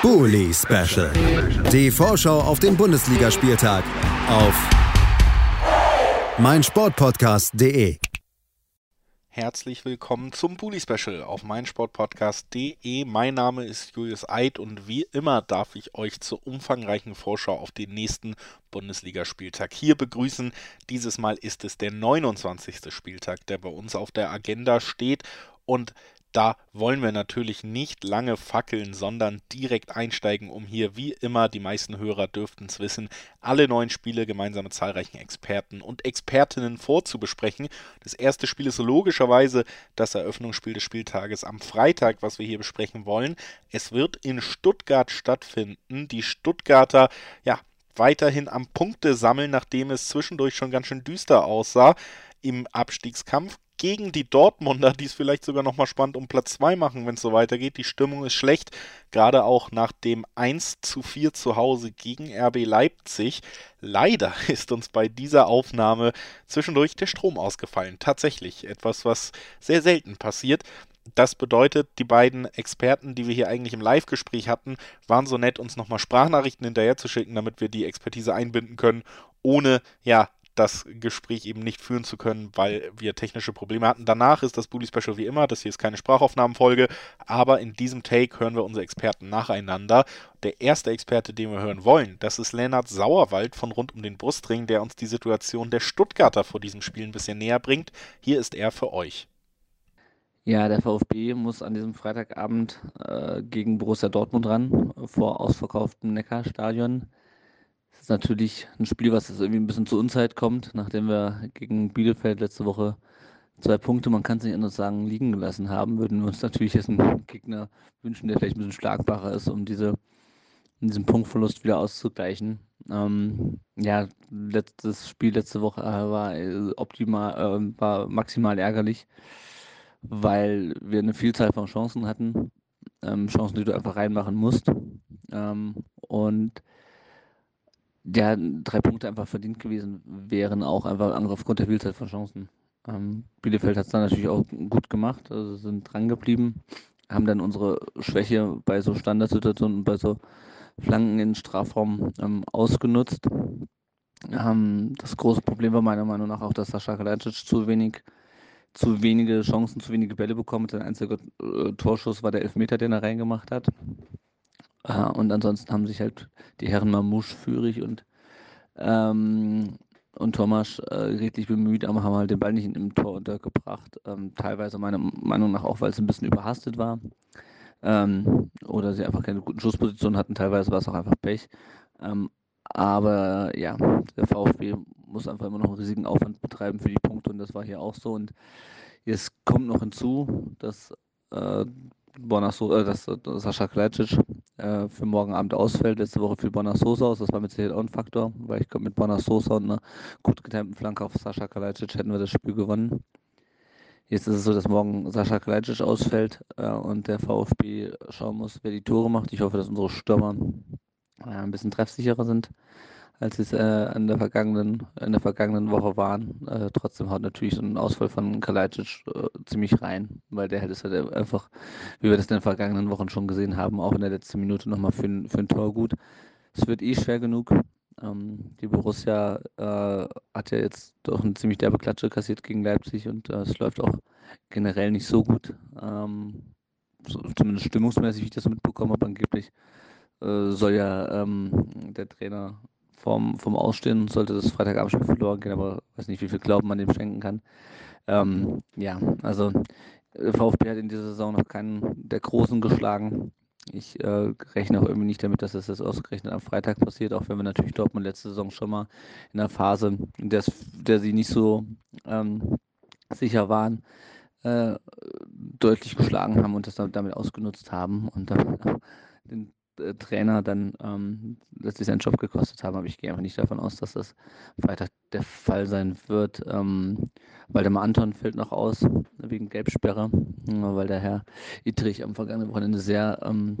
Bully Special. Die Vorschau auf den Bundesligaspieltag auf meinsportpodcast.de. Herzlich willkommen zum Bully Special auf meinsportpodcast.de. Mein Name ist Julius Eid und wie immer darf ich euch zur umfangreichen Vorschau auf den nächsten Bundesligaspieltag hier begrüßen. Dieses Mal ist es der 29. Spieltag, der bei uns auf der Agenda steht und da wollen wir natürlich nicht lange fackeln, sondern direkt einsteigen, um hier wie immer, die meisten Hörer dürften es wissen, alle neuen Spiele gemeinsam mit zahlreichen Experten und Expertinnen vorzubesprechen. Das erste Spiel ist logischerweise das Eröffnungsspiel des Spieltages am Freitag, was wir hier besprechen wollen. Es wird in Stuttgart stattfinden. Die Stuttgarter, ja, weiterhin am Punkte sammeln, nachdem es zwischendurch schon ganz schön düster aussah im Abstiegskampf gegen die Dortmunder, die es vielleicht sogar nochmal spannend um Platz 2 machen, wenn es so weitergeht. Die Stimmung ist schlecht, gerade auch nach dem 1 zu 4 zu Hause gegen RB Leipzig. Leider ist uns bei dieser Aufnahme zwischendurch der Strom ausgefallen. Tatsächlich etwas, was sehr selten passiert. Das bedeutet, die beiden Experten, die wir hier eigentlich im Live-Gespräch hatten, waren so nett, uns nochmal Sprachnachrichten hinterher zu schicken, damit wir die Expertise einbinden können, ohne ja das Gespräch eben nicht führen zu können, weil wir technische Probleme hatten. Danach ist das Bully Special wie immer, das hier ist keine Sprachaufnahmenfolge, aber in diesem Take hören wir unsere Experten nacheinander. Der erste Experte, den wir hören wollen, das ist Lennart Sauerwald von rund um den Brustring, der uns die Situation der Stuttgarter vor diesem Spiel ein bisschen näher bringt. Hier ist er für euch. Ja, der VfB muss an diesem Freitagabend äh, gegen Borussia Dortmund ran, vor ausverkauftem Neckarstadion ist natürlich ein Spiel, was jetzt irgendwie ein bisschen zur Unzeit kommt, nachdem wir gegen Bielefeld letzte Woche zwei Punkte, man kann es nicht anders sagen, liegen gelassen haben, würden wir uns natürlich jetzt einen Gegner wünschen, der vielleicht ein bisschen schlagbarer ist, um diese, diesen Punktverlust wieder auszugleichen. Ähm, ja, letztes Spiel letzte Woche äh, war äh, optimal, äh, war maximal ärgerlich, weil wir eine Vielzahl von Chancen hatten, ähm, Chancen, die du einfach reinmachen musst. Ähm, und ja, drei Punkte einfach verdient gewesen wären, auch einfach aufgrund der Vielzahl von Chancen. Ähm, Bielefeld hat es dann natürlich auch gut gemacht, also sind dran geblieben, haben dann unsere Schwäche bei so Standardsituationen und bei so Flanken in Strafraum ähm, ausgenutzt. Ähm, das große Problem war meiner Meinung nach auch, dass Sascha Kalajdzic zu wenig, zu wenige Chancen, zu wenige Bälle bekommen. Sein einziger äh, Torschuss war der Elfmeter, den er reingemacht hat. Äh, und ansonsten haben sich halt die Herren Mamouche, Führig und, ähm, und Thomas äh, redlich bemüht, aber haben halt den Ball nicht im Tor untergebracht. Ähm, teilweise meiner Meinung nach auch, weil es ein bisschen überhastet war. Ähm, oder sie einfach keine guten Schusspositionen hatten. Teilweise war es auch einfach Pech. Ähm, aber ja, der VfB muss einfach immer noch einen riesigen Aufwand betreiben für die Punkte und das war hier auch so. Und jetzt kommt noch hinzu, dass äh, Bonasso, äh, dass, dass Sascha Kalajdzic äh, für morgen Abend ausfällt. Letzte Woche fiel Bonner Sosa aus, das war mit Sicherheit auch ein Faktor, weil ich glaube, mit Bonner Sosa und einer gut getimten Flanke auf Sascha Kalajdzic hätten wir das Spiel gewonnen. Jetzt ist es so, dass morgen Sascha Kalajdzic ausfällt äh, und der VfB schauen muss, wer die Tore macht. Ich hoffe, dass unsere Stürmer äh, ein bisschen treffsicherer sind als es äh, in, der vergangenen, in der vergangenen Woche waren. Äh, trotzdem haut natürlich so ein Ausfall von Kalajdzic äh, ziemlich rein, weil der hätte es halt einfach, wie wir das in den vergangenen Wochen schon gesehen haben, auch in der letzten Minute nochmal für, für ein Tor gut. Es wird eh schwer genug. Ähm, die Borussia äh, hat ja jetzt doch eine ziemlich derbe Klatsche kassiert gegen Leipzig und äh, es läuft auch generell nicht so gut. Ähm, so, zumindest stimmungsmäßig, wie ich das mitbekommen habe, angeblich äh, soll ja ähm, der Trainer vom, vom Ausstehen sollte das Freitagabendspiel verloren gehen, aber weiß nicht, wie viel Glauben man dem schenken kann. Ähm, ja, also der VfB hat in dieser Saison noch keinen der Großen geschlagen. Ich äh, rechne auch irgendwie nicht damit, dass das jetzt ausgerechnet am Freitag passiert, auch wenn wir natürlich Dortmund letzte Saison schon mal in der Phase, in der, der sie nicht so ähm, sicher waren, äh, deutlich geschlagen haben und das damit ausgenutzt haben und dann äh, Trainer dann ähm, letztlich seinen Job gekostet haben, aber ich gehe einfach nicht davon aus, dass das weiter der Fall sein wird. Ähm, Waldemar Anton fällt noch aus wegen Gelbsperre, weil der Herr Ittrich am vergangenen Wochenende sehr, ähm,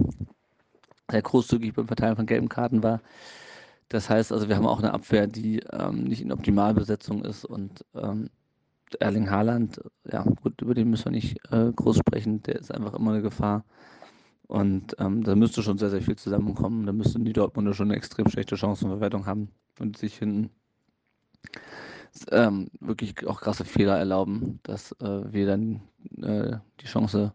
sehr großzügig beim Verteilen von gelben Karten war. Das heißt also, wir haben auch eine Abwehr, die ähm, nicht in Optimalbesetzung ist und ähm, Erling Haaland, ja gut, über den müssen wir nicht äh, groß sprechen, der ist einfach immer eine Gefahr. Und ähm, da müsste schon sehr, sehr viel zusammenkommen. Da müssten die Dortmunder schon eine extrem schlechte Chancenverwertung haben und sich hinten ähm, wirklich auch krasse Fehler erlauben, dass äh, wir dann äh, die Chance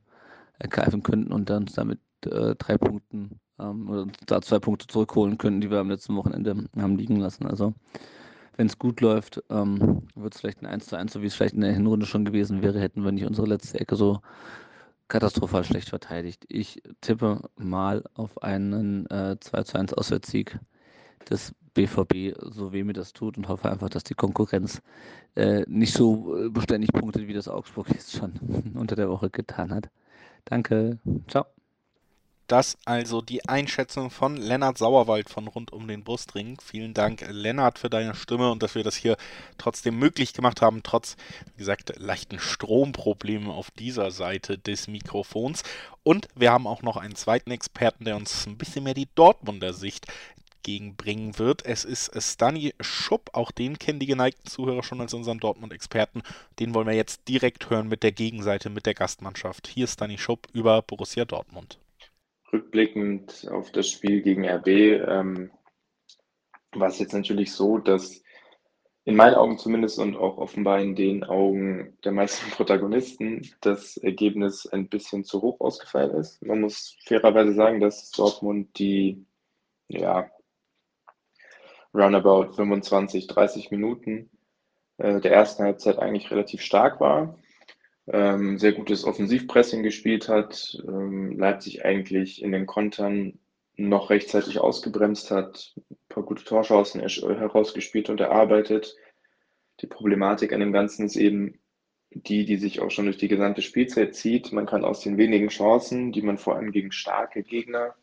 ergreifen könnten und dann damit äh, drei Punkten ähm, oder da zwei Punkte zurückholen könnten, die wir am letzten Wochenende haben liegen lassen. Also wenn es gut läuft, ähm, wird es vielleicht ein 1 zu 1, so wie es vielleicht in der Hinrunde schon gewesen wäre, hätten wir nicht unsere letzte Ecke so katastrophal schlecht verteidigt. Ich tippe mal auf einen äh, 2 zu 1 Auswärtssieg des BVB, so weh mir das tut und hoffe einfach, dass die Konkurrenz äh, nicht so äh, beständig punktet, wie das Augsburg jetzt schon unter der Woche getan hat. Danke, ciao. Das also die Einschätzung von Lennart Sauerwald von rund um den Brustring. Vielen Dank, Lennart, für deine Stimme und dass wir das hier trotzdem möglich gemacht haben, trotz, wie gesagt, leichten Stromproblemen auf dieser Seite des Mikrofons. Und wir haben auch noch einen zweiten Experten, der uns ein bisschen mehr die Dortmunder Sicht entgegenbringen wird. Es ist Stani Schupp, auch den kennen die geneigten Zuhörer schon als unseren Dortmund-Experten. Den wollen wir jetzt direkt hören mit der Gegenseite, mit der Gastmannschaft. Hier ist Stani Schupp über Borussia Dortmund rückblickend auf das Spiel gegen RB ähm, war es jetzt natürlich so, dass in meinen Augen zumindest und auch offenbar in den Augen der meisten Protagonisten das Ergebnis ein bisschen zu hoch ausgefallen ist. Man muss fairerweise sagen, dass Dortmund die ja, roundabout 25, 30 Minuten äh, der ersten Halbzeit eigentlich relativ stark war ähm, sehr gutes Offensivpressing gespielt hat, ähm, Leipzig eigentlich in den Kontern noch rechtzeitig ausgebremst hat, ein paar gute Torchancen herausgespielt und erarbeitet. Die Problematik an dem Ganzen ist eben die, die sich auch schon durch die gesamte Spielzeit zieht. Man kann aus den wenigen Chancen, die man vor allem gegen starke Gegner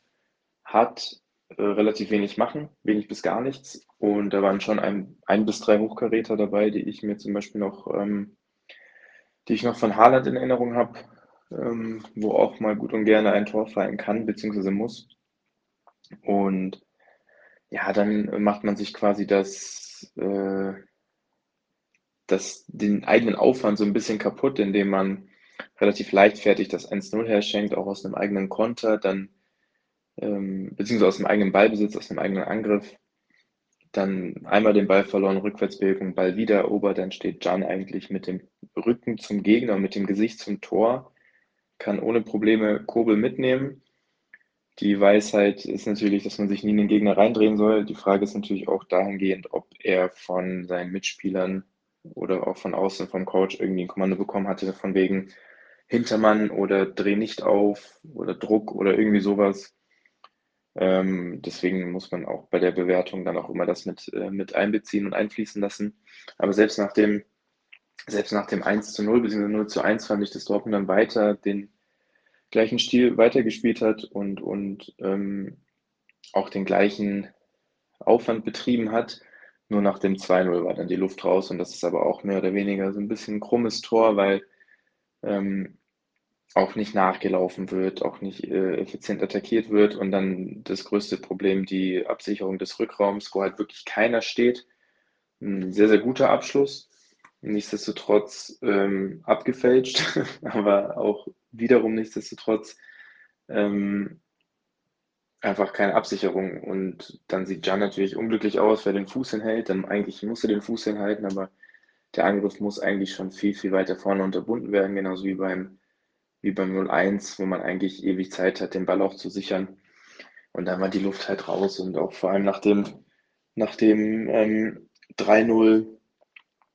hat, äh, relativ wenig machen, wenig bis gar nichts. Und da waren schon ein, ein bis drei Hochkaräter dabei, die ich mir zum Beispiel noch ähm, die ich noch von Haaland in Erinnerung habe, ähm, wo auch mal gut und gerne ein Tor fallen kann, beziehungsweise muss. Und ja, dann macht man sich quasi das, äh, das, den eigenen Aufwand so ein bisschen kaputt, indem man relativ leichtfertig das 1-0 herschenkt, auch aus einem eigenen Konter, dann ähm, beziehungsweise aus dem eigenen Ballbesitz, aus dem eigenen Angriff dann einmal den Ball verloren, Rückwärtsbewegung, Ball wieder erobert, dann steht Jan eigentlich mit dem Rücken zum Gegner und mit dem Gesicht zum Tor, kann ohne Probleme Kobel mitnehmen. Die Weisheit ist natürlich, dass man sich nie in den Gegner reindrehen soll. Die Frage ist natürlich auch dahingehend, ob er von seinen Mitspielern oder auch von außen vom Coach irgendwie ein Kommando bekommen hatte, von wegen Hintermann oder dreh nicht auf oder Druck oder irgendwie sowas. Ähm, deswegen muss man auch bei der Bewertung dann auch immer das mit, äh, mit einbeziehen und einfließen lassen. Aber selbst nach dem, selbst nach dem 1 zu 0 bzw. 0 zu 1 fand ich, dass Dortmund dann weiter den gleichen Stil weitergespielt hat und, und ähm, auch den gleichen Aufwand betrieben hat. Nur nach dem 2-0 war dann die Luft raus und das ist aber auch mehr oder weniger so ein bisschen ein krummes Tor, weil ähm, auch nicht nachgelaufen wird, auch nicht äh, effizient attackiert wird und dann das größte Problem, die Absicherung des Rückraums, wo halt wirklich keiner steht. Ein sehr, sehr guter Abschluss. Nichtsdestotrotz ähm, abgefälscht, aber auch wiederum nichtsdestotrotz ähm, einfach keine Absicherung. Und dann sieht Jan natürlich unglücklich aus, wer den Fuß hinhält. Dann eigentlich muss er den Fuß hinhalten, aber der Angriff muss eigentlich schon viel, viel weiter vorne unterbunden werden, genauso wie beim wie beim 0-1, wo man eigentlich ewig Zeit hat, den Ball auch zu sichern. Und dann war die Luft halt raus und auch vor allem nach dem, nach dem ähm, 3-0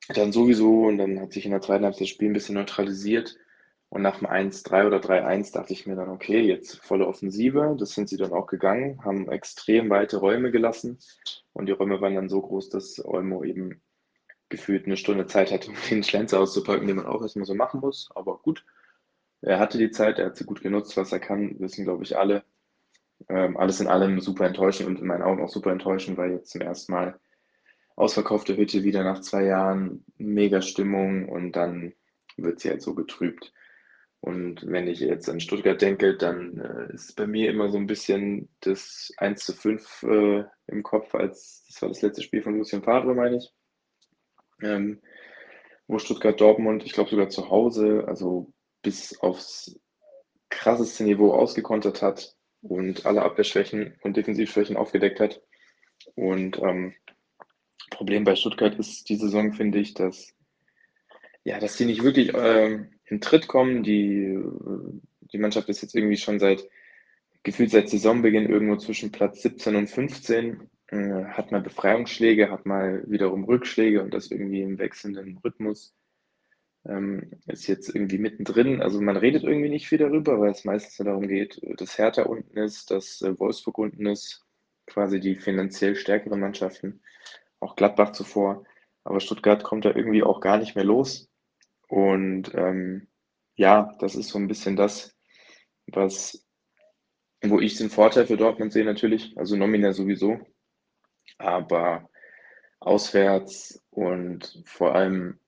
dann sowieso und dann hat sich in der zweiten Halbzeit das Spiel ein bisschen neutralisiert. Und nach dem 1-3 oder 3-1 dachte ich mir dann, okay, jetzt volle Offensive. Das sind sie dann auch gegangen, haben extrem weite Räume gelassen. Und die Räume waren dann so groß, dass Olmo eben gefühlt eine Stunde Zeit hatte, um den Schlenzer auszupacken, den man auch erstmal so machen muss. Aber gut, er hatte die Zeit, er hat sie gut genutzt, was er kann, wissen, glaube ich, alle. Ähm, alles in allem super enttäuschend und in meinen Augen auch super enttäuschend, weil jetzt zum ersten Mal ausverkaufte Hütte wieder nach zwei Jahren, mega Stimmung und dann wird sie halt so getrübt. Und wenn ich jetzt an Stuttgart denke, dann äh, ist bei mir immer so ein bisschen das 1 zu 5 äh, im Kopf, als das war das letzte Spiel von Lucien Favre, meine ich. Ähm, wo Stuttgart Dortmund, ich glaube sogar zu Hause, also bis aufs krasseste Niveau ausgekontert hat und alle Abwehrschwächen und Defensivschwächen aufgedeckt hat. Und ähm, Problem bei Stuttgart ist die Saison, finde ich, dass, ja, dass die nicht wirklich ähm, in Tritt kommen. Die, die Mannschaft ist jetzt irgendwie schon seit gefühlt seit Saisonbeginn irgendwo zwischen Platz 17 und 15. Äh, hat mal Befreiungsschläge, hat mal wiederum Rückschläge und das irgendwie im wechselnden Rhythmus. Ähm, ist jetzt irgendwie mittendrin. Also man redet irgendwie nicht viel darüber, weil es meistens darum geht, dass Hertha unten ist, dass äh, Wolfsburg unten ist, quasi die finanziell stärkeren Mannschaften, auch Gladbach zuvor. Aber Stuttgart kommt da irgendwie auch gar nicht mehr los. Und ähm, ja, das ist so ein bisschen das, was, wo ich den Vorteil für Dortmund sehe natürlich, also nominell sowieso. Aber auswärts und vor allem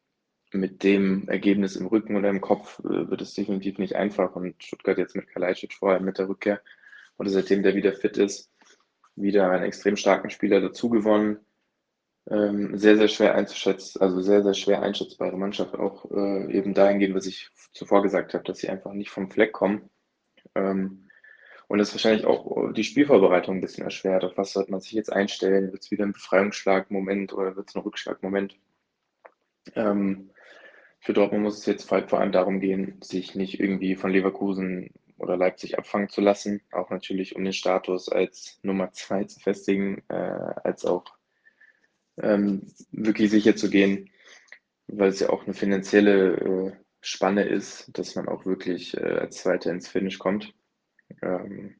mit dem Ergebnis im Rücken oder im Kopf äh, wird es definitiv nicht einfach. Und Stuttgart jetzt mit Kalajdzic vorher mit der Rückkehr oder seitdem der wieder fit ist, wieder einen extrem starken Spieler dazu gewonnen. Ähm, sehr, sehr schwer einzuschätzen, also sehr, sehr schwer einschätzbare Mannschaft, auch äh, eben dahingehend, was ich zuvor gesagt habe, dass sie einfach nicht vom Fleck kommen. Ähm, und das wahrscheinlich auch die Spielvorbereitung ein bisschen erschwert. Auf was sollte man sich jetzt einstellen? Wird es wieder ein Befreiungsschlagmoment oder wird es ein Rückschlagmoment? Ähm, für Dortmund muss es jetzt vor allem darum gehen, sich nicht irgendwie von Leverkusen oder Leipzig abfangen zu lassen, auch natürlich um den Status als Nummer zwei zu festigen, äh, als auch ähm, wirklich sicher zu gehen, weil es ja auch eine finanzielle äh, Spanne ist, dass man auch wirklich äh, als Zweiter ins Finish kommt. Ähm,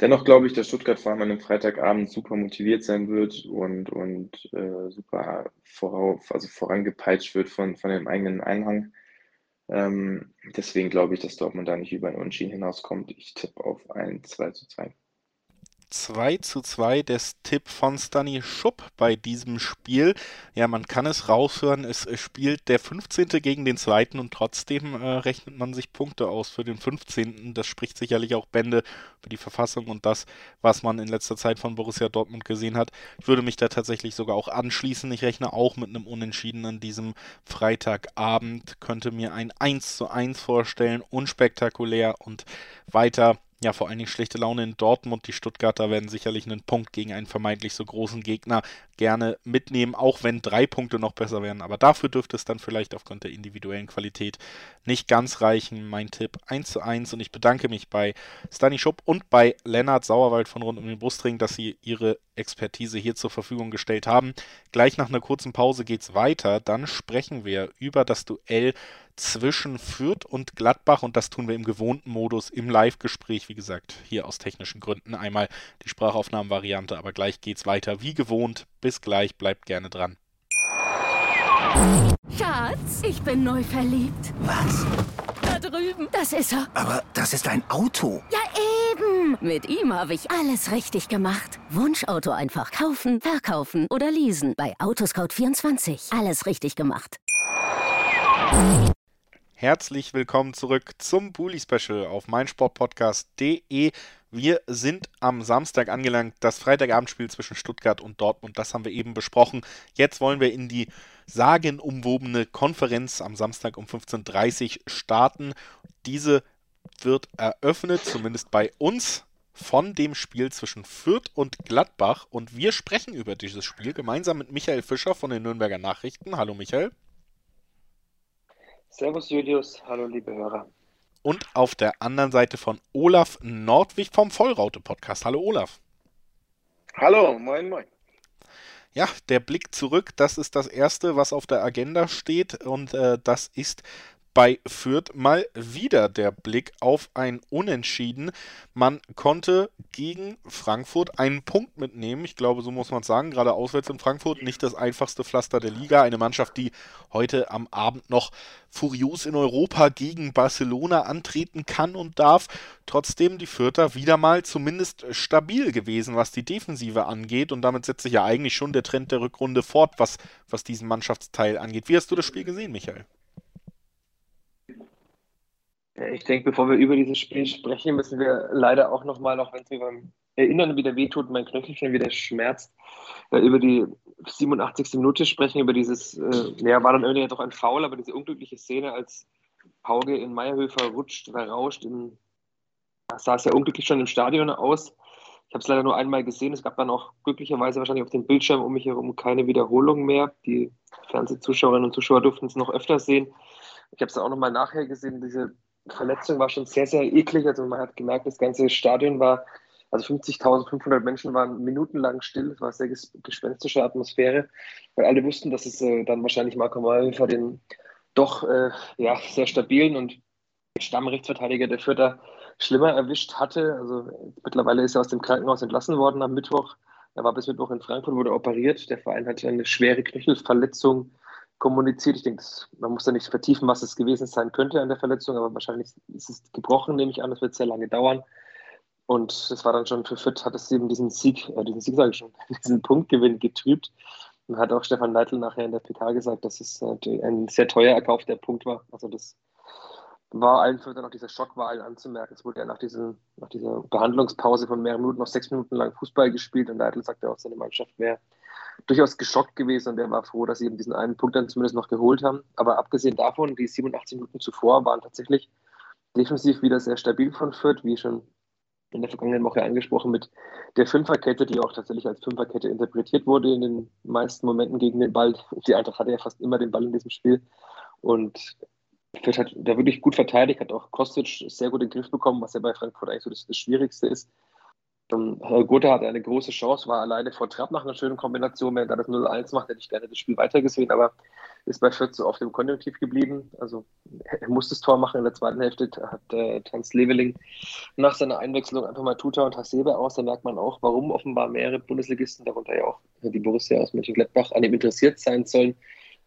dennoch glaube ich, dass Stuttgart vor allem an einem Freitagabend super motiviert sein wird und, und äh, super vorauf, also vorangepeitscht wird von, von dem eigenen Einhang. Ähm, deswegen glaube ich, dass Dortmund da nicht über ein Unschieden hinauskommt. Ich tippe auf ein 2 zu 2. 2 zu 2 des Tipp von Stani Schupp bei diesem Spiel. Ja, man kann es raushören, es spielt der 15. gegen den 2. und trotzdem äh, rechnet man sich Punkte aus für den 15. Das spricht sicherlich auch Bände für die Verfassung und das, was man in letzter Zeit von Borussia Dortmund gesehen hat. Ich würde mich da tatsächlich sogar auch anschließen. Ich rechne auch mit einem Unentschieden an diesem Freitagabend, könnte mir ein 1 zu 1 vorstellen, unspektakulär und weiter ja, vor allen Dingen schlechte Laune in Dortmund. Die Stuttgarter werden sicherlich einen Punkt gegen einen vermeintlich so großen Gegner gerne mitnehmen, auch wenn drei Punkte noch besser wären. Aber dafür dürfte es dann vielleicht aufgrund der individuellen Qualität nicht ganz reichen. Mein Tipp 1 zu 1 und ich bedanke mich bei Stani Schupp und bei Lennart Sauerwald von Rund um den Brustring, dass sie ihre Expertise hier zur Verfügung gestellt haben. Gleich nach einer kurzen Pause geht es weiter. Dann sprechen wir über das Duell zwischen Fürth und Gladbach und das tun wir im gewohnten Modus im Live-Gespräch, wie gesagt, hier aus technischen Gründen. Einmal die Sprachaufnahmenvariante, aber gleich geht's weiter wie gewohnt. Bis gleich, bleibt gerne dran. Schatz, ich bin neu verliebt. Was? Da drüben. Das ist er. Aber das ist ein Auto. Ja, eben. Mit ihm habe ich alles richtig gemacht. Wunschauto einfach kaufen, verkaufen oder leasen. Bei Autoscout24. Alles richtig gemacht. Herzlich willkommen zurück zum Bully Special auf meinsportpodcast.de. Wir sind am Samstag angelangt, das Freitagabendspiel zwischen Stuttgart und Dortmund, das haben wir eben besprochen. Jetzt wollen wir in die sagenumwobene Konferenz am Samstag um 15.30 Uhr starten. Diese wird eröffnet, zumindest bei uns, von dem Spiel zwischen Fürth und Gladbach. Und wir sprechen über dieses Spiel gemeinsam mit Michael Fischer von den Nürnberger Nachrichten. Hallo Michael. Servus Julius, hallo liebe Hörer. Und auf der anderen Seite von Olaf Nordwig vom Vollraute-Podcast. Hallo Olaf. Hallo, moin, moin. Ja, der Blick zurück, das ist das Erste, was auf der Agenda steht und äh, das ist bei Fürth mal wieder der Blick auf ein Unentschieden. Man konnte gegen Frankfurt einen Punkt mitnehmen. Ich glaube, so muss man es sagen. Gerade auswärts in Frankfurt nicht das einfachste Pflaster der Liga. Eine Mannschaft, die heute am Abend noch furios in Europa gegen Barcelona antreten kann und darf. Trotzdem die Fürther wieder mal zumindest stabil gewesen, was die Defensive angeht. Und damit setzt sich ja eigentlich schon der Trend der Rückrunde fort, was, was diesen Mannschaftsteil angeht. Wie hast du das Spiel gesehen, Michael? Ich denke, bevor wir über dieses Spiel sprechen, müssen wir leider auch nochmal, auch wenn es mir beim Erinnern wieder wehtut, mein Knöchel schon wieder schmerzt, äh, über die 87. Minute sprechen, über dieses, äh, ja, war dann irgendwie doch ein Foul, aber diese unglückliche Szene, als Hauge in Meierhöfer rutscht, verrauscht in sah sehr unglücklich schon im Stadion aus. Ich habe es leider nur einmal gesehen. Es gab dann auch glücklicherweise wahrscheinlich auf dem Bildschirm um mich herum keine Wiederholung mehr. Die Fernsehzuschauerinnen und Zuschauer durften es noch öfter sehen. Ich habe es auch noch mal nachher gesehen. Diese Verletzung war schon sehr, sehr eklig. Also man hat gemerkt, das ganze Stadion war, also 50.500 Menschen waren minutenlang still. Es war eine sehr gespenstische Atmosphäre, weil alle wussten, dass es äh, dann wahrscheinlich Marco Malhofer den doch äh, ja, sehr stabilen und Stammrechtsverteidiger der Fürther schlimmer erwischt hatte. Also mittlerweile ist er aus dem Krankenhaus entlassen worden am Mittwoch. Er war bis Mittwoch in Frankfurt, wurde operiert. Der Verein hatte eine schwere Knöchelverletzung kommuniziert. Ich denke, man muss da nicht vertiefen, was es gewesen sein könnte an der Verletzung, aber wahrscheinlich ist es gebrochen, nehme ich an. Das wird sehr lange dauern. Und das war dann schon für Fürth, hat es eben diesen Sieg, äh, diesen Sieg sage ich schon, diesen Punktgewinn getrübt. Und hat auch Stefan Neidl nachher in der PK gesagt, dass es ein sehr teuer erkaufter Punkt war. Also das war allen Fürthern noch dieser Schock war allen anzumerken. Es wurde ja nach, diesen, nach dieser Behandlungspause von mehreren Minuten noch sechs Minuten lang Fußball gespielt und Leitl sagte auch, seine Mannschaft wäre durchaus geschockt gewesen und er war froh, dass sie eben diesen einen Punkt dann zumindest noch geholt haben. Aber abgesehen davon, die 87 Minuten zuvor waren tatsächlich defensiv wieder sehr stabil von Fürth, wie schon in der vergangenen Woche angesprochen, mit der Fünferkette, die auch tatsächlich als Fünferkette interpretiert wurde in den meisten Momenten gegen den Ball. Die Eintracht hatte ja fast immer den Ball in diesem Spiel. Und Fürth hat da wirklich gut verteidigt, hat auch Kostic sehr gut in den Griff bekommen, was ja bei Frankfurt eigentlich so das, das Schwierigste ist. Ähm, Gotha hatte eine große Chance, war alleine vor Trapp nach einer schönen Kombination. Wenn er das 0-1 macht, hätte ich gerne das Spiel weitergesehen, aber ist bei Fürth so auf dem Konjunktiv geblieben. Also er muss das Tor machen. In der zweiten Hälfte hat äh, Tanz Leveling nach seiner Einwechslung einfach mal Tuta und Hasebe aus. Da merkt man auch, warum offenbar mehrere Bundesligisten, darunter ja auch die Borussia aus Mönchengladbach, an ihm interessiert sein sollen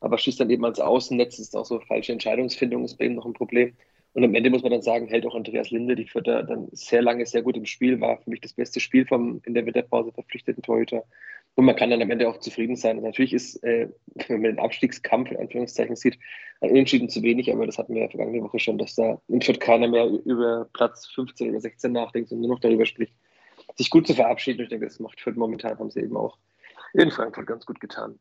aber schießt dann eben als Außennetz, ist auch so falsche Entscheidungsfindung, ist bei ihm noch ein Problem. Und am Ende muss man dann sagen, hält auch Andreas Linde, die Vierter, dann sehr lange sehr gut im Spiel, war für mich das beste Spiel vom in der Winterpause verpflichteten Torhüter. Und man kann dann am Ende auch zufrieden sein. Und natürlich ist, äh, wenn man den Abstiegskampf in Anführungszeichen sieht, ein Unentschieden zu wenig, aber das hatten wir ja vergangene Woche schon, dass da in Fürth keiner mehr über Platz 15 oder 16 nachdenkt und nur noch darüber spricht, sich gut zu verabschieden. Und ich denke, das macht Fürth momentan, haben sie eben auch in Frankfurt ganz gut getan.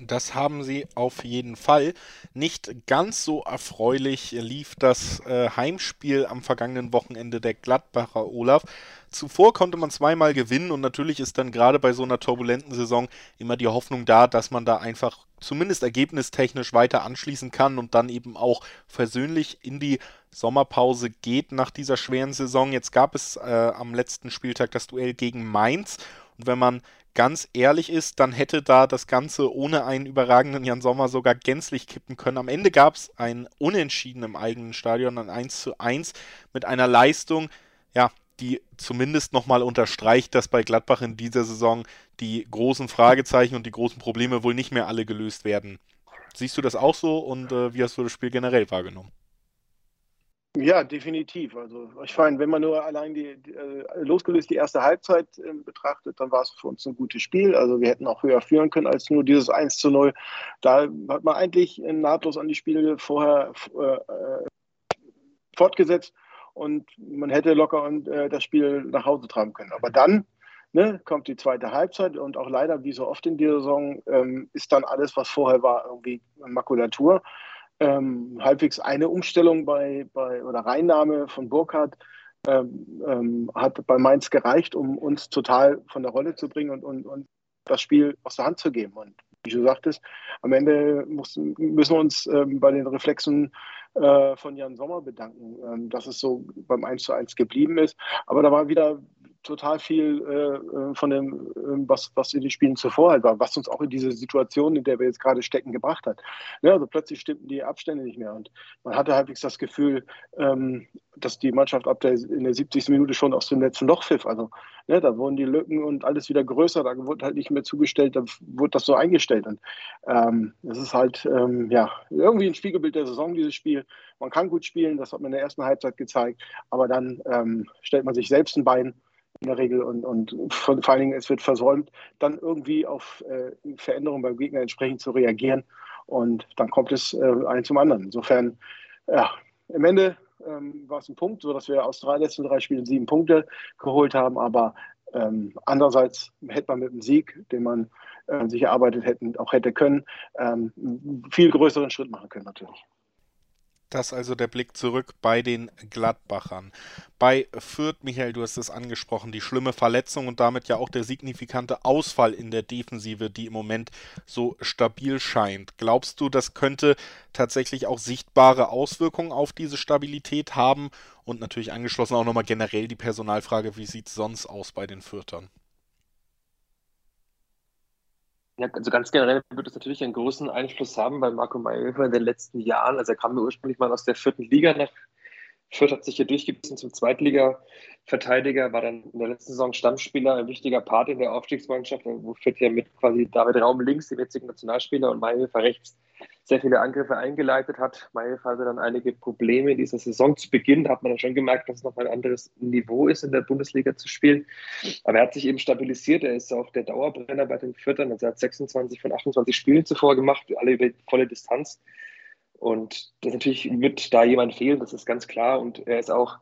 Das haben sie auf jeden Fall. Nicht ganz so erfreulich lief das äh, Heimspiel am vergangenen Wochenende der Gladbacher Olaf. Zuvor konnte man zweimal gewinnen und natürlich ist dann gerade bei so einer turbulenten Saison immer die Hoffnung da, dass man da einfach zumindest ergebnistechnisch weiter anschließen kann und dann eben auch versöhnlich in die Sommerpause geht nach dieser schweren Saison. Jetzt gab es äh, am letzten Spieltag das Duell gegen Mainz und wenn man ganz ehrlich ist, dann hätte da das Ganze ohne einen überragenden Jan Sommer sogar gänzlich kippen können. Am Ende gab es ein Unentschieden im eigenen Stadion, ein 1 zu 1 mit einer Leistung, ja, die zumindest nochmal unterstreicht, dass bei Gladbach in dieser Saison die großen Fragezeichen und die großen Probleme wohl nicht mehr alle gelöst werden. Siehst du das auch so und äh, wie hast du das Spiel generell wahrgenommen? Ja, definitiv. Also ich meine, wenn man nur allein die, die äh, losgelöst die erste Halbzeit äh, betrachtet, dann war es für uns ein gutes Spiel. Also wir hätten auch höher führen können als nur dieses 1 zu 0. Da hat man eigentlich nahtlos an die Spiele vorher äh, äh, fortgesetzt und man hätte locker äh, das Spiel nach Hause tragen können. Aber dann ne, kommt die zweite Halbzeit und auch leider, wie so oft in dieser Saison, ähm, ist dann alles, was vorher war, irgendwie Makulatur ähm, halbwegs eine Umstellung bei, bei oder Reinnahme von Burkhardt ähm, ähm, hat bei Mainz gereicht, um uns total von der Rolle zu bringen und, und, und das Spiel aus der Hand zu geben. Und wie du sagtest, am Ende müssen, müssen wir uns ähm, bei den Reflexen äh, von Jan Sommer bedanken, ähm, dass es so beim 1 zu 1 geblieben ist. Aber da war wieder total viel äh, äh, von dem, äh, was, was in den Spielen zuvor halt war, was uns auch in diese Situation, in der wir jetzt gerade stecken, gebracht hat. Ja, also plötzlich stimmten die Abstände nicht mehr und man hatte halbwegs das Gefühl, ähm, dass die Mannschaft ab der, in der 70. Minute schon aus dem letzten Loch pfiff. Also ne, da wurden die Lücken und alles wieder größer, da wurde halt nicht mehr zugestellt, da wurde das so eingestellt. Und ähm, es ist halt ähm, ja irgendwie ein Spiegelbild der Saison, dieses Spiel. Man kann gut spielen, das hat man in der ersten Halbzeit gezeigt, aber dann ähm, stellt man sich selbst ein Bein in der Regel und, und vor, vor allen Dingen es wird versäumt, dann irgendwie auf äh, Veränderungen beim Gegner entsprechend zu reagieren und dann kommt es äh, ein zum anderen. Insofern, ja, im Ende ähm, war es ein Punkt, sodass wir aus drei letzten drei Spielen sieben Punkte geholt haben, aber ähm, andererseits hätte man mit dem Sieg, den man äh, sich erarbeitet hätten, auch hätte können, ähm, einen viel größeren Schritt machen können natürlich. Das also der Blick zurück bei den Gladbachern. Bei Fürth, Michael, du hast es angesprochen, die schlimme Verletzung und damit ja auch der signifikante Ausfall in der Defensive, die im Moment so stabil scheint. Glaubst du, das könnte tatsächlich auch sichtbare Auswirkungen auf diese Stabilität haben? Und natürlich angeschlossen auch nochmal generell die Personalfrage, wie sieht es sonst aus bei den Fürtern? Ja, also ganz generell wird es natürlich einen großen Einfluss haben, weil Marco Mayhofer in den letzten Jahren, also er kam ursprünglich mal aus der vierten Liga nach Fürth, hat sich hier durchgebissen zum Zweitliga-Verteidiger, war dann in der letzten Saison Stammspieler, ein wichtiger Part in der Aufstiegsmannschaft, wo Fürth ja mit quasi David Raum links, dem jetzigen Nationalspieler, und Mayhofer rechts sehr viele Angriffe eingeleitet hat. Mayhoff hatte dann einige Probleme in dieser Saison zu Beginn. Da hat man dann schon gemerkt, dass es noch ein anderes Niveau ist, in der Bundesliga zu spielen. Aber er hat sich eben stabilisiert. Er ist auch der Dauerbrenner bei den Viertern. Also er hat 26 von 28 Spielen zuvor gemacht, alle über volle Distanz. Und das natürlich wird da jemand fehlen, das ist ganz klar. Und er ist auch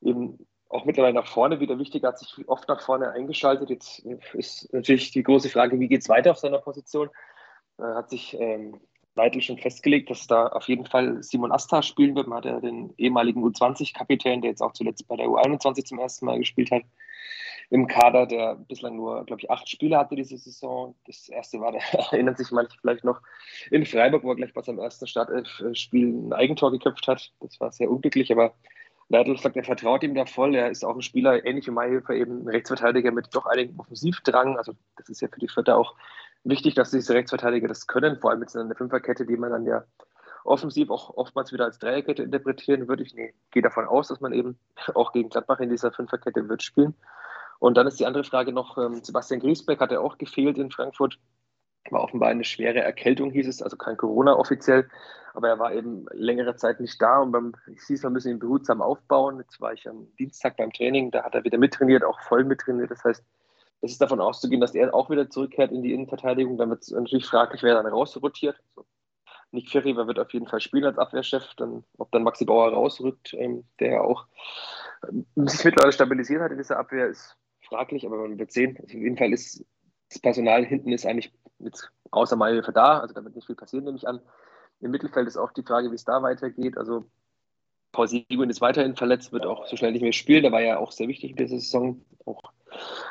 eben auch mittlerweile nach vorne wieder wichtig, er hat sich oft nach vorne eingeschaltet. Jetzt ist natürlich die große Frage, wie geht es weiter auf seiner Position? Er hat sich ähm, Leitl schon festgelegt, dass da auf jeden Fall Simon Asta spielen wird. Man hat ja den ehemaligen U20-Kapitän, der jetzt auch zuletzt bei der U21 zum ersten Mal gespielt hat, im Kader, der bislang nur, glaube ich, acht Spiele hatte diese Saison. Das erste war, da erinnern sich manche vielleicht noch, in Freiburg, wo er gleich bei seinem ersten Startelf-Spiel ein Eigentor geköpft hat. Das war sehr unglücklich, aber Leitl sagt, er vertraut ihm da voll. Er ist auch ein Spieler, ähnlich wie Mayhilfer, eben ein Rechtsverteidiger mit doch einigem Offensivdrang. Also das ist ja für die Vierter auch wichtig, dass diese Rechtsverteidiger das können, vor allem mit so einer Fünferkette, die man dann ja offensiv auch oftmals wieder als Dreierkette interpretieren würde. Ich nee, gehe davon aus, dass man eben auch gegen Gladbach in dieser Fünferkette wird spielen. Und dann ist die andere Frage noch, ähm, Sebastian Griesbeck hat ja auch gefehlt in Frankfurt. War offenbar eine schwere Erkältung, hieß es, also kein Corona offiziell, aber er war eben längere Zeit nicht da und beim, ich hieß, wir müssen ihn behutsam aufbauen. Jetzt war ich am Dienstag beim Training, da hat er wieder mittrainiert, auch voll mittrainiert. Das heißt, es ist davon auszugehen, dass er auch wieder zurückkehrt in die Innenverteidigung. Dann wird es natürlich fraglich, wer dann rausrotiert. Also Nick Ferry wird auf jeden Fall spielen als Abwehrchef. Dann, ob dann Maxi Bauer rausrückt, ähm, der ja auch ähm, sich mittlerweile stabilisiert hat in dieser Abwehr, ist fraglich, aber man wird sehen. Also auf jeden Fall ist das Personal hinten ist eigentlich mit, außer Mailhilfe da. Also da wird nicht viel passieren, nehme ich an. Im Mittelfeld ist auch die Frage, wie es da weitergeht. Also Paul Siegund ist weiterhin verletzt, wird auch so schnell nicht mehr spielen. Der war ja auch sehr wichtig in dieser Saison. Auch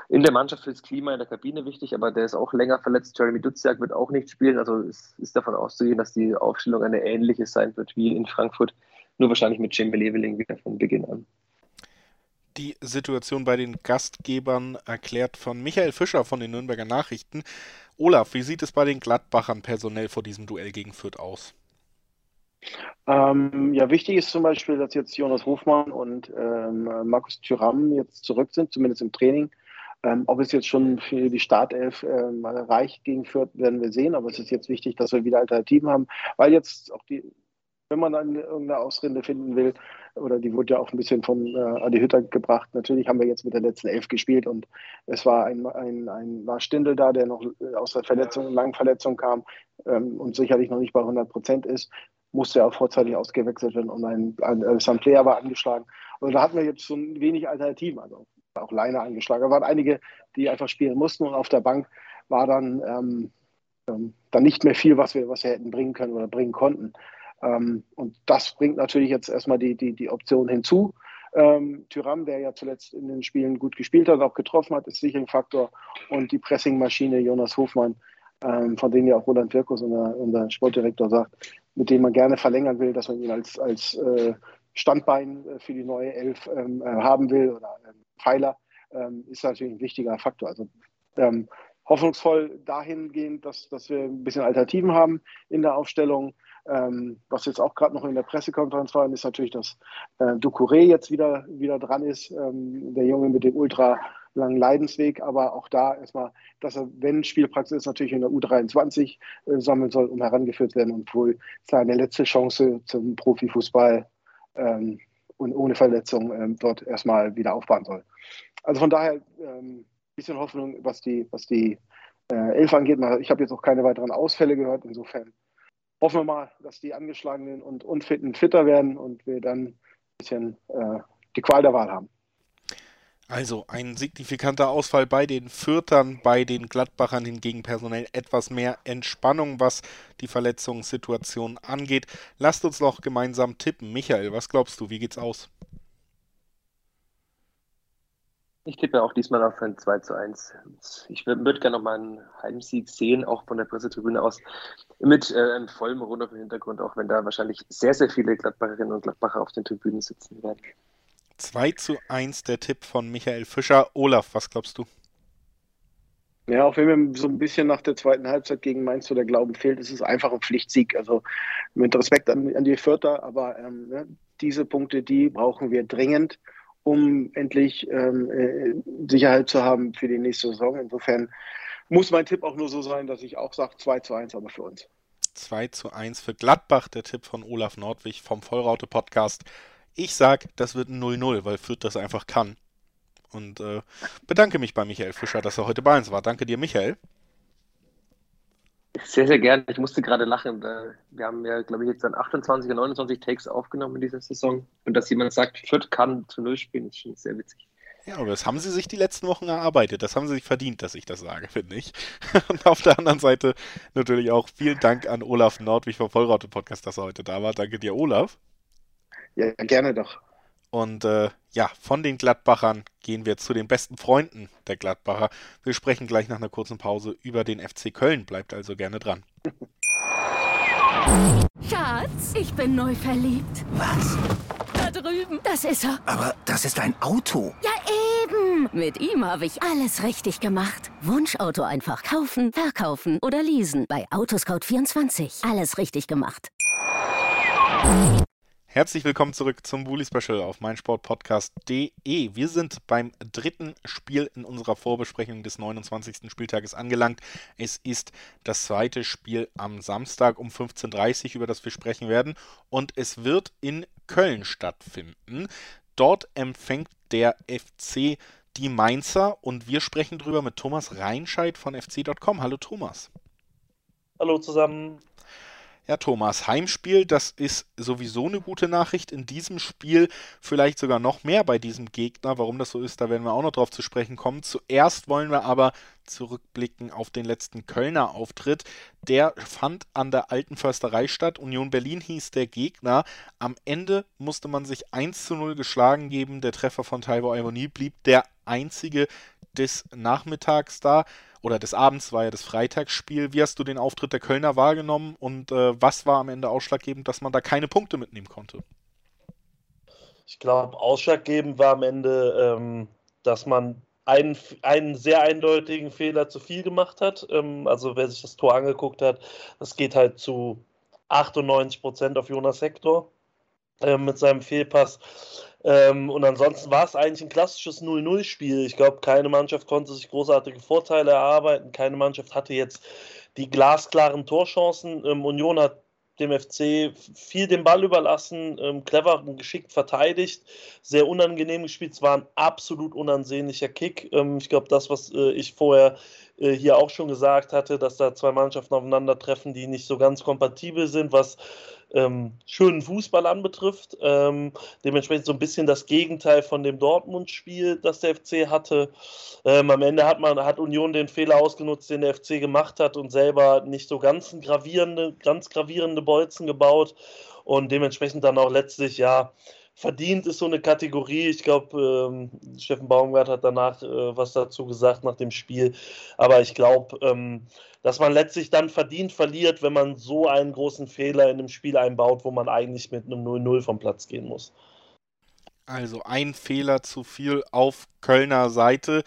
in der Mannschaft für das Klima in der Kabine wichtig, aber der ist auch länger verletzt. Jeremy Duziak wird auch nicht spielen. Also es ist davon auszugehen, dass die Aufstellung eine ähnliche sein wird wie in Frankfurt, nur wahrscheinlich mit Jim Leveling wieder von Beginn an. Die Situation bei den Gastgebern erklärt von Michael Fischer von den Nürnberger Nachrichten. Olaf, wie sieht es bei den Gladbachern personell vor diesem Duell gegen Fürth aus? Ähm, ja, wichtig ist zum Beispiel, dass jetzt Jonas Hofmann und ähm, Markus Thüram jetzt zurück sind, zumindest im Training. Ähm, ob es jetzt schon für die Startelf ähm, reicht gegen Fürth, werden wir sehen. Aber es ist jetzt wichtig, dass wir wieder Alternativen haben, weil jetzt auch die, wenn man dann irgendeine Ausrede finden will, oder die wurde ja auch ein bisschen von äh, Adi Hütter gebracht. Natürlich haben wir jetzt mit der letzten Elf gespielt und es war ein, ein, ein war Stindel da, der noch äh, aus der Verletzung, langen Verletzung kam ähm, und sicherlich noch nicht bei 100 Prozent ist musste auch vorzeitig ausgewechselt werden und ein, ein, ein Sam Player war angeschlagen. Also da hatten wir jetzt ein wenig Alternativen, also auch Leine angeschlagen. Da waren einige, die einfach spielen mussten und auf der Bank war dann, ähm, ähm, dann nicht mehr viel, was wir, was wir hätten bringen können oder bringen konnten. Ähm, und das bringt natürlich jetzt erstmal die, die, die Option hinzu. Ähm, Tyram, der ja zuletzt in den Spielen gut gespielt hat, auch getroffen hat, ist sicher ein Faktor. Und die Pressingmaschine Jonas Hofmann, ähm, von denen ja auch Roland Wirkus, unser, unser Sportdirektor, sagt, mit dem man gerne verlängern will, dass man ihn als, als äh, Standbein äh, für die neue Elf ähm, äh, haben will oder ähm, Pfeiler, ähm, ist natürlich ein wichtiger Faktor. Also ähm, hoffnungsvoll dahingehend, dass, dass wir ein bisschen Alternativen haben in der Aufstellung. Ähm, was jetzt auch gerade noch in der Pressekonferenz war, ist natürlich, dass äh, Ducouré jetzt wieder, wieder dran ist, ähm, der Junge mit dem ultra langen Leidensweg, aber auch da erstmal, dass er, wenn Spielpraxis ist, natürlich in der U23 äh, sammeln soll, um herangeführt werden und wohl seine letzte Chance zum Profifußball ähm, und ohne Verletzung ähm, dort erstmal wieder aufbauen soll. Also von daher ähm, bisschen Hoffnung, was die, was die äh, Elf angeht. Ich habe jetzt auch keine weiteren Ausfälle gehört. Insofern hoffen wir mal, dass die Angeschlagenen und Unfitten fitter werden und wir dann ein bisschen äh, die Qual der Wahl haben. Also ein signifikanter Ausfall bei den Fürtern, bei den Gladbachern hingegen personell etwas mehr Entspannung, was die Verletzungssituation angeht. Lasst uns noch gemeinsam tippen. Michael, was glaubst du, wie geht's aus? Ich tippe auch diesmal auf ein 2 zu 1. Ich würde gerne noch mal einen Heimsieg sehen, auch von der Pressetribüne aus, mit äh, einem vollen Rund auf dem Hintergrund, auch wenn da wahrscheinlich sehr, sehr viele Gladbacherinnen und Gladbacher auf den Tribünen sitzen werden. 2 zu 1 der Tipp von Michael Fischer. Olaf, was glaubst du? Ja, auch wenn mir so ein bisschen nach der zweiten Halbzeit gegen Mainz so der Glauben fehlt, ist es einfach ein Pflichtsieg. Also mit Respekt an, an die Vierter, aber ähm, ne, diese Punkte, die brauchen wir dringend um endlich ähm, äh, Sicherheit zu haben für die nächste Saison. Insofern muss mein Tipp auch nur so sein, dass ich auch sage 2 zu 1, aber für uns. 2 zu 1 für Gladbach, der Tipp von Olaf Nordwig vom Vollraute Podcast. Ich sage, das wird ein 0-0, weil Fürth das einfach kann. Und äh, bedanke mich bei Michael Fischer, dass er heute bei uns war. Danke dir, Michael. Sehr, sehr gerne. Ich musste gerade lachen. Wir haben ja, glaube ich, jetzt dann 28 oder 29 Takes aufgenommen in dieser Saison. Und dass jemand sagt, Fürth kann zu Null spielen, ist schon sehr witzig. Ja, aber das haben sie sich die letzten Wochen erarbeitet. Das haben sie sich verdient, dass ich das sage, finde ich. Und auf der anderen Seite natürlich auch vielen Dank an Olaf Nordwig vom Vollraute Podcast, dass er heute da war. Danke dir, Olaf. Ja, gerne doch. Und äh, ja, von den Gladbachern gehen wir zu den besten Freunden der Gladbacher. Wir sprechen gleich nach einer kurzen Pause über den FC Köln. Bleibt also gerne dran. Schatz, ich bin neu verliebt. Was? Da drüben. Das ist er. Aber das ist ein Auto. Ja, eben. Mit ihm habe ich alles richtig gemacht. Wunschauto einfach kaufen, verkaufen oder leasen. Bei Autoscout24. Alles richtig gemacht. Herzlich willkommen zurück zum Bully Special auf meinsportpodcast.de. Wir sind beim dritten Spiel in unserer Vorbesprechung des 29. Spieltages angelangt. Es ist das zweite Spiel am Samstag um 15.30 Uhr, über das wir sprechen werden. Und es wird in Köln stattfinden. Dort empfängt der FC die Mainzer und wir sprechen drüber mit Thomas Reinscheid von fc.com. Hallo Thomas. Hallo zusammen. Ja, Thomas, Heimspiel, das ist sowieso eine gute Nachricht. In diesem Spiel vielleicht sogar noch mehr bei diesem Gegner. Warum das so ist, da werden wir auch noch drauf zu sprechen kommen. Zuerst wollen wir aber zurückblicken auf den letzten Kölner Auftritt. Der fand an der Alten Försterei statt. Union Berlin hieß der Gegner. Am Ende musste man sich 1 zu 0 geschlagen geben. Der Treffer von Taiwo Ivonie blieb der einzige des Nachmittags da oder des Abends war ja das Freitagsspiel. Wie hast du den Auftritt der Kölner wahrgenommen und äh, was war am Ende ausschlaggebend, dass man da keine Punkte mitnehmen konnte? Ich glaube, ausschlaggebend war am Ende, ähm, dass man einen, einen sehr eindeutigen Fehler zu viel gemacht hat. Ähm, also wer sich das Tor angeguckt hat, das geht halt zu 98 Prozent auf Jonas Hector äh, mit seinem Fehlpass. Ähm, und ansonsten war es eigentlich ein klassisches 0-0-Spiel. Ich glaube, keine Mannschaft konnte sich großartige Vorteile erarbeiten. Keine Mannschaft hatte jetzt die glasklaren Torchancen. Ähm, Union hat dem FC viel den Ball überlassen, ähm, clever und geschickt verteidigt, sehr unangenehm gespielt. Es war ein absolut unansehnlicher Kick. Ähm, ich glaube, das, was äh, ich vorher äh, hier auch schon gesagt hatte, dass da zwei Mannschaften aufeinandertreffen, die nicht so ganz kompatibel sind, was ähm, schönen Fußball anbetrifft. Ähm, dementsprechend so ein bisschen das Gegenteil von dem Dortmund-Spiel, das der FC hatte. Ähm, am Ende hat man hat Union den Fehler ausgenutzt, den der FC gemacht hat und selber nicht so ganz gravierende, ganz gravierende Bolzen gebaut und dementsprechend dann auch letztlich ja verdient ist so eine Kategorie. Ich glaube, ähm, Steffen Baumgart hat danach äh, was dazu gesagt nach dem Spiel. Aber ich glaube, ähm, dass man letztlich dann verdient verliert, wenn man so einen großen Fehler in einem Spiel einbaut, wo man eigentlich mit einem 0-0 vom Platz gehen muss. Also ein Fehler zu viel auf Kölner Seite.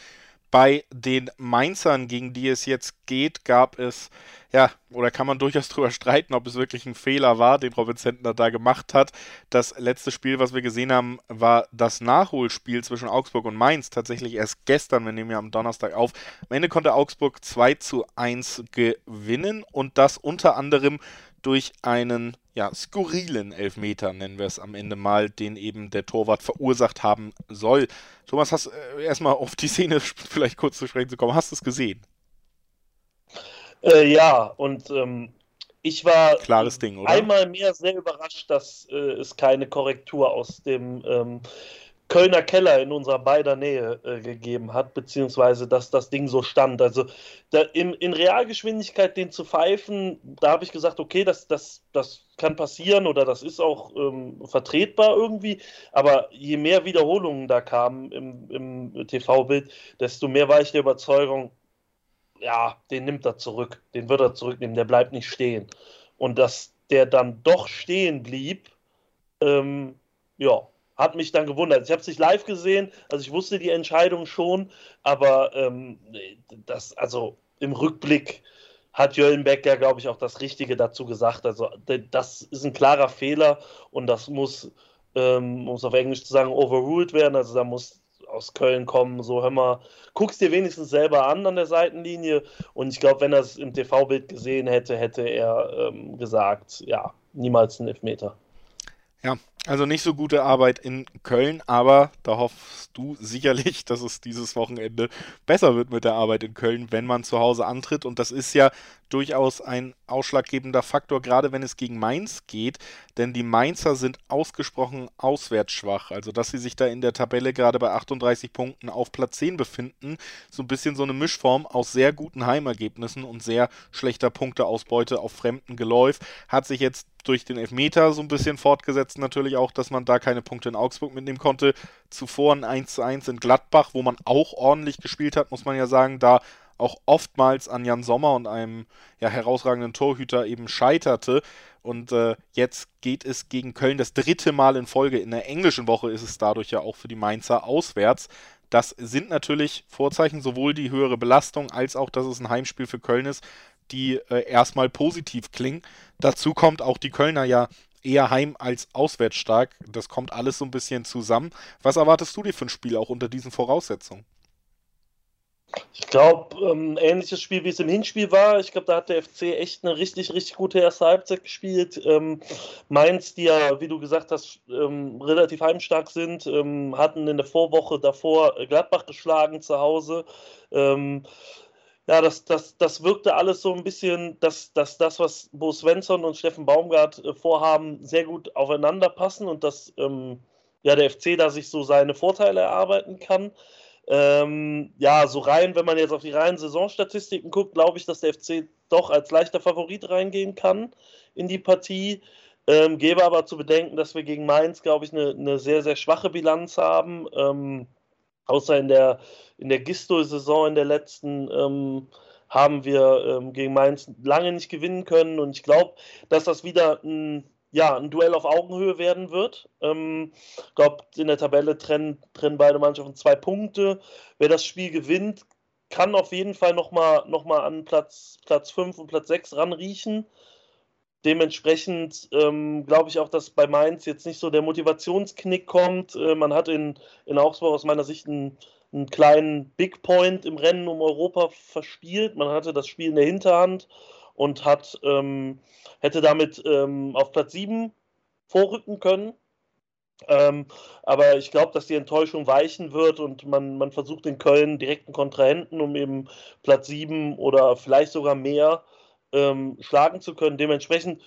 Bei den Mainzern, gegen die es jetzt geht, gab es, ja, oder kann man durchaus drüber streiten, ob es wirklich ein Fehler war, den Robin Zentner da gemacht hat. Das letzte Spiel, was wir gesehen haben, war das Nachholspiel zwischen Augsburg und Mainz. Tatsächlich erst gestern, wir nehmen ja am Donnerstag auf. Am Ende konnte Augsburg 2 zu 1 gewinnen und das unter anderem durch einen ja, skurrilen Elfmeter, nennen wir es am Ende mal, den eben der Torwart verursacht haben soll. Thomas, hast äh, erstmal auf die Szene vielleicht kurz zu sprechen zu kommen, hast du es gesehen? Äh, ja, und ähm, ich war Klares Ding, oder? einmal mehr sehr überrascht, dass äh, es keine Korrektur aus dem ähm, Kölner Keller in unserer beider Nähe äh, gegeben hat, beziehungsweise dass das Ding so stand. Also da, in, in Realgeschwindigkeit den zu pfeifen, da habe ich gesagt, okay, das, das, das kann passieren oder das ist auch ähm, vertretbar irgendwie, aber je mehr Wiederholungen da kamen im, im TV-Bild, desto mehr war ich der Überzeugung, ja, den nimmt er zurück, den wird er zurücknehmen, der bleibt nicht stehen. Und dass der dann doch stehen blieb, ähm, ja, hat mich dann gewundert. Ich habe es nicht live gesehen, also ich wusste die Entscheidung schon, aber ähm, das, also im Rückblick hat Jörn Becker, glaube ich, auch das Richtige dazu gesagt. Also das ist ein klarer Fehler und das muss, ähm, um es auf Englisch zu sagen, overruled werden. Also da muss aus Köln kommen, so hör mal, guck's dir wenigstens selber an an der Seitenlinie. Und ich glaube, wenn er es im TV-Bild gesehen hätte, hätte er ähm, gesagt, ja, niemals ein Elfmeter. Ja, also nicht so gute Arbeit in Köln, aber da hoffst du sicherlich, dass es dieses Wochenende besser wird mit der Arbeit in Köln, wenn man zu Hause antritt. Und das ist ja durchaus ein ausschlaggebender Faktor, gerade wenn es gegen Mainz geht, denn die Mainzer sind ausgesprochen auswärts schwach. Also, dass sie sich da in der Tabelle gerade bei 38 Punkten auf Platz 10 befinden, so ein bisschen so eine Mischform aus sehr guten Heimergebnissen und sehr schlechter Punkteausbeute auf fremden Geläuf, hat sich jetzt durch den Elfmeter so ein bisschen fortgesetzt natürlich auch, dass man da keine Punkte in Augsburg mitnehmen konnte. Zuvor ein 1:1 in Gladbach, wo man auch ordentlich gespielt hat, muss man ja sagen, da auch oftmals an Jan Sommer und einem ja, herausragenden Torhüter eben scheiterte. Und äh, jetzt geht es gegen Köln das dritte Mal in Folge. In der englischen Woche ist es dadurch ja auch für die Mainzer auswärts. Das sind natürlich Vorzeichen, sowohl die höhere Belastung als auch, dass es ein Heimspiel für Köln ist, die äh, erstmal positiv klingen. Dazu kommt auch die Kölner ja eher heim als auswärts stark. Das kommt alles so ein bisschen zusammen. Was erwartest du dir für ein Spiel auch unter diesen Voraussetzungen? Ich glaube, ähm, ähnliches Spiel wie es im Hinspiel war. Ich glaube, da hat der FC echt eine richtig, richtig gute erste Halbzeit gespielt. Ähm, Mainz, die ja, wie du gesagt hast, ähm, relativ heimstark sind, ähm, hatten in der Vorwoche davor Gladbach geschlagen zu Hause. Ähm, ja, das, das, das wirkte alles so ein bisschen, dass, dass das, was Bo Svensson und Steffen Baumgart äh, vorhaben, sehr gut aufeinander passen und dass ähm, ja, der FC da sich so seine Vorteile erarbeiten kann. Ähm, ja, so rein, wenn man jetzt auf die reinen Saisonstatistiken guckt, glaube ich, dass der FC doch als leichter Favorit reingehen kann in die Partie. Ähm, gebe aber zu bedenken, dass wir gegen Mainz, glaube ich, eine, eine sehr, sehr schwache Bilanz haben. Ähm, außer in der, in der Gisto-Saison in der letzten ähm, haben wir ähm, gegen Mainz lange nicht gewinnen können. Und ich glaube, dass das wieder ein ja, ein Duell auf Augenhöhe werden wird. Ich ähm, glaube, in der Tabelle trennen, trennen beide Mannschaften zwei Punkte. Wer das Spiel gewinnt, kann auf jeden Fall nochmal noch mal an Platz, Platz 5 und Platz 6 ranriechen. Dementsprechend ähm, glaube ich auch, dass bei Mainz jetzt nicht so der Motivationsknick kommt. Äh, man hat in, in Augsburg aus meiner Sicht einen, einen kleinen Big Point im Rennen um Europa verspielt. Man hatte das Spiel in der Hinterhand und hat, ähm, hätte damit ähm, auf Platz 7 vorrücken können. Ähm, aber ich glaube, dass die Enttäuschung weichen wird und man, man versucht in Köln direkten Kontrahenten, um eben Platz 7 oder vielleicht sogar mehr ähm, schlagen zu können. Dementsprechend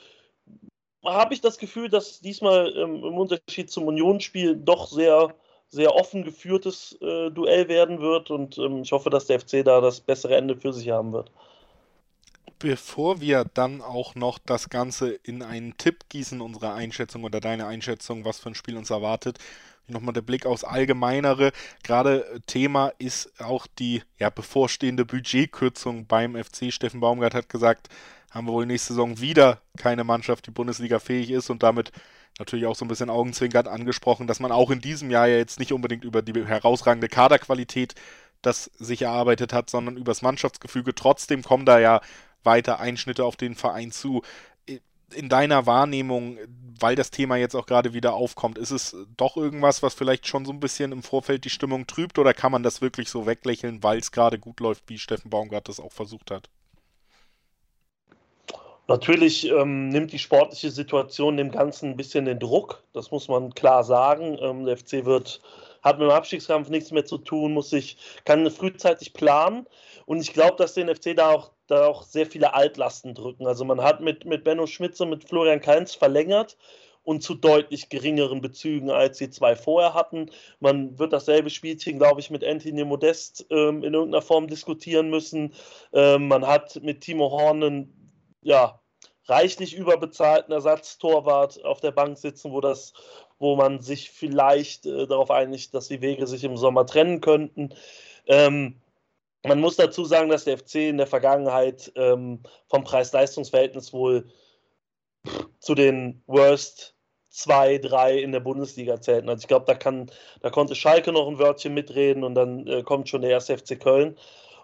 habe ich das Gefühl, dass diesmal ähm, im Unterschied zum Unionsspiel doch sehr, sehr offen geführtes äh, Duell werden wird und ähm, ich hoffe, dass der FC da das bessere Ende für sich haben wird bevor wir dann auch noch das Ganze in einen Tipp gießen, unsere Einschätzung oder deine Einschätzung, was für ein Spiel uns erwartet, nochmal der Blick aufs Allgemeinere. Gerade Thema ist auch die ja, bevorstehende Budgetkürzung beim FC. Steffen Baumgart hat gesagt, haben wir wohl nächste Saison wieder keine Mannschaft, die Bundesliga fähig ist und damit natürlich auch so ein bisschen augenzwinkert angesprochen, dass man auch in diesem Jahr ja jetzt nicht unbedingt über die herausragende Kaderqualität das sich erarbeitet hat, sondern übers Mannschaftsgefüge. Trotzdem kommen da ja weiter Einschnitte auf den Verein zu. In deiner Wahrnehmung, weil das Thema jetzt auch gerade wieder aufkommt, ist es doch irgendwas, was vielleicht schon so ein bisschen im Vorfeld die Stimmung trübt oder kann man das wirklich so weglächeln, weil es gerade gut läuft, wie Steffen Baumgart das auch versucht hat? Natürlich ähm, nimmt die sportliche Situation dem Ganzen ein bisschen den Druck, das muss man klar sagen. Ähm, der FC wird, hat mit dem Abstiegskampf nichts mehr zu tun, muss sich, kann frühzeitig planen. Und ich glaube, dass den FC da auch da auch sehr viele Altlasten drücken. Also man hat mit, mit Benno Schmitz und mit Florian Kainz verlängert und zu deutlich geringeren Bezügen, als die zwei vorher hatten. Man wird dasselbe Spielchen, glaube ich, mit Anthony Modest ähm, in irgendeiner Form diskutieren müssen. Ähm, man hat mit Timo Horn einen ja, reichlich überbezahlten Ersatztorwart auf der Bank sitzen, wo das wo man sich vielleicht äh, darauf einigt, dass die Wege sich im Sommer trennen könnten. Ähm, man muss dazu sagen, dass der FC in der Vergangenheit ähm, vom Preis-Leistungs-Verhältnis wohl zu den Worst zwei, drei in der Bundesliga zählten. Also ich glaube, da kann, da konnte Schalke noch ein Wörtchen mitreden und dann äh, kommt schon der erste FC Köln.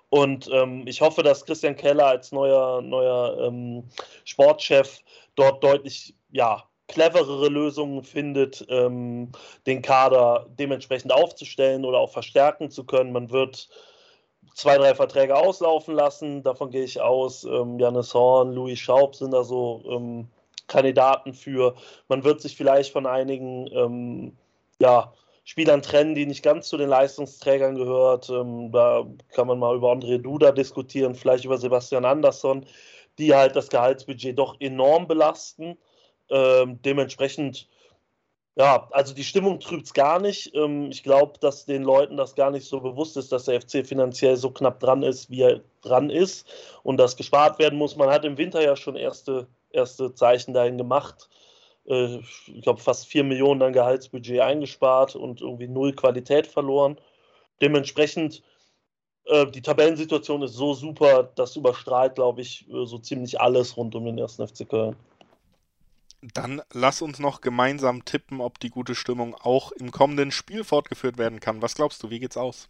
Und ähm, ich hoffe, dass Christian Keller als neuer, neuer ähm, Sportchef dort deutlich ja, cleverere Lösungen findet, ähm, den Kader dementsprechend aufzustellen oder auch verstärken zu können. Man wird zwei, drei Verträge auslaufen lassen, davon gehe ich aus. Ähm, Janis Horn, Louis Schaub sind da so ähm, Kandidaten für. Man wird sich vielleicht von einigen ähm, ja, Spielern trennen, die nicht ganz zu den Leistungsträgern gehört. Ähm, da kann man mal über André Duda diskutieren, vielleicht über Sebastian Andersson, die halt das Gehaltsbudget doch enorm belasten. Ähm, dementsprechend, ja, also die Stimmung trübt es gar nicht. Ähm, ich glaube, dass den Leuten das gar nicht so bewusst ist, dass der FC finanziell so knapp dran ist, wie er dran ist und dass gespart werden muss. Man hat im Winter ja schon erste, erste Zeichen dahin gemacht. Äh, ich glaube, fast 4 Millionen an Gehaltsbudget eingespart und irgendwie null Qualität verloren. Dementsprechend äh, die Tabellensituation ist so super, das überstrahlt, glaube ich, äh, so ziemlich alles rund um den ersten FC Köln. Dann lass uns noch gemeinsam tippen, ob die gute Stimmung auch im kommenden Spiel fortgeführt werden kann. Was glaubst du, wie geht's aus?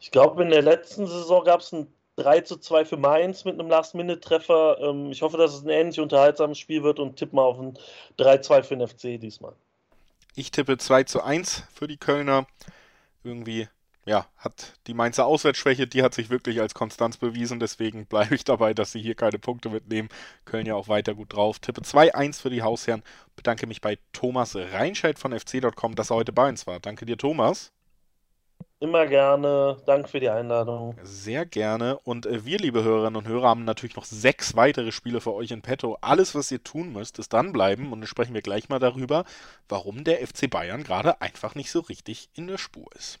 Ich glaube, in der letzten Saison gab es ein 3 zu 2 für Mainz mit einem Last-Minute-Treffer. Ähm, ich hoffe, dass es ein ähnlich unterhaltsames Spiel wird und tippe mal auf ein 3-2 für den FC diesmal. Ich tippe 2 zu 1 für die Kölner. Irgendwie ja, hat die Mainzer Auswärtsschwäche, die hat sich wirklich als Konstanz bewiesen. Deswegen bleibe ich dabei, dass sie hier keine Punkte mitnehmen. Köln ja auch weiter gut drauf. Tippe 2-1 für die Hausherren. Bedanke mich bei Thomas Reinscheid von fc.com, dass er heute bei uns war. Danke dir, Thomas. Immer gerne. Danke für die Einladung. Sehr gerne. Und äh, wir, liebe Hörerinnen und Hörer, haben natürlich noch sechs weitere Spiele für euch in petto. Alles, was ihr tun müsst, ist dranbleiben. Und dann sprechen wir gleich mal darüber, warum der FC Bayern gerade einfach nicht so richtig in der Spur ist.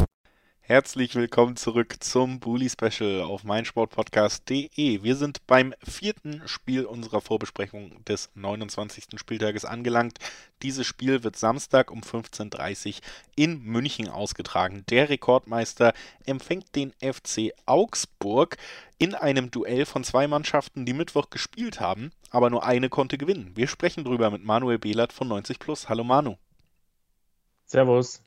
Herzlich willkommen zurück zum Bully Special auf meinsportpodcast.de. Wir sind beim vierten Spiel unserer Vorbesprechung des 29. Spieltages angelangt. Dieses Spiel wird Samstag um 15.30 Uhr in München ausgetragen. Der Rekordmeister empfängt den FC Augsburg in einem Duell von zwei Mannschaften, die Mittwoch gespielt haben, aber nur eine konnte gewinnen. Wir sprechen drüber mit Manuel Behlert von 90 Plus. Hallo Manu. Servus.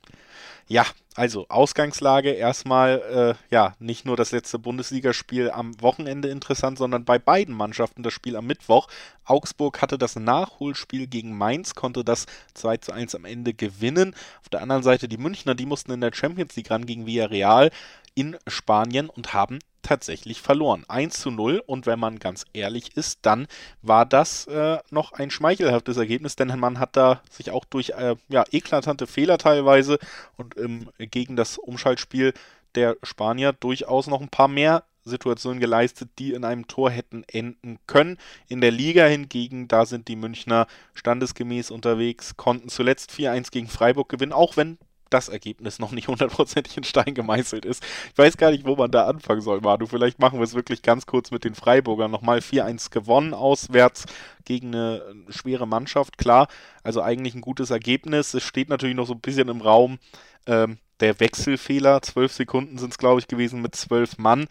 Ja, also Ausgangslage erstmal, äh, ja, nicht nur das letzte Bundesligaspiel am Wochenende interessant, sondern bei beiden Mannschaften das Spiel am Mittwoch. Augsburg hatte das Nachholspiel gegen Mainz, konnte das 2 zu 1 am Ende gewinnen. Auf der anderen Seite die Münchner, die mussten in der Champions League ran gegen Villarreal in Spanien und haben tatsächlich verloren. 1 zu 0 und wenn man ganz ehrlich ist, dann war das äh, noch ein schmeichelhaftes Ergebnis, denn man hat da sich auch durch äh, ja, eklatante Fehler teilweise und ähm, gegen das Umschaltspiel der Spanier durchaus noch ein paar mehr Situationen geleistet, die in einem Tor hätten enden können. In der Liga hingegen, da sind die Münchner standesgemäß unterwegs, konnten zuletzt 4-1 gegen Freiburg gewinnen, auch wenn das Ergebnis noch nicht hundertprozentig in Stein gemeißelt ist. Ich weiß gar nicht, wo man da anfangen soll, Manu. Vielleicht machen wir es wirklich ganz kurz mit den Freiburgern. Nochmal 4-1 gewonnen auswärts gegen eine schwere Mannschaft. Klar, also eigentlich ein gutes Ergebnis. Es steht natürlich noch so ein bisschen im Raum ähm, der Wechselfehler. Zwölf Sekunden sind es, glaube ich, gewesen mit zwölf Mann.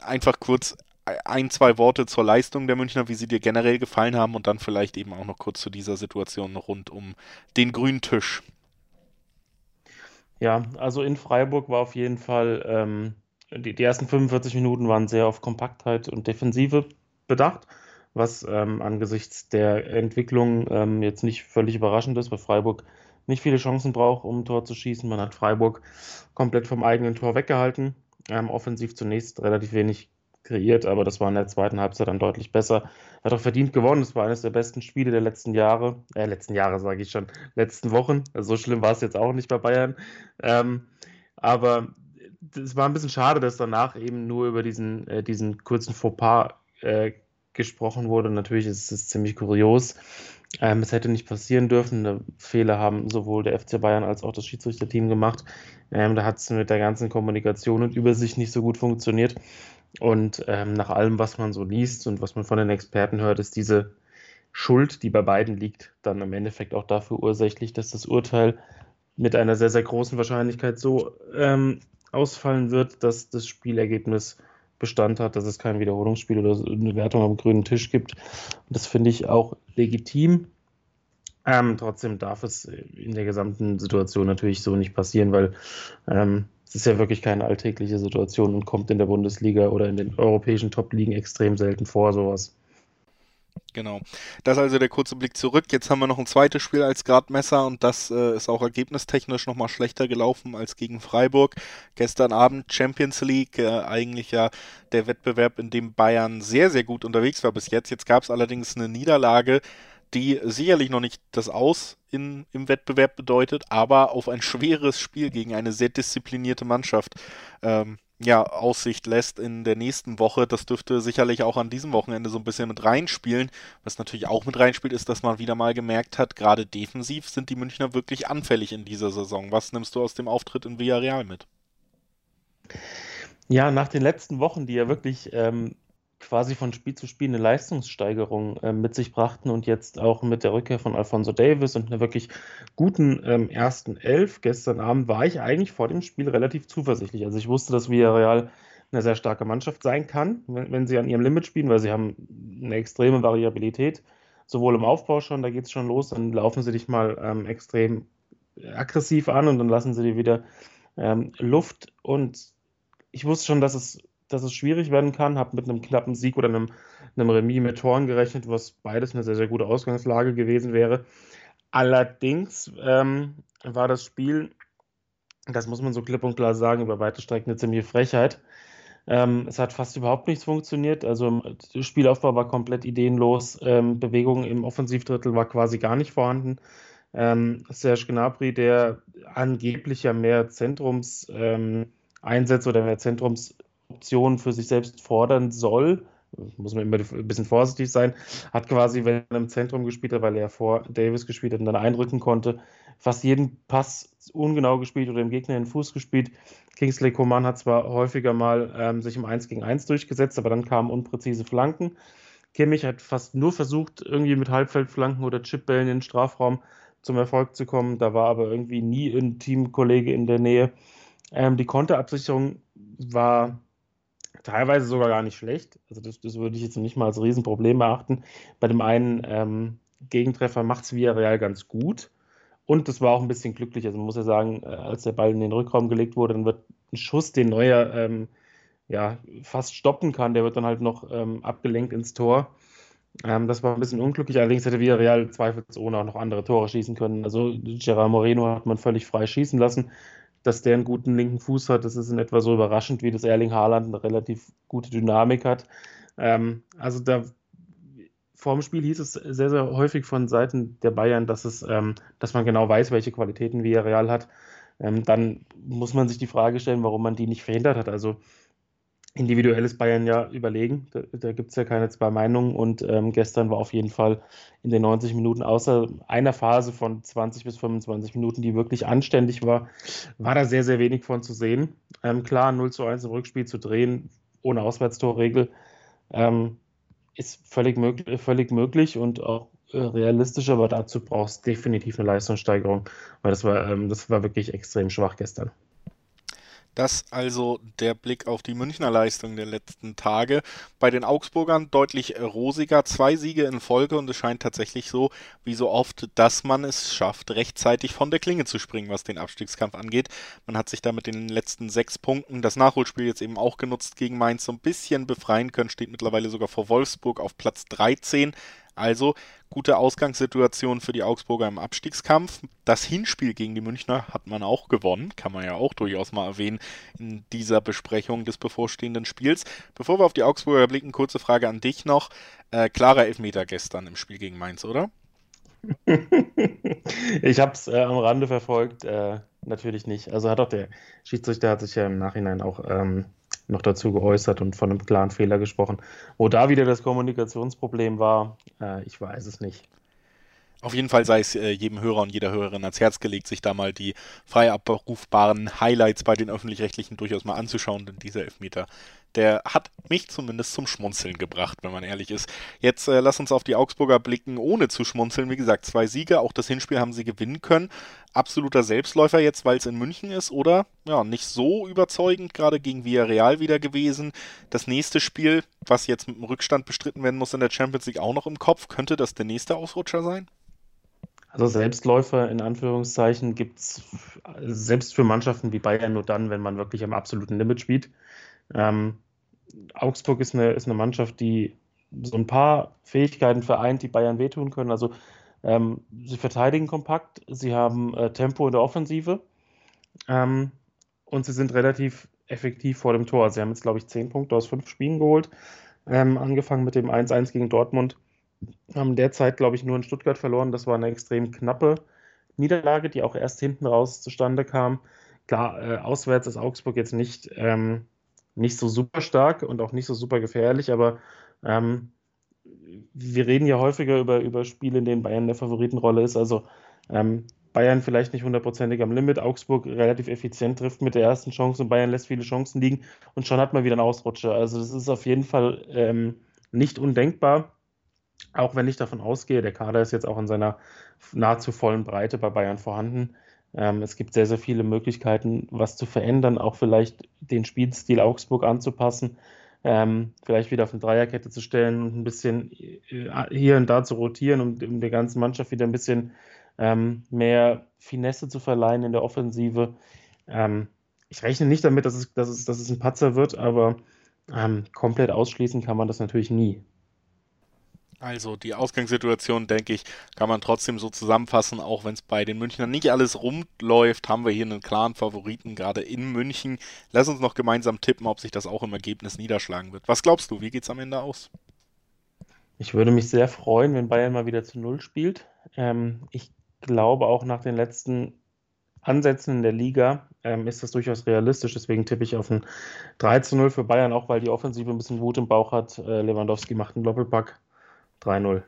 Einfach kurz ein, zwei Worte zur Leistung der Münchner, wie sie dir generell gefallen haben und dann vielleicht eben auch noch kurz zu dieser Situation rund um den grünen Tisch. Ja, also in Freiburg war auf jeden Fall, ähm, die, die ersten 45 Minuten waren sehr auf Kompaktheit und Defensive bedacht, was ähm, angesichts der Entwicklung ähm, jetzt nicht völlig überraschend ist, weil Freiburg nicht viele Chancen braucht, um ein Tor zu schießen. Man hat Freiburg komplett vom eigenen Tor weggehalten. Ähm, offensiv zunächst relativ wenig kreiert, aber das war in der zweiten Halbzeit dann deutlich besser. Hat auch verdient gewonnen. Es war eines der besten Spiele der letzten Jahre. Äh, letzten Jahre sage ich schon, letzten Wochen. Also so schlimm war es jetzt auch nicht bei Bayern. Ähm, aber es war ein bisschen schade, dass danach eben nur über diesen, äh, diesen kurzen Fauxpas äh, gesprochen wurde. Natürlich ist es ziemlich kurios. Ähm, es hätte nicht passieren dürfen. Fehler haben sowohl der FC Bayern als auch das Schiedsrichterteam gemacht. Ähm, da hat es mit der ganzen Kommunikation und Übersicht nicht so gut funktioniert. Und ähm, nach allem, was man so liest und was man von den Experten hört, ist diese Schuld, die bei beiden liegt, dann im Endeffekt auch dafür ursächlich, dass das Urteil mit einer sehr, sehr großen Wahrscheinlichkeit so ähm, ausfallen wird, dass das Spielergebnis Bestand hat, dass es kein Wiederholungsspiel oder eine Wertung am grünen Tisch gibt. Und das finde ich auch legitim. Ähm, trotzdem darf es in der gesamten Situation natürlich so nicht passieren, weil ähm, es ist ja wirklich keine alltägliche Situation und kommt in der Bundesliga oder in den europäischen Top-Ligen extrem selten vor, sowas. Genau. Das also der kurze Blick zurück. Jetzt haben wir noch ein zweites Spiel als Gradmesser und das äh, ist auch ergebnistechnisch nochmal schlechter gelaufen als gegen Freiburg. Gestern Abend Champions League, äh, eigentlich ja der Wettbewerb, in dem Bayern sehr, sehr gut unterwegs war bis jetzt. Jetzt gab es allerdings eine Niederlage, die sicherlich noch nicht das Aus in, im Wettbewerb bedeutet, aber auf ein schweres Spiel gegen eine sehr disziplinierte Mannschaft. Ähm, ja, Aussicht lässt in der nächsten Woche. Das dürfte sicherlich auch an diesem Wochenende so ein bisschen mit reinspielen. Was natürlich auch mit reinspielt, ist, dass man wieder mal gemerkt hat, gerade defensiv sind die Münchner wirklich anfällig in dieser Saison. Was nimmst du aus dem Auftritt in Villarreal mit? Ja, nach den letzten Wochen, die ja wirklich ähm, quasi von Spiel zu Spiel eine Leistungssteigerung äh, mit sich brachten und jetzt auch mit der Rückkehr von Alfonso Davis und einer wirklich guten ähm, ersten Elf gestern Abend war ich eigentlich vor dem Spiel relativ zuversichtlich. Also ich wusste, dass Villarreal eine sehr starke Mannschaft sein kann, wenn, wenn sie an ihrem Limit spielen, weil sie haben eine extreme Variabilität, sowohl im Aufbau schon, da geht es schon los, dann laufen sie dich mal ähm, extrem aggressiv an und dann lassen sie dir wieder ähm, Luft und ich wusste schon, dass es dass es schwierig werden kann. Habe mit einem knappen Sieg oder einem, einem Remis mit Toren gerechnet, was beides eine sehr, sehr gute Ausgangslage gewesen wäre. Allerdings ähm, war das Spiel, das muss man so klipp und klar sagen, über weite Strecken eine ziemliche Frechheit. Ähm, es hat fast überhaupt nichts funktioniert. Also der Spielaufbau war komplett ideenlos. Ähm, Bewegung im Offensivdrittel war quasi gar nicht vorhanden. Ähm, Serge Gnabry, der angeblich ja mehr Zentrumseinsätze ähm, oder mehr Zentrums Optionen für sich selbst fordern soll, muss man immer ein bisschen vorsichtig sein, hat quasi, wenn er im Zentrum gespielt hat, weil er vor Davis gespielt hat und dann einrücken konnte, fast jeden Pass ungenau gespielt oder dem Gegner in den Fuß gespielt. Kingsley Coman hat zwar häufiger mal ähm, sich im 1 gegen 1 durchgesetzt, aber dann kamen unpräzise Flanken. Kimmich hat fast nur versucht, irgendwie mit Halbfeldflanken oder Chipbällen in den Strafraum zum Erfolg zu kommen. Da war aber irgendwie nie ein Teamkollege in der Nähe. Ähm, die Konterabsicherung war teilweise sogar gar nicht schlecht. Also das, das würde ich jetzt nicht mal als Riesenproblem beachten. Bei dem einen ähm, Gegentreffer macht es Villarreal ganz gut. Und das war auch ein bisschen glücklich. Also man muss ja sagen, äh, als der Ball in den Rückraum gelegt wurde, dann wird ein Schuss, den Neuer ähm, ja, fast stoppen kann, der wird dann halt noch ähm, abgelenkt ins Tor. Ähm, das war ein bisschen unglücklich. Allerdings hätte Villarreal zweifelsohne auch noch andere Tore schießen können. Also Gerard Moreno hat man völlig frei schießen lassen dass der einen guten linken Fuß hat. Das ist in etwa so überraschend, wie das Erling Haaland eine relativ gute Dynamik hat. Ähm, also da vor dem Spiel hieß es sehr, sehr häufig von Seiten der Bayern, dass es, ähm, dass man genau weiß, welche Qualitäten Villarreal hat. Ähm, dann muss man sich die Frage stellen, warum man die nicht verhindert hat. Also individuell ist Bayern ja überlegen. Da, da gibt es ja keine zwei Meinungen. Und ähm, gestern war auf jeden Fall in den 90 Minuten, außer einer Phase von 20 bis 25 Minuten, die wirklich anständig war, war da sehr, sehr wenig von zu sehen. Ähm, klar, 0 zu 1 im Rückspiel zu drehen, ohne Auswärtstorregel, ähm, ist völlig, mög völlig möglich und auch äh, realistisch, aber dazu brauchst du definitiv eine Leistungssteigerung, weil das war, ähm, das war wirklich extrem schwach gestern. Das also der Blick auf die Münchner Leistung der letzten Tage. Bei den Augsburgern deutlich rosiger, zwei Siege in Folge und es scheint tatsächlich so, wie so oft, dass man es schafft, rechtzeitig von der Klinge zu springen, was den Abstiegskampf angeht. Man hat sich da mit den letzten sechs Punkten das Nachholspiel jetzt eben auch genutzt gegen Mainz so ein bisschen befreien können, steht mittlerweile sogar vor Wolfsburg auf Platz 13. Also gute Ausgangssituation für die Augsburger im Abstiegskampf. Das Hinspiel gegen die Münchner hat man auch gewonnen, kann man ja auch durchaus mal erwähnen in dieser Besprechung des bevorstehenden Spiels. Bevor wir auf die Augsburger blicken, kurze Frage an dich noch. Äh, klarer Elfmeter gestern im Spiel gegen Mainz, oder? ich habe es äh, am Rande verfolgt, äh, natürlich nicht. Also hat auch der Schiedsrichter hat sich ja im Nachhinein auch ähm, noch dazu geäußert und von einem klaren Fehler gesprochen. Wo da wieder das Kommunikationsproblem war, äh, ich weiß es nicht. Auf jeden Fall sei es äh, jedem Hörer und jeder Hörerin ans Herz gelegt, sich da mal die frei abrufbaren Highlights bei den öffentlich-rechtlichen durchaus mal anzuschauen, denn dieser Elfmeter der hat mich zumindest zum Schmunzeln gebracht, wenn man ehrlich ist. Jetzt äh, lass uns auf die Augsburger blicken, ohne zu schmunzeln. Wie gesagt, zwei Siege, auch das Hinspiel haben sie gewinnen können. Absoluter Selbstläufer jetzt, weil es in München ist, oder? Ja, nicht so überzeugend, gerade gegen Villarreal wieder gewesen. Das nächste Spiel, was jetzt mit dem Rückstand bestritten werden muss in der Champions League, auch noch im Kopf. Könnte das der nächste Ausrutscher sein? Also Selbstläufer in Anführungszeichen gibt es selbst für Mannschaften wie Bayern nur dann, wenn man wirklich am absoluten Limit spielt. Ähm, Augsburg ist eine, ist eine Mannschaft, die so ein paar Fähigkeiten vereint, die Bayern wehtun können. Also ähm, sie verteidigen kompakt, sie haben äh, Tempo in der Offensive ähm, und sie sind relativ effektiv vor dem Tor. Sie haben jetzt, glaube ich, zehn Punkte aus fünf Spielen geholt, ähm, angefangen mit dem 1-1 gegen Dortmund. Haben derzeit, glaube ich, nur in Stuttgart verloren. Das war eine extrem knappe Niederlage, die auch erst hinten raus zustande kam. Klar, äh, auswärts ist Augsburg jetzt nicht ähm, nicht so super stark und auch nicht so super gefährlich, aber ähm, wir reden ja häufiger über, über Spiele, in denen Bayern der Favoritenrolle ist. Also ähm, Bayern vielleicht nicht hundertprozentig am Limit, Augsburg relativ effizient trifft mit der ersten Chance und Bayern lässt viele Chancen liegen und schon hat man wieder einen Ausrutscher. Also das ist auf jeden Fall ähm, nicht undenkbar, auch wenn ich davon ausgehe, der Kader ist jetzt auch in seiner nahezu vollen Breite bei Bayern vorhanden. Ähm, es gibt sehr, sehr viele Möglichkeiten, was zu verändern, auch vielleicht den Spielstil Augsburg anzupassen, ähm, vielleicht wieder auf eine Dreierkette zu stellen und ein bisschen äh, hier und da zu rotieren, um, um der ganzen Mannschaft wieder ein bisschen ähm, mehr Finesse zu verleihen in der Offensive. Ähm, ich rechne nicht damit, dass es, dass es, dass es ein Patzer wird, aber ähm, komplett ausschließen kann man das natürlich nie. Also die Ausgangssituation, denke ich, kann man trotzdem so zusammenfassen, auch wenn es bei den Münchnern nicht alles rumläuft, haben wir hier einen klaren Favoriten, gerade in München. Lass uns noch gemeinsam tippen, ob sich das auch im Ergebnis niederschlagen wird. Was glaubst du, wie geht es am Ende aus? Ich würde mich sehr freuen, wenn Bayern mal wieder zu Null spielt. Ähm, ich glaube auch nach den letzten Ansätzen in der Liga ähm, ist das durchaus realistisch. Deswegen tippe ich auf ein 3 zu 0 für Bayern, auch weil die Offensive ein bisschen Wut im Bauch hat. Äh, Lewandowski macht einen Doppelpack. 3-0.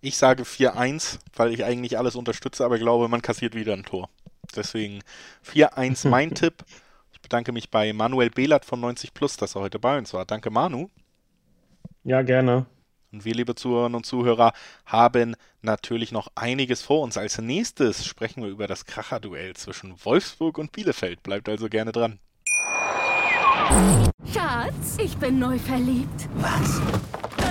Ich sage 4-1, weil ich eigentlich alles unterstütze, aber glaube, man kassiert wieder ein Tor. Deswegen 4-1 mein Tipp. Ich bedanke mich bei Manuel Behlert von 90 Plus, dass er heute bei uns war. Danke, Manu. Ja, gerne. Und wir, liebe Zuhörerinnen und Zuhörer, haben natürlich noch einiges vor uns. Als nächstes sprechen wir über das Kracherduell zwischen Wolfsburg und Bielefeld. Bleibt also gerne dran. Schatz, ich bin neu verliebt. Was?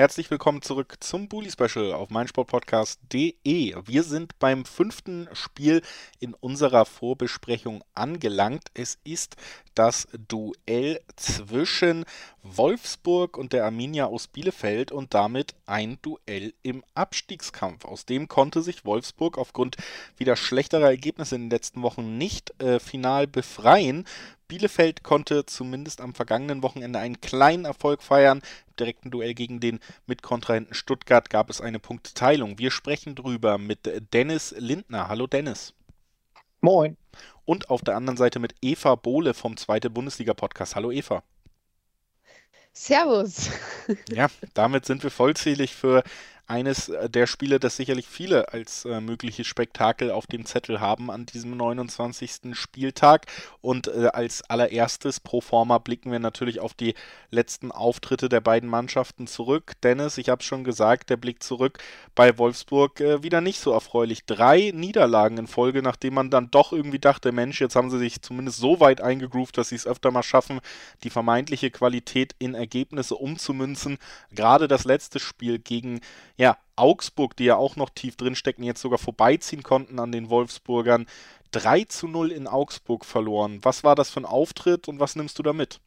Herzlich willkommen zurück zum Bully Special auf meinsportpodcast.de. Wir sind beim fünften Spiel in unserer Vorbesprechung angelangt. Es ist das Duell zwischen Wolfsburg und der Arminia aus Bielefeld und damit ein Duell im Abstiegskampf. Aus dem konnte sich Wolfsburg aufgrund wieder schlechterer Ergebnisse in den letzten Wochen nicht äh, final befreien. Bielefeld konnte zumindest am vergangenen Wochenende einen kleinen Erfolg feiern. Im direkten Duell gegen den Mitkontrahenten Stuttgart gab es eine Punkteteilung. Wir sprechen drüber mit Dennis Lindner. Hallo Dennis. Moin. Und auf der anderen Seite mit Eva Bohle vom Zweite Bundesliga Podcast. Hallo Eva. Servus. Ja, damit sind wir vollzählig für eines äh, der Spiele, das sicherlich viele als äh, mögliches Spektakel auf dem Zettel haben an diesem 29. Spieltag. Und äh, als allererstes pro forma blicken wir natürlich auf die letzten Auftritte der beiden Mannschaften zurück. Dennis, ich habe es schon gesagt, der Blick zurück bei Wolfsburg äh, wieder nicht so erfreulich. Drei Niederlagen in Folge, nachdem man dann doch irgendwie dachte, Mensch, jetzt haben sie sich zumindest so weit eingegroovt, dass sie es öfter mal schaffen, die vermeintliche Qualität in Ergebnisse umzumünzen. Gerade das letzte Spiel gegen ja, Augsburg, die ja auch noch tief drin stecken, jetzt sogar vorbeiziehen konnten an den Wolfsburgern. 3 zu 0 in Augsburg verloren. Was war das für ein Auftritt und was nimmst du da mit?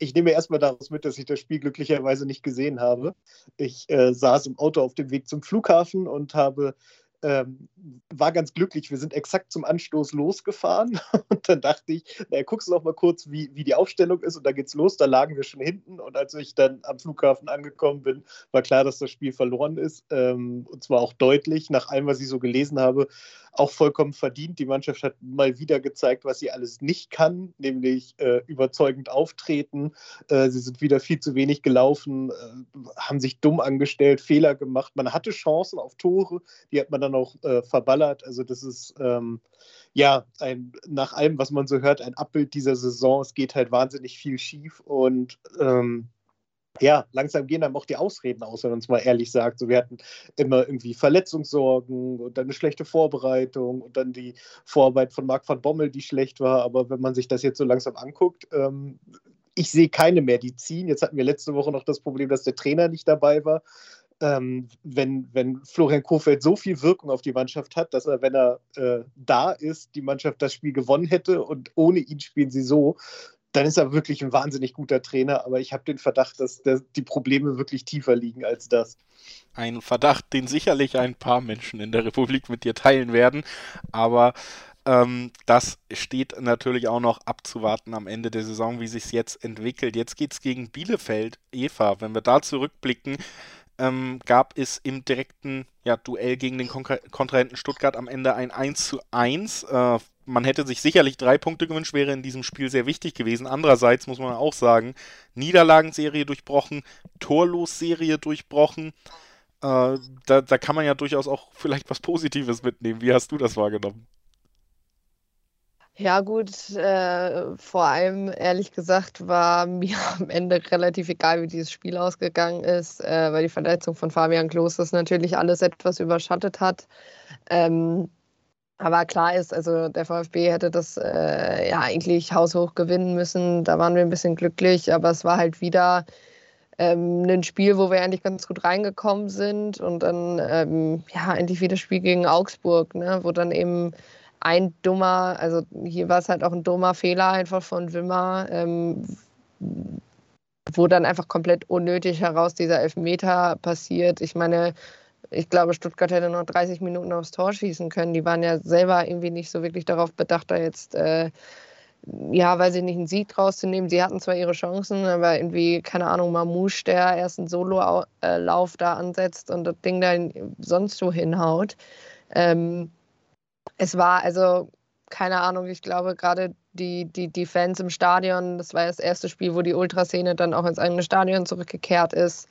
Ich nehme erstmal daraus mit, dass ich das Spiel glücklicherweise nicht gesehen habe. Ich äh, saß im Auto auf dem Weg zum Flughafen und habe ähm, war ganz glücklich. Wir sind exakt zum Anstoß losgefahren und dann dachte ich, naja, guckst du noch mal kurz, wie, wie die Aufstellung ist und dann geht's los. Da lagen wir schon hinten und als ich dann am Flughafen angekommen bin, war klar, dass das Spiel verloren ist ähm, und zwar auch deutlich. Nach allem, was ich so gelesen habe, auch vollkommen verdient. Die Mannschaft hat mal wieder gezeigt, was sie alles nicht kann, nämlich äh, überzeugend auftreten. Äh, sie sind wieder viel zu wenig gelaufen, äh, haben sich dumm angestellt, Fehler gemacht. Man hatte Chancen auf Tore, die hat man dann auch äh, verballert. Also das ist ähm, ja ein, nach allem, was man so hört, ein Abbild dieser Saison. Es geht halt wahnsinnig viel schief und ähm, ja, langsam gehen einem auch die Ausreden aus, wenn man es mal ehrlich sagt. So, wir hatten immer irgendwie Verletzungssorgen und dann eine schlechte Vorbereitung und dann die Vorarbeit von Marc van Bommel, die schlecht war. Aber wenn man sich das jetzt so langsam anguckt, ähm, ich sehe keine mehr, die ziehen. Jetzt hatten wir letzte Woche noch das Problem, dass der Trainer nicht dabei war. Ähm, wenn, wenn Florian Kofeld so viel Wirkung auf die Mannschaft hat, dass er, wenn er äh, da ist, die Mannschaft das Spiel gewonnen hätte und ohne ihn spielen sie so, dann ist er wirklich ein wahnsinnig guter Trainer. Aber ich habe den Verdacht, dass der, die Probleme wirklich tiefer liegen als das. Ein Verdacht, den sicherlich ein paar Menschen in der Republik mit dir teilen werden. Aber ähm, das steht natürlich auch noch abzuwarten am Ende der Saison, wie sich jetzt entwickelt. Jetzt geht es gegen Bielefeld. Eva, wenn wir da zurückblicken, ähm, gab es im direkten ja, Duell gegen den Kon Kontrahenten Stuttgart am Ende ein 1 zu 1. Äh, man hätte sich sicherlich drei Punkte gewünscht, wäre in diesem Spiel sehr wichtig gewesen. Andererseits muss man auch sagen, Niederlagenserie durchbrochen, Torlos-Serie durchbrochen. Äh, da, da kann man ja durchaus auch vielleicht was Positives mitnehmen. Wie hast du das wahrgenommen? Ja, gut, äh, vor allem ehrlich gesagt war mir am Ende relativ egal, wie dieses Spiel ausgegangen ist, äh, weil die Verletzung von Fabian Klos das natürlich alles etwas überschattet hat. Ähm, aber klar ist, also der VfB hätte das äh, ja eigentlich haushoch gewinnen müssen. Da waren wir ein bisschen glücklich, aber es war halt wieder ähm, ein Spiel, wo wir eigentlich ganz gut reingekommen sind und dann ähm, ja eigentlich wieder Spiel gegen Augsburg, ne, wo dann eben ein dummer, also hier war es halt auch ein dummer Fehler einfach von Wimmer, ähm, wo dann einfach komplett unnötig heraus dieser Elfmeter passiert. Ich meine, ich glaube, Stuttgart hätte noch 30 Minuten aufs Tor schießen können. Die waren ja selber irgendwie nicht so wirklich darauf bedacht, da jetzt, äh, ja, weil sie nicht einen Sieg rauszunehmen. Sie hatten zwar ihre Chancen, aber irgendwie, keine Ahnung, Mamouche, der erst einen Solo-Lauf da ansetzt und das Ding da sonst so hinhaut. Ähm, es war also, keine Ahnung, ich glaube gerade die, die, die Fans im Stadion, das war das erste Spiel, wo die Ultraszene dann auch ins eigene Stadion zurückgekehrt ist.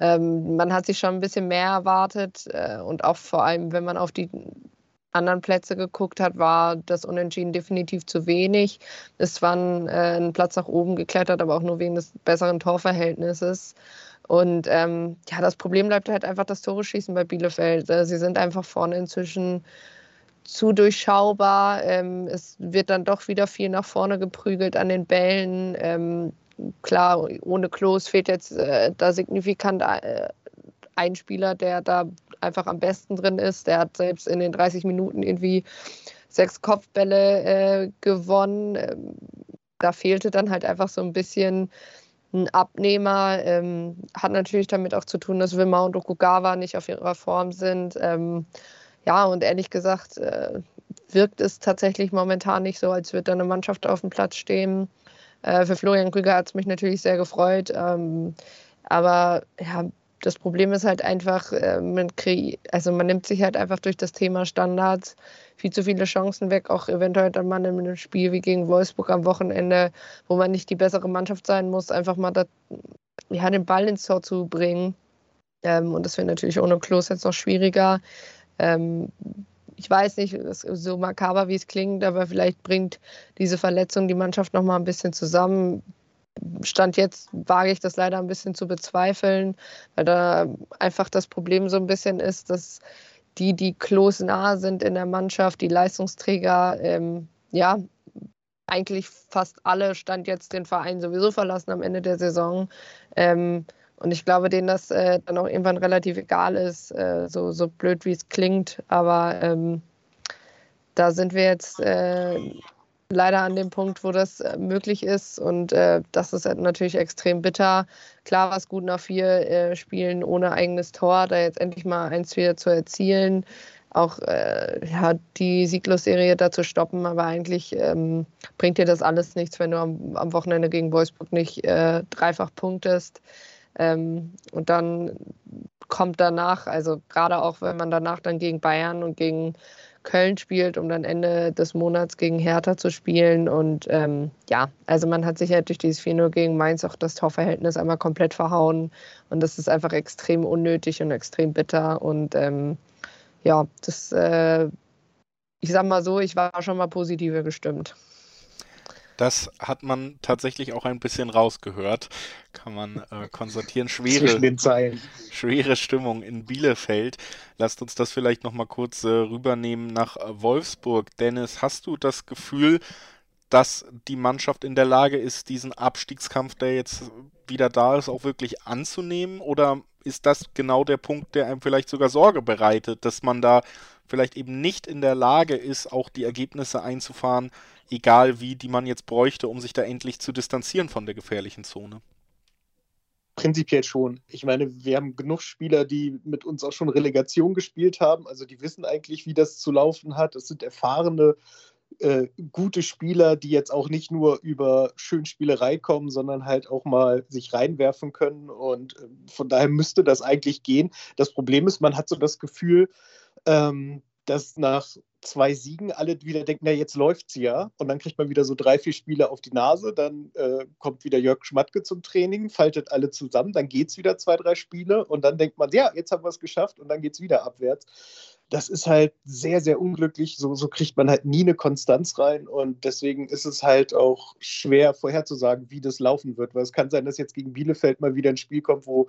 Ähm, man hat sich schon ein bisschen mehr erwartet äh, und auch vor allem, wenn man auf die anderen Plätze geguckt hat, war das Unentschieden definitiv zu wenig. Es war ein, äh, ein Platz nach oben geklettert, aber auch nur wegen des besseren Torverhältnisses. Und ähm, ja, das Problem bleibt halt einfach das Tore schießen bei Bielefeld. Äh, sie sind einfach vorne inzwischen zu durchschaubar. Ähm, es wird dann doch wieder viel nach vorne geprügelt an den Bällen. Ähm, klar, ohne Klos fehlt jetzt äh, da signifikant äh, ein Spieler, der da einfach am besten drin ist. Der hat selbst in den 30 Minuten irgendwie sechs Kopfbälle äh, gewonnen. Ähm, da fehlte dann halt einfach so ein bisschen ein Abnehmer. Ähm, hat natürlich damit auch zu tun, dass Wilma und Okugawa nicht auf ihrer Form sind. Ähm, ja, und ehrlich gesagt äh, wirkt es tatsächlich momentan nicht so, als würde da eine Mannschaft auf dem Platz stehen, äh, für Florian Krüger hat es mich natürlich sehr gefreut. Ähm, aber ja, das Problem ist halt einfach, äh, man, also man nimmt sich halt einfach durch das Thema Standards viel zu viele Chancen weg, auch eventuell dann mal in einem Spiel wie gegen Wolfsburg am Wochenende, wo man nicht die bessere Mannschaft sein muss, einfach mal das, ja, den Ball ins Tor zu bringen. Ähm, und das wird natürlich ohne Klos jetzt noch schwieriger. Ähm, ich weiß nicht, so makaber wie es klingt, aber vielleicht bringt diese Verletzung die Mannschaft noch mal ein bisschen zusammen. Stand jetzt wage ich das leider ein bisschen zu bezweifeln, weil da einfach das Problem so ein bisschen ist, dass die, die close nah sind in der Mannschaft, die Leistungsträger, ähm, ja, eigentlich fast alle Stand jetzt den Verein sowieso verlassen am Ende der Saison. Ähm, Und ich glaube, denen das äh, dann auch irgendwann relativ egal ist, äh, so, so blöd wie es klingt. Aber ähm, da sind wir jetzt äh, leider an dem Punkt, wo das äh, möglich ist. Und äh, das ist natürlich extrem bitter. Klar war es gut nach vier äh, Spielen ohne eigenes Tor, da jetzt endlich mal eins wieder zu erzielen. Auch ja, die Sieglosserie da zu stoppen, aber eigentlich ähm, bringt dir das alles nichts, wenn du am, am Wochenende gegen Wolfsburg nicht dreifach punktest. Ähm, und dann kommt danach, also gerade auch wenn man danach dann gegen Bayern und gegen Köln spielt, um dann Ende des Monats gegen Hertha zu spielen. Und ähm, ja, also man hat sich halt durch dieses 4-0 gegen Mainz auch das Torverhältnis einmal komplett verhauen. Und das ist einfach extrem unnötig und extrem bitter. Und ähm, ja, das, äh, ich sag mal so, ich war schon mal positiver gestimmt. Das hat man tatsächlich auch ein bisschen rausgehört, kann man äh, konstatieren. Schwere, schwere Stimmung in Bielefeld. Lasst uns das vielleicht nochmal kurz äh, rübernehmen nach äh, Wolfsburg. Dennis, hast du das Gefühl, dass die Mannschaft in der Lage ist, diesen Abstiegskampf, der jetzt wieder da ist, auch wirklich anzunehmen? Oder ist das genau der Punkt, der einem vielleicht sogar Sorge bereitet, dass man da vielleicht eben nicht in der Lage ist, auch die Ergebnisse einzufahren, egal wie, die man jetzt bräuchte, um sich da endlich zu distanzieren von der gefährlichen Zone? Prinzipiell schon. Ich meine, wir haben genug Spieler, die mit uns auch schon Relegation gespielt haben. Also die wissen eigentlich, wie das zu laufen hat. Es sind erfahrene, äh, gute Spieler, die jetzt auch nicht nur über Schönspielerei kommen, sondern halt auch mal sich reinwerfen können. Und äh, von daher müsste das eigentlich gehen. Das Problem ist, man hat so das Gefühl, ähm, dass nach zwei Siegen alle wieder denken, na jetzt läuft's ja. Und dann kriegt man wieder so drei, vier Spiele auf die Nase. Dann äh, kommt wieder Jörg Schmatke zum Training, faltet alle zusammen, dann geht es wieder zwei, drei Spiele und dann denkt man, ja, jetzt haben wir es geschafft und dann geht es wieder abwärts das ist halt sehr, sehr unglücklich. So, so kriegt man halt nie eine Konstanz rein und deswegen ist es halt auch schwer vorherzusagen, wie das laufen wird. Weil es kann sein, dass jetzt gegen Bielefeld mal wieder ein Spiel kommt, wo,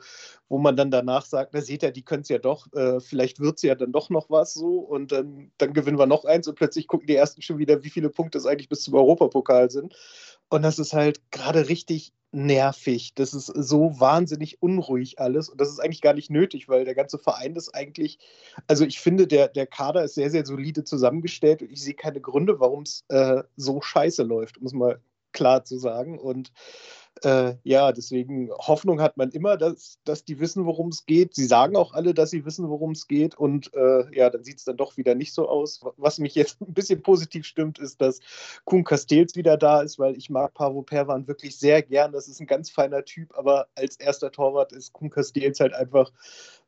wo man dann danach sagt, na seht ihr, die können es ja doch, äh, vielleicht wird es ja dann doch noch was so und dann, dann gewinnen wir noch eins und plötzlich gucken die ersten schon wieder, wie viele Punkte es eigentlich bis zum Europapokal sind. Und das ist halt gerade richtig nervig. Das ist so wahnsinnig unruhig alles. Und das ist eigentlich gar nicht nötig, weil der ganze Verein ist eigentlich, also ich finde, der, der Kader ist sehr, sehr solide zusammengestellt und ich sehe keine Gründe, warum es äh, so scheiße läuft, um es mal klar zu sagen. Und äh, ja, deswegen Hoffnung hat man immer, dass, dass die wissen, worum es geht. Sie sagen auch alle, dass sie wissen, worum es geht. Und äh, ja, dann sieht es dann doch wieder nicht so aus. Was mich jetzt ein bisschen positiv stimmt, ist, dass Kuhn Castells wieder da ist, weil ich mag Pavo Perwan wirklich sehr gern. Das ist ein ganz feiner Typ, aber als erster Torwart ist Kuhn Castells halt einfach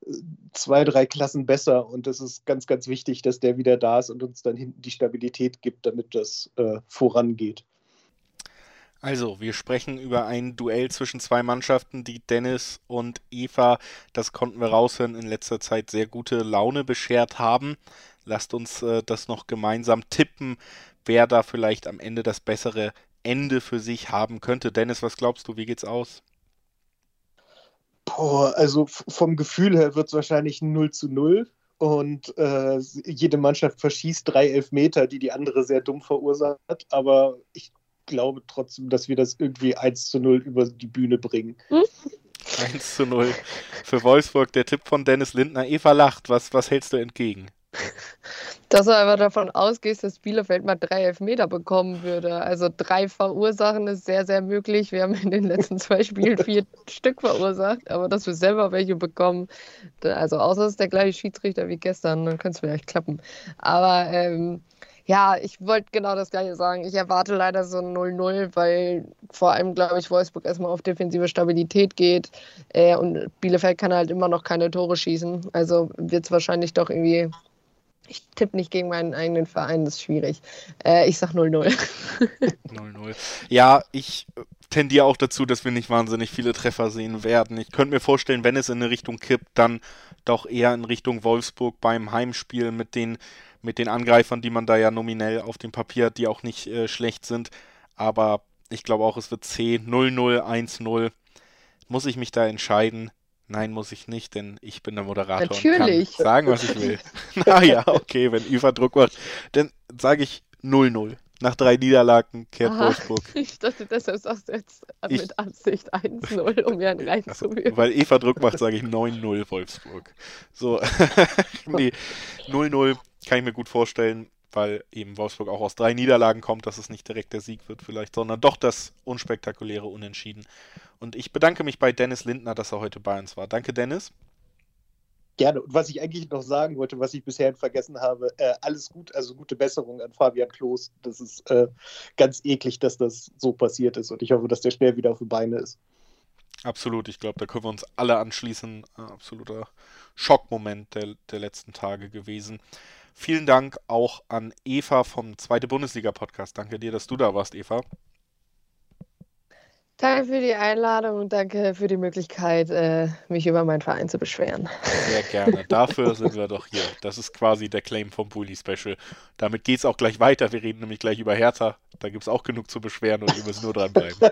äh, zwei, drei Klassen besser. Und das ist ganz, ganz wichtig, dass der wieder da ist und uns dann hinten die Stabilität gibt, damit das äh, vorangeht. Also, wir sprechen über ein Duell zwischen zwei Mannschaften, die Dennis und Eva, das konnten wir raushören, in letzter Zeit sehr gute Laune beschert haben. Lasst uns äh, das noch gemeinsam tippen, wer da vielleicht am Ende das bessere Ende für sich haben könnte. Dennis, was glaubst du, wie geht's aus? Boah, also vom Gefühl her wird es wahrscheinlich 0 zu 0 und äh, jede Mannschaft verschießt drei Elfmeter, die die andere sehr dumm verursacht. Aber ich glaube trotzdem, dass wir das irgendwie 1 zu 0 über die Bühne bringen. 1 zu 0 für Wolfsburg. Der Tipp von Dennis Lindner. Eva lacht. Was, was hältst du entgegen? Dass du einfach davon ausgehst, dass Bielefeld mal drei Elfmeter bekommen würde. Also drei verursachen ist sehr, sehr möglich. Wir haben in den letzten zwei Spielen vier Stück verursacht, aber dass wir selber welche bekommen, also außer es ist der gleiche Schiedsrichter wie gestern, dann könnte es vielleicht klappen. Aber ähm, ja, ich wollte genau das gleiche sagen. Ich erwarte leider so ein 0-0, weil vor allem, glaube ich, Wolfsburg erstmal auf defensive Stabilität geht. Äh, und Bielefeld kann halt immer noch keine Tore schießen. Also wird es wahrscheinlich doch irgendwie. Ich tippe nicht gegen meinen eigenen Verein, das ist schwierig. Äh, ich sag 0-0. 0-0. Ja, ich tendiere auch dazu, dass wir nicht wahnsinnig viele Treffer sehen werden. Ich könnte mir vorstellen, wenn es in eine Richtung kippt, dann doch eher in Richtung Wolfsburg beim Heimspiel mit den mit den Angreifern, die man da ja nominell auf dem Papier hat, die auch nicht äh, schlecht sind. Aber ich glaube auch, es wird C 0-0, 1-0. Muss ich mich da entscheiden? Nein, muss ich nicht, denn ich bin der Moderator Natürlich. und kann sagen, was ich will. naja, okay, wenn Eva Druck macht, dann sage ich 0-0. Nach drei Niederlagen kehrt Aha. Wolfsburg. Ich dachte, deshalb sagst du jetzt Ich- mit Absicht 1-0, um mir einen reinzuwürgen. Weil Eva Druck macht, sage ich 9-0 Wolfsburg. So, nee, 0-0 kann ich mir gut vorstellen, weil eben Wolfsburg auch aus drei Niederlagen kommt, dass es nicht direkt der Sieg wird vielleicht, sondern doch das unspektakuläre Unentschieden. Und ich bedanke mich bei Dennis Lindner, dass er heute bei uns war. Danke, Dennis. Gerne. Und was ich eigentlich noch sagen wollte, was ich bisher vergessen habe, äh, alles gut, also gute Besserung an Fabian Klos. Das ist äh, ganz eklig, dass das so passiert ist. Und ich hoffe, dass der schnell wieder auf die Beine ist. Absolut, ich glaube, da können wir uns alle anschließen. Äh, absoluter Schockmoment der, der letzten Tage gewesen. Vielen Dank auch an Eva vom Zweite Bundesliga-Podcast. Danke dir, dass du da warst, Eva. Danke für die Einladung und danke für die Möglichkeit, äh, mich über meinen Verein zu beschweren. Sehr gerne. Dafür sind wir doch hier. Das ist quasi der Claim vom Bully Special. Damit geht es auch gleich weiter. Wir reden nämlich gleich über Hertha. Da gibt es auch genug zu beschweren und ihr müsst nur dranbleiben.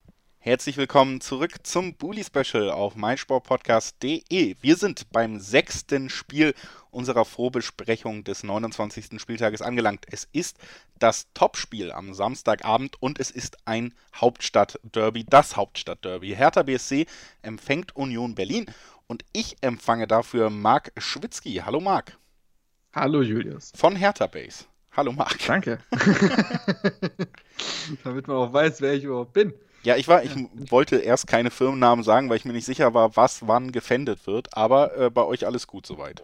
Herzlich willkommen zurück zum Bully Special auf meinsportpodcast.de. Wir sind beim sechsten Spiel unserer Vorbesprechung des 29. Spieltages angelangt. Es ist das Topspiel am Samstagabend und es ist ein Hauptstadtderby, das Hauptstadtderby. Hertha BSC empfängt Union Berlin und ich empfange dafür Marc Schwitzky. Hallo Marc. Hallo Julius. Von Hertha Base. Hallo Marc. Danke. Damit man auch weiß, wer ich überhaupt bin. Ja, ich war, ich wollte erst keine Firmennamen sagen, weil ich mir nicht sicher war, was wann gefändet wird, aber äh, bei euch alles gut soweit.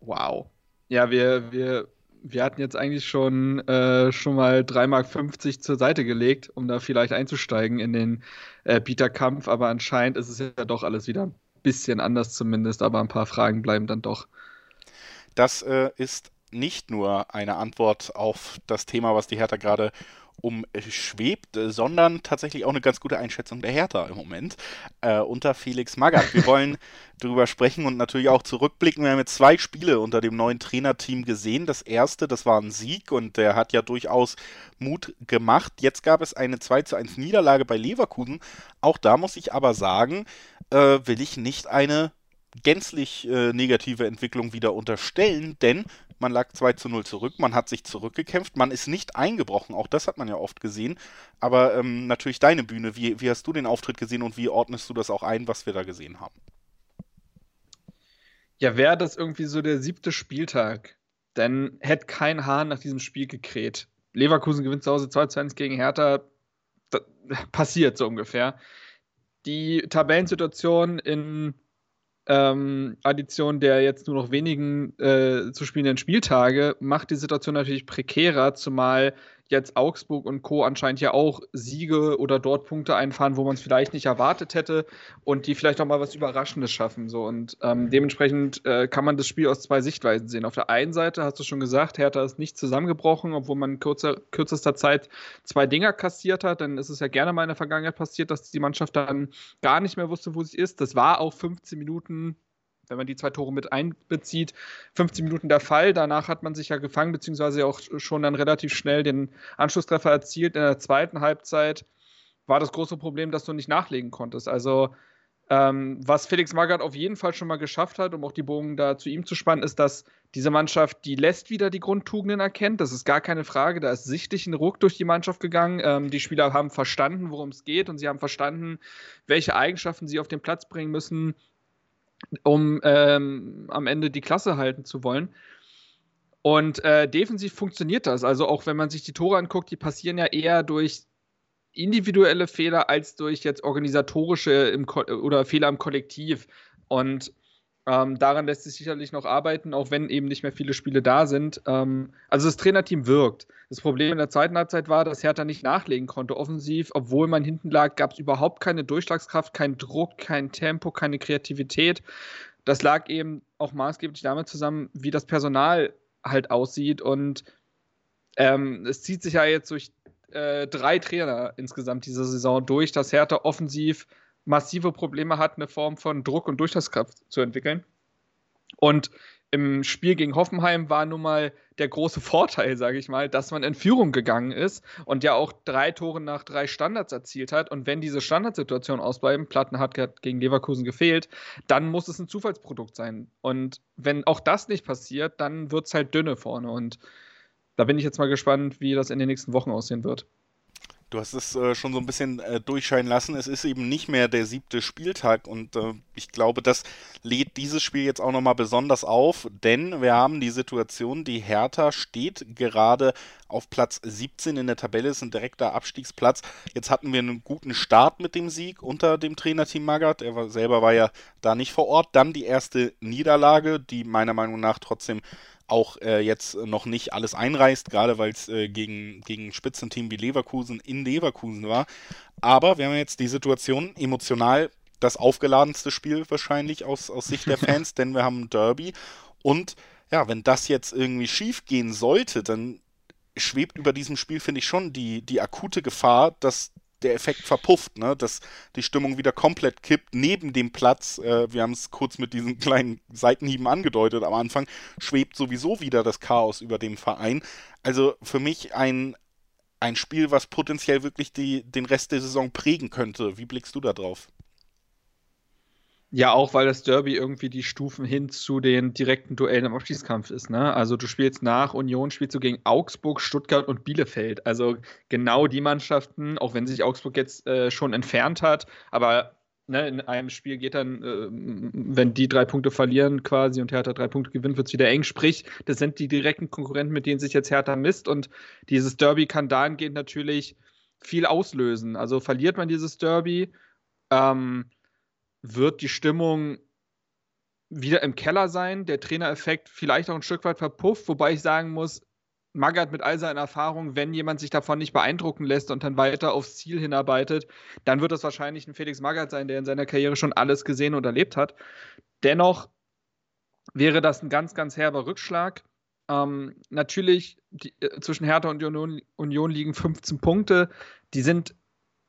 Wow. Ja, wir, wir, wir hatten jetzt eigentlich schon, äh, schon mal 3,50 Mark zur Seite gelegt, um da vielleicht einzusteigen in den äh, Bieterkampf, aber anscheinend ist es ja doch alles wieder ein bisschen anders zumindest, aber ein paar Fragen bleiben dann doch. Das äh, ist nicht nur eine Antwort auf das Thema, was die Hertha gerade umschwebt, äh, sondern tatsächlich auch eine ganz gute Einschätzung der Hertha im Moment äh, unter Felix Magath. Wir wollen darüber sprechen und natürlich auch zurückblicken. Wir haben jetzt zwei Spiele unter dem neuen Trainerteam gesehen. Das erste, das war ein Sieg und der hat ja durchaus Mut gemacht. Jetzt gab es eine 2 zu 1 Niederlage bei Leverkusen. Auch da muss ich aber sagen, äh, will ich nicht eine gänzlich äh, negative Entwicklung wieder unterstellen, denn man lag 2 zu 0 zurück, man hat sich zurückgekämpft, man ist nicht eingebrochen, auch das hat man ja oft gesehen. Aber ähm, natürlich deine Bühne, wie, wie hast du den Auftritt gesehen und wie ordnest du das auch ein, was wir da gesehen haben? Ja, wäre das irgendwie so der siebte Spieltag, dann hätte kein Hahn nach diesem Spiel gekräht. Leverkusen gewinnt zu Hause 2 zu 1 gegen Hertha. Passiert so ungefähr. Die Tabellensituation in ähm, Addition der jetzt nur noch wenigen äh, zu spielenden Spieltage macht die Situation natürlich prekärer, zumal jetzt Augsburg und Co. anscheinend ja auch Siege oder dort Punkte einfahren, wo man es vielleicht nicht erwartet hätte und die vielleicht auch mal was Überraschendes schaffen. So. Und ähm, dementsprechend äh, kann man das Spiel aus zwei Sichtweisen sehen. Auf der einen Seite hast du schon gesagt, Hertha ist nicht zusammengebrochen, obwohl man in kurzer, kürzester Zeit zwei Dinger kassiert hat. Dann ist es ja gerne mal in der Vergangenheit passiert, dass die Mannschaft dann gar nicht mehr wusste, wo sie ist. Das war auch 15 Minuten wenn man die zwei Tore mit einbezieht, 15 Minuten der Fall. Danach hat man sich ja gefangen, beziehungsweise auch schon dann relativ schnell den Anschlusstreffer erzielt. In der zweiten Halbzeit war das große Problem, dass du nicht nachlegen konntest. Also, ähm, was Felix Magath auf jeden Fall schon mal geschafft hat, um auch die Bogen da zu ihm zu spannen, ist, dass diese Mannschaft, die lässt wieder die Grundtugenden erkennt. Das ist gar keine Frage. Da ist sichtlich ein Ruck durch die Mannschaft gegangen. Ähm, die Spieler haben verstanden, worum es geht und sie haben verstanden, welche Eigenschaften sie auf den Platz bringen müssen, um ähm, am Ende die Klasse halten zu wollen. Und äh, defensiv funktioniert das. Also auch wenn man sich die Tore anguckt, die passieren ja eher durch individuelle Fehler als durch jetzt organisatorische oder Fehler im Kollektiv. Und ähm, daran lässt sich sicherlich noch arbeiten, auch wenn eben nicht mehr viele Spiele da sind. Ähm, also das Trainerteam wirkt. Das Problem in der zweiten Halbzeit war, dass Hertha nicht nachlegen konnte offensiv. Obwohl man hinten lag, gab es überhaupt keine Durchschlagskraft, keinen Druck, kein Tempo, keine Kreativität. Das lag eben auch maßgeblich damit zusammen, wie das Personal halt aussieht. Und ähm, es zieht sich ja jetzt durch äh, drei Trainer insgesamt diese Saison durch, dass Hertha offensiv massive Probleme hat, eine Form von Druck und Durchschlagskraft zu entwickeln. Und im Spiel gegen Hoffenheim war nun mal der große Vorteil, sage ich mal, dass man in Führung gegangen ist und ja auch drei Tore nach drei Standards erzielt hat. Und wenn diese Standardsituationen ausbleiben, Platten hat gegen Leverkusen gefehlt, dann muss es ein Zufallsprodukt sein. Und wenn auch das nicht passiert, dann wird es halt dünne vorne. Und da bin ich jetzt mal gespannt, wie das in den nächsten Wochen aussehen wird. Du hast es äh, schon so ein bisschen äh, durchscheinen lassen. Es ist eben nicht mehr der siebte Spieltag und äh, ich glaube, das lädt dieses Spiel jetzt auch nochmal besonders auf, denn wir haben die Situation, die Hertha steht gerade auf Platz 17 in der Tabelle, ist ein direkter Abstiegsplatz. Jetzt hatten wir einen guten Start mit dem Sieg unter dem Trainerteam Magath. Er war, selber war ja da nicht vor Ort. Dann die erste Niederlage, die meiner Meinung nach trotzdem auch äh, jetzt noch nicht alles einreißt, gerade weil es äh, gegen, gegen Spitzenteam wie Leverkusen in Leverkusen war. Aber wir haben jetzt die Situation, emotional das aufgeladenste Spiel wahrscheinlich aus, aus Sicht der Fans, denn wir haben ein Derby. Und ja, wenn das jetzt irgendwie schief gehen sollte, dann schwebt über diesem Spiel, finde ich, schon die, die akute Gefahr, dass der Effekt verpufft, ne? dass die Stimmung wieder komplett kippt neben dem Platz. Äh, wir haben es kurz mit diesen kleinen Seitenhieben angedeutet am Anfang, schwebt sowieso wieder das Chaos über dem Verein. Also für mich ein, ein Spiel, was potenziell wirklich die, den Rest der Saison prägen könnte. Wie blickst du da drauf? Ja, auch weil das Derby irgendwie die Stufen hin zu den direkten Duellen im Abschiedskampf ist. Ne? Also du spielst nach Union, spielst du gegen Augsburg, Stuttgart und Bielefeld. Also genau die Mannschaften, auch wenn sich Augsburg jetzt äh, schon entfernt hat, aber ne, in einem Spiel geht dann, äh, wenn die drei Punkte verlieren quasi und Hertha drei Punkte gewinnt, wird es wieder eng. Sprich, das sind die direkten Konkurrenten, mit denen sich jetzt Hertha misst und dieses Derby kann dahingehend natürlich viel auslösen. Also verliert man dieses Derby, ähm, wird die Stimmung wieder im Keller sein, der Trainereffekt vielleicht auch ein Stück weit verpufft, wobei ich sagen muss, Magath mit all seinen Erfahrungen, wenn jemand sich davon nicht beeindrucken lässt und dann weiter aufs Ziel hinarbeitet, dann wird das wahrscheinlich ein Felix Magath sein, der in seiner Karriere schon alles gesehen und erlebt hat. Dennoch wäre das ein ganz, ganz herber Rückschlag. Ähm, natürlich, die, äh, zwischen Hertha und Union, Union liegen 15 Punkte. Die sind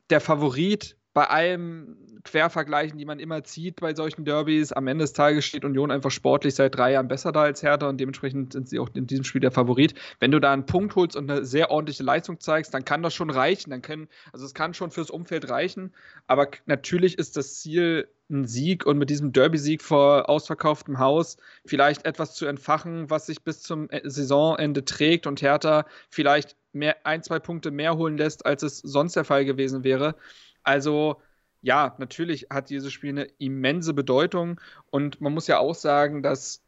der Favorit bei allem Quervergleichen, die man immer zieht bei solchen Derbys, am Ende des Tages steht Union einfach sportlich seit drei Jahren besser da als Hertha und dementsprechend sind sie auch in diesem Spiel der Favorit. Wenn du da einen Punkt holst und eine sehr ordentliche Leistung zeigst, dann kann das schon reichen. Dann können, also es kann schon fürs Umfeld reichen. Aber natürlich ist das Ziel ein Sieg und mit diesem Derby-Sieg vor ausverkauftem Haus vielleicht etwas zu entfachen, was sich bis zum äh, Saisonende trägt und Hertha vielleicht mehr, ein, zwei Punkte mehr holen lässt, als es sonst der Fall gewesen wäre. Also ja, natürlich hat dieses Spiel eine immense Bedeutung und man muss ja auch sagen, dass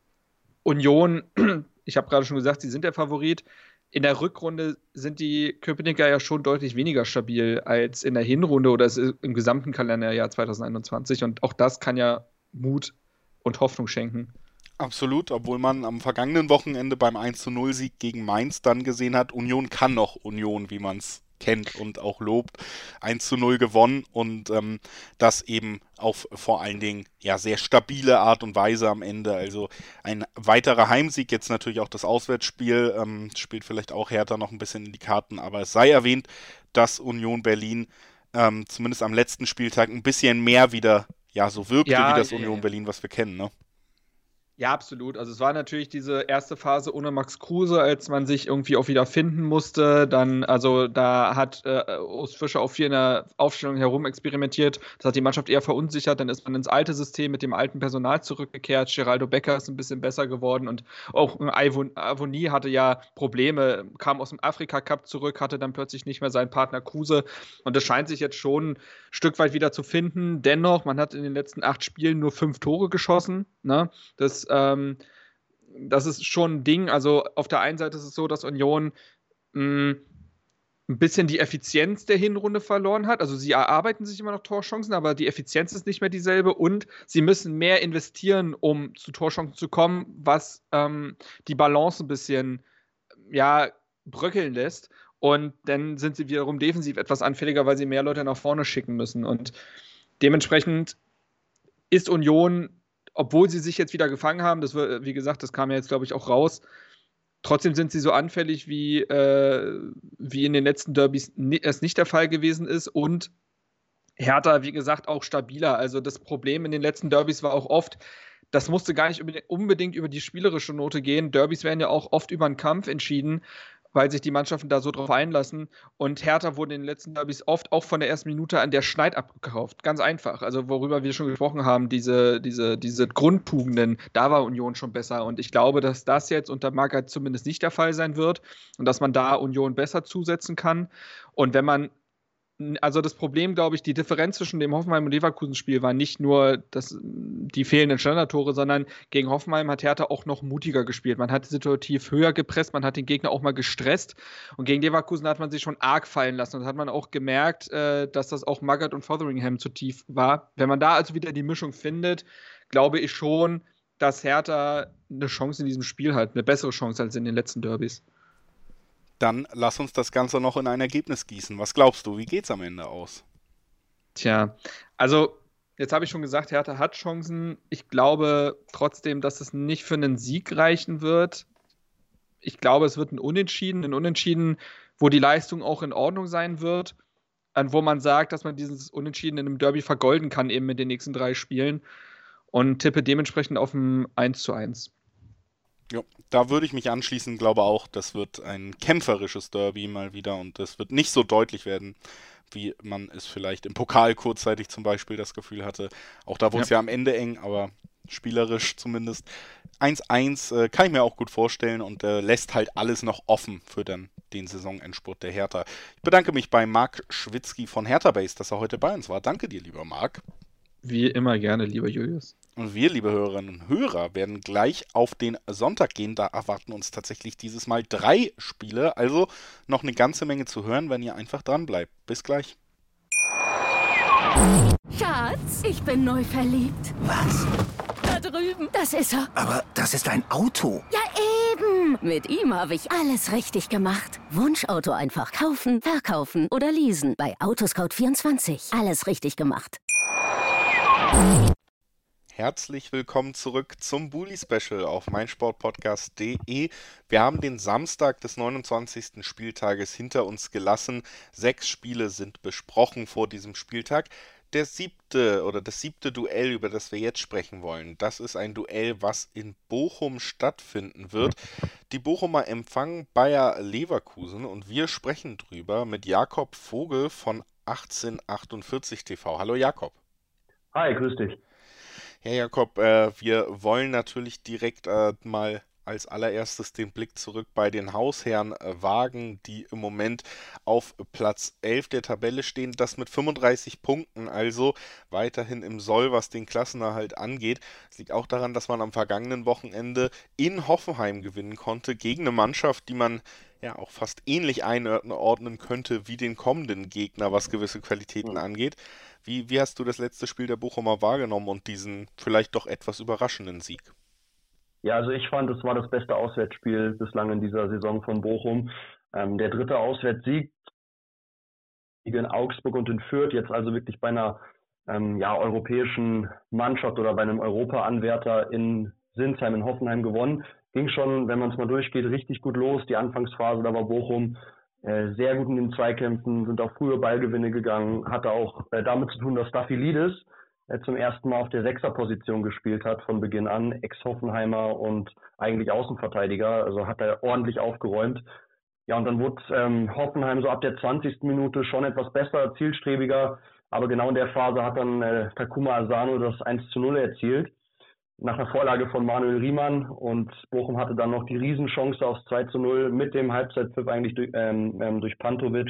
Union, ich habe gerade schon gesagt, sie sind der Favorit. In der Rückrunde sind die Köpenicker ja schon deutlich weniger stabil als in der Hinrunde oder im gesamten Kalenderjahr 2021 und auch das kann ja Mut und Hoffnung schenken. Absolut, obwohl man am vergangenen Wochenende beim 1 zu 0 Sieg gegen Mainz dann gesehen hat, Union kann noch Union, wie man es kennt und auch lobt. 1 zu 0 gewonnen und ähm, das eben auf vor allen Dingen ja sehr stabile Art und Weise am Ende. Also ein weiterer Heimsieg, jetzt natürlich auch das Auswärtsspiel, ähm, spielt vielleicht auch Hertha noch ein bisschen in die Karten, aber es sei erwähnt, dass Union Berlin ähm, zumindest am letzten Spieltag ein bisschen mehr wieder ja so wirkte ja, wie das ja, Union ja. Berlin, was wir kennen, ne? Ja, absolut. Also es war natürlich diese erste Phase ohne Max Kruse, als man sich irgendwie auch wieder finden musste. Dann, also da hat äh, Urs Fischer auch viel in der Aufstellung herum experimentiert. Das hat die Mannschaft eher verunsichert. Dann ist man ins alte System mit dem alten Personal zurückgekehrt. Geraldo Becker ist ein bisschen besser geworden und auch Avonie hatte ja Probleme, kam aus dem Afrika Cup zurück, hatte dann plötzlich nicht mehr seinen Partner Kruse. Und das scheint sich jetzt schon ein Stück weit wieder zu finden. Dennoch, man hat in den letzten acht Spielen nur fünf Tore geschossen. Ne? Das ähm, das ist schon ein Ding. Also auf der einen Seite ist es so, dass Union mh, mm, ein bisschen die Effizienz der Hinrunde verloren hat. Also sie erarbeiten sich immer noch Torchancen, aber die Effizienz ist nicht mehr dieselbe und sie müssen mehr investieren, um zu Torchancen zu kommen, was ähm, die Balance ein bisschen ja, bröckeln lässt. Und dann sind sie wiederum defensiv etwas anfälliger, weil sie mehr Leute nach vorne schicken müssen. Und dementsprechend ist Union obwohl sie sich jetzt wieder gefangen haben, das wird, wie gesagt, das kam ja jetzt, glaube ich, auch raus. Trotzdem sind sie so anfällig, wie, äh, wie in den letzten Derbys es nicht der Fall gewesen ist. Und Hertha, wie gesagt, auch stabiler. Also das Problem in den letzten Derbys war auch oft, das musste gar nicht unbedingt über die spielerische Note gehen. Derbys werden ja auch oft über einen Kampf entschieden weil sich die Mannschaften da so drauf einlassen. Und Hertha wurde in den letzten Derbys oft auch von der ersten Minute an der Schneid abgekauft. Ganz einfach. Also worüber wir schon gesprochen haben, diese, diese, diese Grundtugenden, da war Union schon besser. Und ich glaube, dass das jetzt unter Magath zumindest nicht der Fall sein wird und dass man da Union besser zusetzen kann. Und wenn man also das Problem, glaube ich, die Differenz zwischen dem Hoffenheim und Leverkusen-Spiel war nicht nur das, die fehlenden Standardtore, sondern gegen Hoffenheim hat Hertha auch noch mutiger gespielt. Man hat situativ höher gepresst, man hat den Gegner auch mal gestresst und gegen Leverkusen hat man sich schon arg fallen lassen und hat man auch gemerkt, äh, dass das auch Magath und Fotheringham zu tief war. Wenn man da also wieder die Mischung findet, glaube ich schon, dass Hertha eine Chance in diesem Spiel hat, eine bessere Chance als in den letzten Derbys. Dann lass uns das Ganze noch in ein Ergebnis gießen. Was glaubst du, wie geht es am Ende aus? Tja, also jetzt habe ich schon gesagt, Hertha hat Chancen. Ich glaube trotzdem, dass es nicht für einen Sieg reichen wird. Ich glaube, es wird ein Unentschieden, ein Unentschieden, wo die Leistung auch in Ordnung sein wird, wo man sagt, dass man dieses Unentschieden in einem Derby vergolden kann, eben mit den nächsten drei Spielen. Und tippe dementsprechend auf ein 1 zu 1. Ja, da würde ich mich anschließen, glaube auch, das wird ein kämpferisches Derby mal wieder und es wird nicht so deutlich werden, wie man es vielleicht im Pokal kurzzeitig zum Beispiel das Gefühl hatte. Auch da wurde es ja. ja am Ende eng, aber spielerisch zumindest. 1-1 äh, kann ich mir auch gut vorstellen und äh, lässt halt alles noch offen für dann den Saisonendspurt der Hertha. Ich bedanke mich bei Marc Schwitzky von Hertha Base, dass er heute bei uns war. Danke dir, lieber Marc. Wie immer gerne, lieber Julius. Und wir, liebe Hörerinnen und Hörer, werden gleich auf den Sonntag gehen. Da erwarten uns tatsächlich dieses Mal drei Spiele. Also noch eine ganze Menge zu hören, wenn ihr einfach dran bleibt. Bis gleich. Schatz, ich bin neu verliebt. Was? Da drüben. Das ist er. Aber das ist ein Auto. Ja, eben. Mit ihm habe ich alles richtig gemacht. Wunschauto einfach kaufen, verkaufen oder leasen. Bei Autoscout24. Alles richtig gemacht. Herzlich willkommen zurück zum Bully Special auf meinsportpodcast.de. Wir haben den Samstag des 29. Spieltages hinter uns gelassen. Sechs Spiele sind besprochen vor diesem Spieltag. Der siebte oder das siebte Duell, über das wir jetzt sprechen wollen, das ist ein Duell, was in Bochum stattfinden wird. Die Bochumer empfangen Bayer Leverkusen und wir sprechen drüber mit Jakob Vogel von 1848 TV. Hallo Jakob. Hi, grüß dich. Ja, Jakob, äh, wir wollen natürlich direkt äh, mal als allererstes den Blick zurück bei den Hausherren äh, wagen, die im Moment auf Platz 11 der Tabelle stehen. Das mit 35 Punkten, also weiterhin im Soll, was den Klassenerhalt angeht. Es liegt auch daran, dass man am vergangenen Wochenende in Hoffenheim gewinnen konnte gegen eine Mannschaft, die man ja auch fast ähnlich einordnen könnte wie den kommenden Gegner, was gewisse Qualitäten mhm. angeht. Wie, wie hast du das letzte Spiel der Bochumer wahrgenommen und diesen vielleicht doch etwas überraschenden Sieg? Ja, also ich fand, es war das beste Auswärtsspiel bislang in dieser Saison von Bochum. Ähm, der dritte Auswärtssieg in Augsburg und in Fürth, jetzt also wirklich bei einer ähm, ja, europäischen Mannschaft oder bei einem Europa-Anwärter in Sinsheim in Hoffenheim gewonnen. Ging schon, wenn man es mal durchgeht, richtig gut los. Die Anfangsphase, da war Bochum äh, sehr gut in den Zweikämpfen, sind auch frühe Ballgewinne gegangen, hatte auch äh, damit zu tun, dass Staphylidis äh, zum ersten Mal auf der Sechserposition gespielt hat von Beginn an, Ex-Hoffenheimer und eigentlich Außenverteidiger, also hat er ordentlich aufgeräumt. Ja, und dann wurde ähm, Hoffenheim so ab der 20. Minute schon etwas besser, zielstrebiger, aber genau in der Phase hat dann äh, Takuma Asano das 1 zu 0 erzielt nach einer Vorlage von Manuel Riemann und Bochum hatte dann noch die Riesenchance aufs 2 zu 0 mit dem Halbzeitpfiff eigentlich durch, ähm, ähm, durch Pantovic.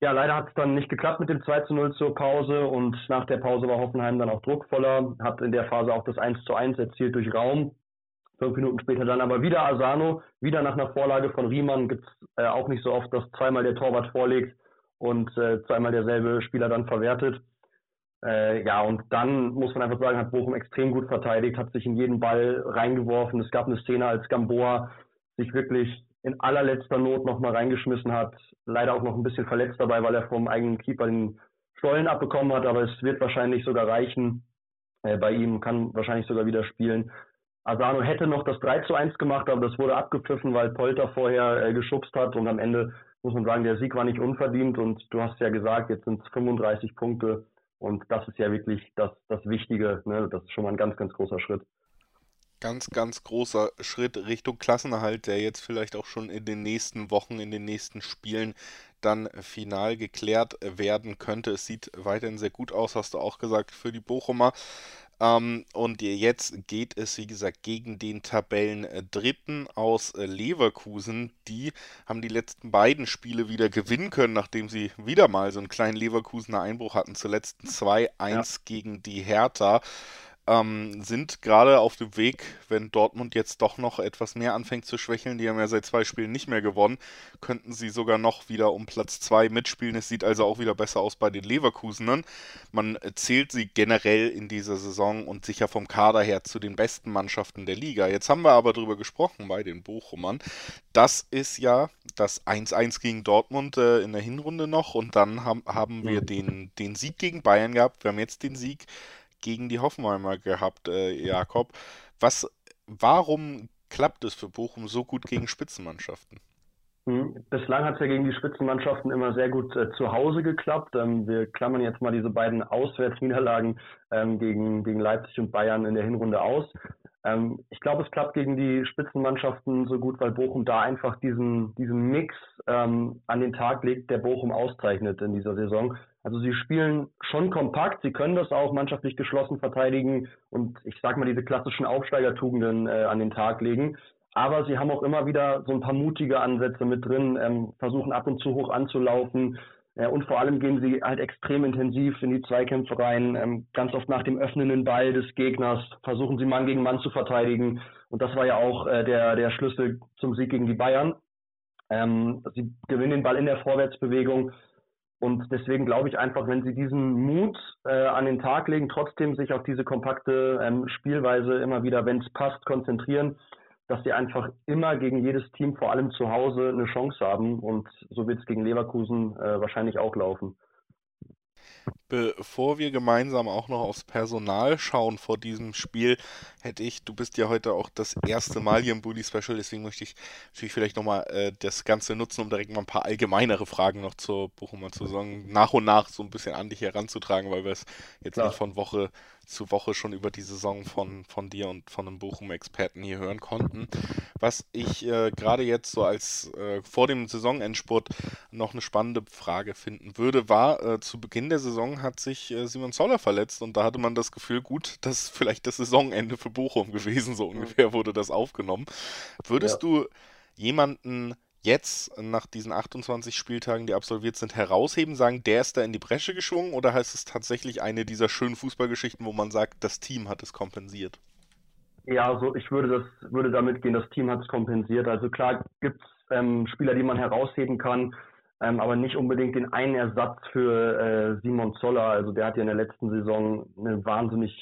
Ja, leider hat es dann nicht geklappt mit dem 2 zu 0 zur Pause und nach der Pause war Hoffenheim dann auch druckvoller, hat in der Phase auch das 1 zu 1 erzielt durch Raum. Fünf Minuten später dann aber wieder Asano, wieder nach einer Vorlage von Riemann, gibt es äh, auch nicht so oft, dass zweimal der Torwart vorlegt und äh, zweimal derselbe Spieler dann verwertet. Äh, ja, und dann muss man einfach sagen, hat Bochum extrem gut verteidigt, hat sich in jeden Ball reingeworfen. Es gab eine Szene, als Gamboa sich wirklich in allerletzter Not nochmal reingeschmissen hat. Leider auch noch ein bisschen verletzt dabei, weil er vom eigenen Keeper den Stollen abbekommen hat, aber es wird wahrscheinlich sogar reichen. Äh, bei ihm kann wahrscheinlich sogar wieder spielen. Asano hätte noch das 3 zu 1 gemacht, aber das wurde abgepfiffen, weil Polter vorher äh, geschubst hat und am Ende muss man sagen, der Sieg war nicht unverdient und du hast ja gesagt, jetzt sind es 35 Punkte und das ist ja wirklich das, das Wichtige. Ne? Das ist schon mal ein ganz, ganz großer Schritt. ganz, ganz großer Schritt Richtung Klassenerhalt, der jetzt vielleicht auch schon in den nächsten Wochen, in den nächsten Spielen dann final geklärt werden könnte. Es sieht weiterhin sehr gut aus, hast du auch gesagt, für die Bochumer. Ähm, und jetzt geht es, wie gesagt, gegen den Tabellendritten aus äh, Leverkusen. Die haben die letzten beiden Spiele wieder gewinnen können, nachdem sie wieder mal so einen kleinen Leverkusener Einbruch hatten. Zuletzt 2-1 ja. gegen die Hertha ähm, sind gerade auf dem Weg, wenn Dortmund jetzt doch noch etwas mehr anfängt zu schwächeln. Die haben ja seit zwei Spielen nicht mehr gewonnen. Könnten sie sogar noch wieder um Platz zwei mitspielen. Es sieht also auch wieder besser aus bei den Leverkusenern. Man zählt sie generell in dieser Saison und sicher vom Kader her zu den besten Mannschaften der Liga. Jetzt haben wir aber darüber gesprochen bei den Bochumern. Das ist ja das 1-1 gegen Dortmund äh, in der Hinrunde noch und dann haben, haben wir den, den Sieg gegen Bayern gehabt. Wir haben jetzt den Sieg gegen die Hoffenheimer gehabt, äh, Jakob. Was, warum klappt es für Bochum so gut gegen Spitzenmannschaften? Hm, bislang hat es ja gegen die Spitzenmannschaften immer sehr gut äh, zu Hause geklappt. Ähm, wir klammern jetzt mal diese beiden Auswärtsniederlagen ähm, gegen, gegen Leipzig und Bayern in der Hinrunde aus. Ähm, ich glaube, es klappt gegen die Spitzenmannschaften so gut, weil Bochum da einfach diesen, diesen Mix ähm, an den Tag legt, der Bochum auszeichnet in dieser Saison. Also sie spielen schon kompakt, sie können das auch mannschaftlich geschlossen verteidigen und ich sag mal diese klassischen Aufsteigertugenden äh, an den Tag legen. Aber sie haben auch immer wieder so ein paar mutige Ansätze mit drin, ähm, versuchen ab und zu hoch anzulaufen. Äh, und vor allem gehen sie halt extrem intensiv in die Zweikämpfe rein. Ähm, ganz oft nach dem öffnenden Ball des Gegners versuchen sie Mann gegen Mann zu verteidigen. Und das war ja auch äh, der, der Schlüssel zum Sieg gegen die Bayern. Ähm, sie gewinnen den Ball in der Vorwärtsbewegung und deswegen glaube ich einfach, wenn sie diesen Mut äh, an den Tag legen, trotzdem sich auf diese kompakte ähm, Spielweise immer wieder, wenn es passt, konzentrieren, dass sie einfach immer gegen jedes Team, vor allem zu Hause, eine Chance haben. Und so wird es gegen Leverkusen äh, wahrscheinlich auch laufen. Bevor wir gemeinsam auch noch aufs Personal schauen vor diesem Spiel, hätte ich, du bist ja heute auch das erste Mal hier im Bully Special, deswegen möchte ich natürlich vielleicht nochmal äh, das Ganze nutzen, um direkt mal ein paar allgemeinere Fragen noch zur Bochumer Saison nach und nach so ein bisschen an dich heranzutragen, weil wir es jetzt Klar. nicht von Woche zu Woche schon über die Saison von, von dir und von einem Bochum-Experten hier hören konnten. Was ich äh, gerade jetzt so als äh, vor dem Saisonendspurt noch eine spannende Frage finden würde, war, äh, zu Beginn der Saison hat sich äh, Simon Zoller verletzt und da hatte man das Gefühl, gut, das ist vielleicht das Saisonende für Bochum gewesen, so ungefähr wurde das aufgenommen. Würdest ja. du jemanden jetzt nach diesen 28 Spieltagen, die absolviert sind, herausheben, sagen, der ist da in die Bresche geschwungen oder heißt es tatsächlich eine dieser schönen Fußballgeschichten, wo man sagt, das Team hat es kompensiert? Ja, also ich würde das würde damit gehen, das Team hat es kompensiert. Also klar gibt es ähm, Spieler, die man herausheben kann, ähm, aber nicht unbedingt den einen Ersatz für äh, Simon Zoller. Also der hat ja in der letzten Saison eine wahnsinnig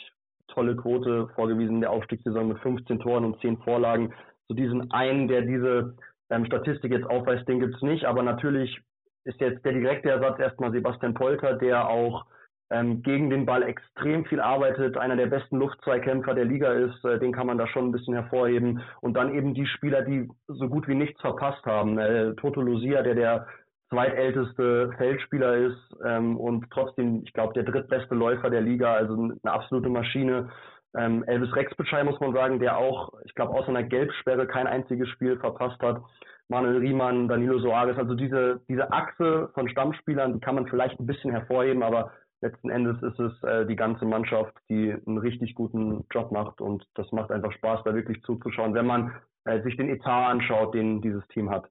tolle Quote vorgewiesen in der Aufstiegssaison mit 15 Toren und 10 Vorlagen. So diesen einen, der diese ähm, Statistik jetzt aufweist, den gibt's nicht. Aber natürlich ist jetzt der direkte Ersatz erstmal Sebastian Polter, der auch ähm, gegen den Ball extrem viel arbeitet, einer der besten Luftzweikämpfer der Liga ist, äh, den kann man da schon ein bisschen hervorheben. Und dann eben die Spieler, die so gut wie nichts verpasst haben. Äh, Toto Lucia, der der zweitälteste Feldspieler ist ähm, und trotzdem, ich glaube, der drittbeste Läufer der Liga, also eine absolute Maschine. Ähm, Elvis Rexbeschei muss man sagen, der auch, ich glaube, außer einer Gelbsperre kein einziges Spiel verpasst hat. Manuel Riemann, Danilo Soares, also diese, diese Achse von Stammspielern, die kann man vielleicht ein bisschen hervorheben, aber letzten Endes ist es äh, die ganze Mannschaft, die einen richtig guten Job macht und das macht einfach Spaß, da wirklich zuzuschauen, wenn man äh, sich den Etat anschaut, den dieses Team hat.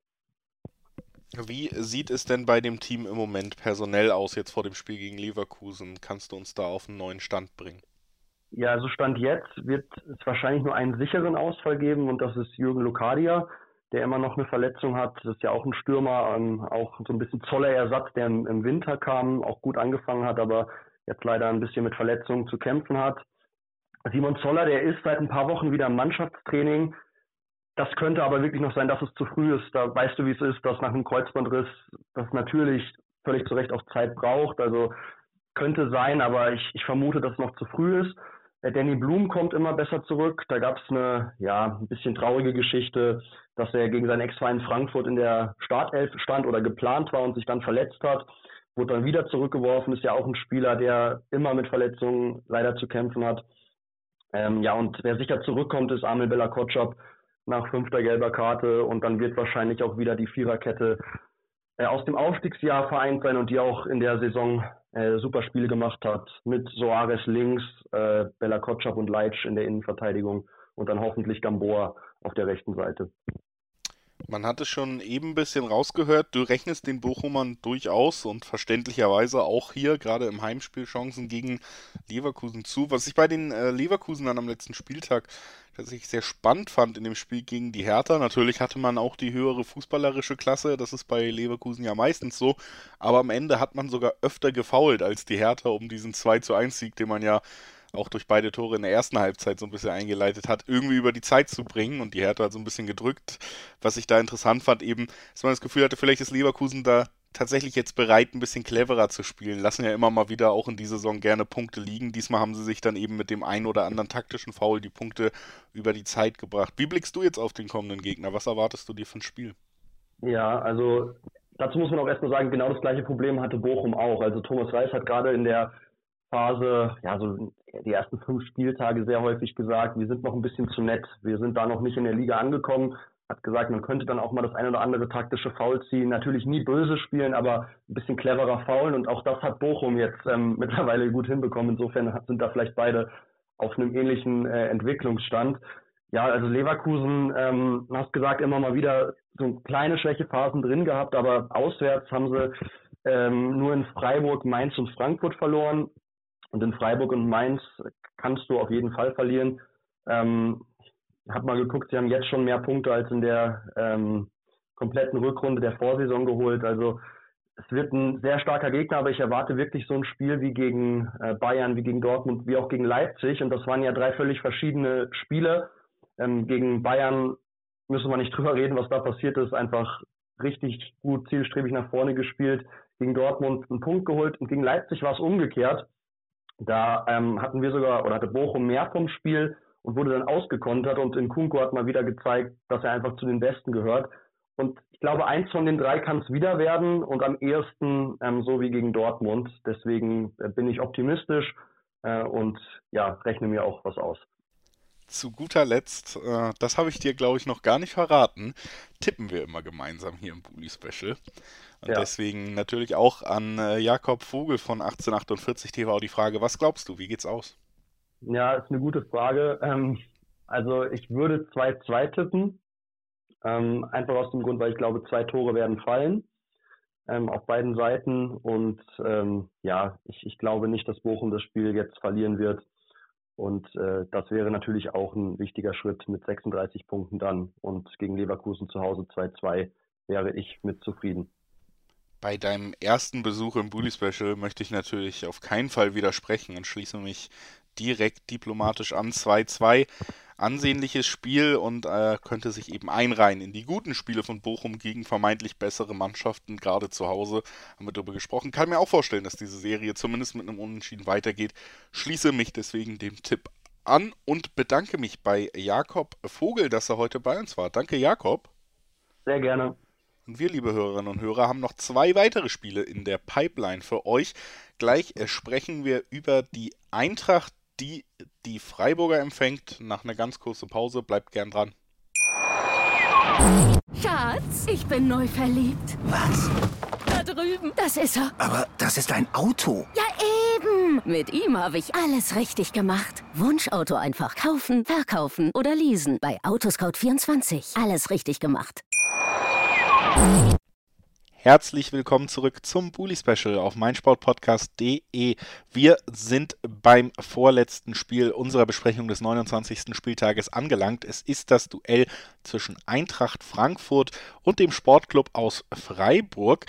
Wie sieht es denn bei dem Team im Moment personell aus, jetzt vor dem Spiel gegen Leverkusen? Kannst du uns da auf einen neuen Stand bringen? Ja, also Stand jetzt wird es wahrscheinlich nur einen sicheren Ausfall geben und das ist Jürgen Lukadia, der immer noch eine Verletzung hat. Das ist ja auch ein Stürmer, ähm, auch so ein bisschen zoller Ersatz, der im, im, Winter kam, auch gut angefangen hat, aber jetzt leider ein bisschen mit Verletzungen zu kämpfen hat. Simon Zoller, der ist seit ein paar Wochen wieder im Mannschaftstraining. Das könnte aber wirklich noch sein, dass es zu früh ist. Da weißt du, wie es ist, dass nach einem Kreuzbandriss das natürlich völlig zu Recht auch Zeit braucht. Also könnte sein, aber ich, ich vermute, dass es noch zu früh ist. Der Danny Blum kommt immer besser zurück. Da gab es eine, ja, ein bisschen traurige Geschichte, dass er gegen seinen Ex-Verein Frankfurt in der Startelf stand oder geplant war und sich dann verletzt hat. Wurde dann wieder zurückgeworfen, ist ja auch ein Spieler, der immer mit Verletzungen leider zu kämpfen hat. Ähm, ja, und wer sicher zurückkommt, ist Amel Bella Kotschap nach fünfter gelber Karte und dann wird wahrscheinlich auch wieder die Viererkette äh, aus dem Aufstiegsjahr vereint sein und die auch in der Saison äh, super Spiele gemacht hat. Mit Soares links, äh, Bella Kotschap und Leitsch in der Innenverteidigung und dann hoffentlich Gamboa auf der rechten Seite. Man hat es schon eben ein bisschen rausgehört, du rechnest den Bochumern durchaus und verständlicherweise auch hier gerade im Heimspiel Chancen gegen Leverkusen zu. Was ich bei den äh, Leverkusenern am letzten Spieltag tatsächlich sehr spannend fand in dem Spiel gegen die Hertha. Natürlich hatte man auch die höhere fußballerische Klasse, das ist bei Leverkusen ja meistens so, aber am Ende hat man sogar öfter gefault als die Hertha um diesen 2 zu 1 Sieg, den man ja auch durch beide Tore in der ersten Halbzeit so ein bisschen eingeleitet hat, irgendwie über die Zeit zu bringen. Und die Hertha hat so ein bisschen gedrückt. Was ich da interessant fand, eben, dass man das Gefühl hatte, vielleicht ist Leverkusen da tatsächlich jetzt bereit, ein bisschen cleverer zu spielen. Lassen ja immer mal wieder auch in dieser Saison gerne Punkte liegen. Diesmal haben sie sich dann eben mit dem einen oder anderen taktischen Foul die Punkte über die Zeit gebracht. Wie blickst du jetzt auf den kommenden Gegner? Was erwartest du dir von Spiel? Ja, also dazu muss man auch erstmal sagen, genau das gleiche Problem hatte Bochum auch. Also Thomas Reis hat gerade in der Phase, ja, so die ersten fünf Spieltage sehr häufig gesagt, wir sind noch ein bisschen zu nett. Wir sind da noch nicht in der Liga angekommen. Hat gesagt, man könnte dann auch mal das ein oder andere taktische Foul ziehen. Natürlich nie böse spielen, aber ein bisschen cleverer faulen. Und auch das hat Bochum jetzt ähm, mittlerweile gut hinbekommen. Insofern sind da vielleicht beide auf einem ähnlichen äh, Entwicklungsstand. Ja, also Leverkusen, ähm, hast gesagt, immer mal wieder so kleine Schwächephasen drin gehabt, aber auswärts haben sie ähm, nur in Freiburg, Mainz und Frankfurt verloren. Und in Freiburg und Mainz kannst du auf jeden Fall verlieren. Ähm, ich habe mal geguckt, sie haben jetzt schon mehr Punkte als in der ähm, kompletten Rückrunde der Vorsaison geholt. Also es wird ein sehr starker Gegner, aber ich erwarte wirklich so ein Spiel wie gegen äh, Bayern, wie gegen Dortmund, wie auch gegen Leipzig. Und das waren ja drei völlig verschiedene Spiele. Ähm, gegen Bayern müssen wir nicht drüber reden, was da passiert ist. Einfach richtig gut zielstrebig nach vorne gespielt. Gegen Dortmund einen Punkt geholt und gegen Leipzig war es umgekehrt. Da ähm, hatten wir sogar, oder hatte Bochum mehr vom Spiel und wurde dann ausgekontert und in Kunko hat mal wieder gezeigt, dass er einfach zu den Besten gehört. Und ich glaube, eins von den drei kann es wieder werden und am ehesten ähm, so wie gegen Dortmund. Deswegen äh, bin ich optimistisch äh, und ja, rechne mir auch was aus. Zu guter Letzt, äh, das habe ich dir, glaube ich, noch gar nicht verraten, tippen wir immer gemeinsam hier im Bully Special. Und ja. deswegen natürlich auch an äh, Jakob Vogel von 1848 TV die Frage, was glaubst du, wie geht's aus? Ja, ist eine gute Frage. Ähm, also ich würde 2-2 tippen. Ähm, einfach aus dem Grund, weil ich glaube, zwei Tore werden fallen ähm, auf beiden Seiten. Und ähm, ja, ich, ich glaube nicht, dass Bochum das Spiel jetzt verlieren wird. Und äh, das wäre natürlich auch ein wichtiger Schritt mit 36 Punkten dann. Und gegen Leverkusen zu Hause 2-2 wäre ich mit zufrieden. Bei deinem ersten Besuch im Bully Special möchte ich natürlich auf keinen Fall widersprechen und schließe mich direkt diplomatisch an. 2-2, ansehnliches Spiel und äh, könnte sich eben einreihen in die guten Spiele von Bochum gegen vermeintlich bessere Mannschaften, gerade zu Hause. Haben wir darüber gesprochen. Kann mir auch vorstellen, dass diese Serie zumindest mit einem Unentschieden weitergeht. Schließe mich deswegen dem Tipp an und bedanke mich bei Jakob Vogel, dass er heute bei uns war. Danke, Jakob. Sehr gerne. Und wir, liebe Hörerinnen und Hörer, haben noch zwei weitere Spiele in der Pipeline für euch. Gleich sprechen wir über die Eintracht, die die Freiburger empfängt. Nach einer ganz kurzen Pause. Bleibt gern dran. Schatz, ich bin neu verliebt. Was? Da drüben. Das ist er. Aber das ist ein Auto. Ja, eben. Mit ihm habe ich alles richtig gemacht. Wunschauto einfach kaufen, verkaufen oder leasen. Bei Autoscout24. Alles richtig gemacht. Herzlich willkommen zurück zum Bully Special auf meinsportpodcast.de. Wir sind beim vorletzten Spiel unserer Besprechung des 29. Spieltages angelangt. Es ist das Duell zwischen Eintracht Frankfurt und dem Sportclub aus Freiburg.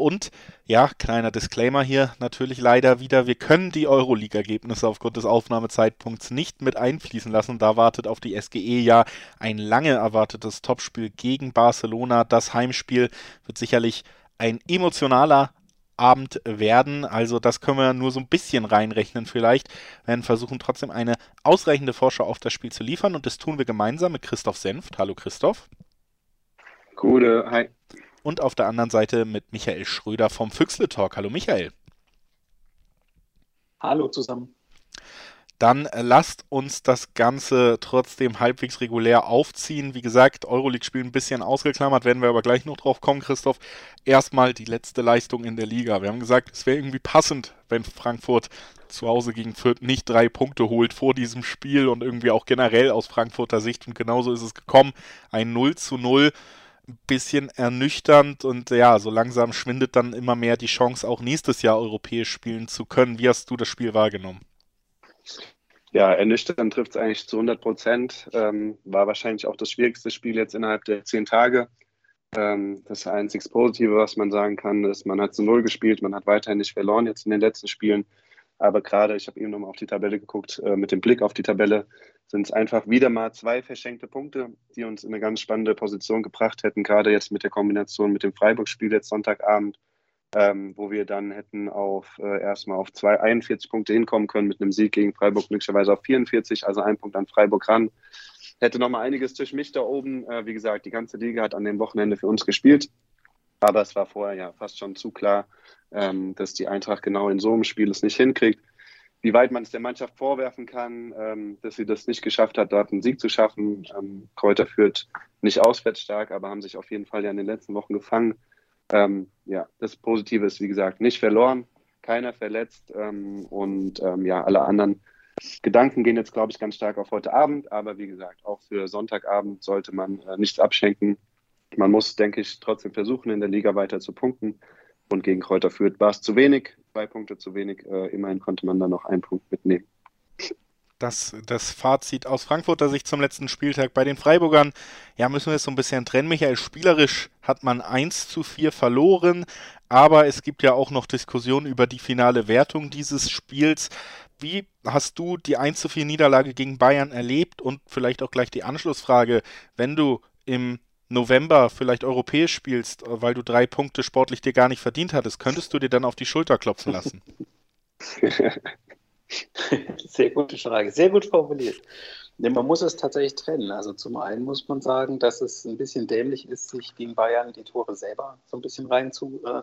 Und ja, kleiner Disclaimer hier natürlich leider wieder. Wir können die Euroleague-Ergebnisse aufgrund des Aufnahmezeitpunkts nicht mit einfließen lassen. Da wartet auf die SGE ja ein lange erwartetes Topspiel gegen Barcelona. Das Heimspiel wird sicherlich ein emotionaler Abend werden. Also das können wir nur so ein bisschen reinrechnen vielleicht. Wir werden versuchen trotzdem eine ausreichende Vorschau auf das Spiel zu liefern und das tun wir gemeinsam mit Christoph Senft. Hallo Christoph. Gute, hi und auf der anderen Seite mit Michael Schröder vom Füchsle Talk. Hallo Michael. Hallo zusammen. dann äh, lasst uns das Ganze trotzdem halbwegs regulär aufziehen. Wie gesagt, Euroleague-Spiel ein bisschen ausgeklammert, werden wir aber gleich noch drauf kommen, Christoph. Erstmal die letzte Leistung in der Liga. Wir haben gesagt, es wäre irgendwie passend, wenn Frankfurt zu Hause gegen Fürth nicht drei Punkte holt vor diesem Spiel und irgendwie auch generell aus Frankfurter Sicht. Und genauso ist es gekommen. Ein 0 zu 0 bisschen ernüchternd und ja, so langsam schwindet dann immer mehr die Chance, auch nächstes Jahr europäisch spielen zu können. Wie hast du das Spiel wahrgenommen? Ja, ernüchternd trifft es eigentlich zu 100 Prozent. Ähm, war wahrscheinlich auch das schwierigste Spiel jetzt innerhalb der zehn Tage. Ähm, das einzig Positive, was man sagen kann, ist, man hat zu Null gespielt, man hat weiterhin nicht verloren jetzt in den letzten Spielen. Aber gerade, ich habe eben nochmal auf die Tabelle geguckt, äh, mit dem Blick auf die Tabelle sind es einfach wieder mal zwei verschenkte Punkte, die uns in eine ganz spannende Position gebracht hätten, gerade jetzt mit der Kombination mit dem Freiburg-Spiel jetzt Sonntagabend, ähm, wo wir dann hätten auf äh, erstmal auf zwei, 41 Punkte hinkommen können mit einem Sieg gegen Freiburg, glücklicherweise auf 44, also ein Punkt an Freiburg ran. Hätte nochmal einiges zwischen mich da oben. Äh, wie gesagt, die ganze Liga hat an dem Wochenende für uns gespielt. Aber es war vorher ja fast schon zu klar, ähm, dass die Eintracht genau in so einem Spiel es nicht hinkriegt. Wie weit man es der Mannschaft vorwerfen kann, ähm, dass sie das nicht geschafft hat, dort einen Sieg zu schaffen. Ähm, Kräuter führt nicht auswärts stark, aber haben sich auf jeden Fall ja in den letzten Wochen gefangen. Ähm, ja, das Positive ist, wie gesagt, nicht verloren, keiner verletzt ähm, und ähm, ja, alle anderen Gedanken gehen jetzt, glaube ich, ganz stark auf heute Abend. Aber wie gesagt, auch für Sonntagabend sollte man äh, nichts abschenken. Man muss, denke ich, trotzdem versuchen, in der Liga weiter zu punkten. Und gegen Kräuter Fürth war es zu wenig, zwei Punkte zu wenig. Äh, immerhin konnte man dann noch einen Punkt mitnehmen. Das, das Fazit aus Frankfurter Sicht zum letzten Spieltag bei den Freiburgern. Ja, müssen wir es so ein bisschen trennen. Michael, spielerisch hat man 1 zu 4 verloren, aber es gibt ja auch noch Diskussionen über die finale Wertung dieses Spiels. Wie hast du die 1 zu 4 Niederlage gegen Bayern erlebt? Und vielleicht auch gleich die Anschlussfrage, wenn du im November vielleicht europäisch spielst, weil du drei Punkte sportlich dir gar nicht verdient hattest, könntest du dir dann auf die Schulter klopfen lassen? Sehr gute Frage, sehr gut formuliert. Ja, man muss es tatsächlich trennen. Also zum einen muss man sagen, dass es ein bisschen dämlich ist, sich gegen Bayern die Tore selber so ein bisschen rein zu äh,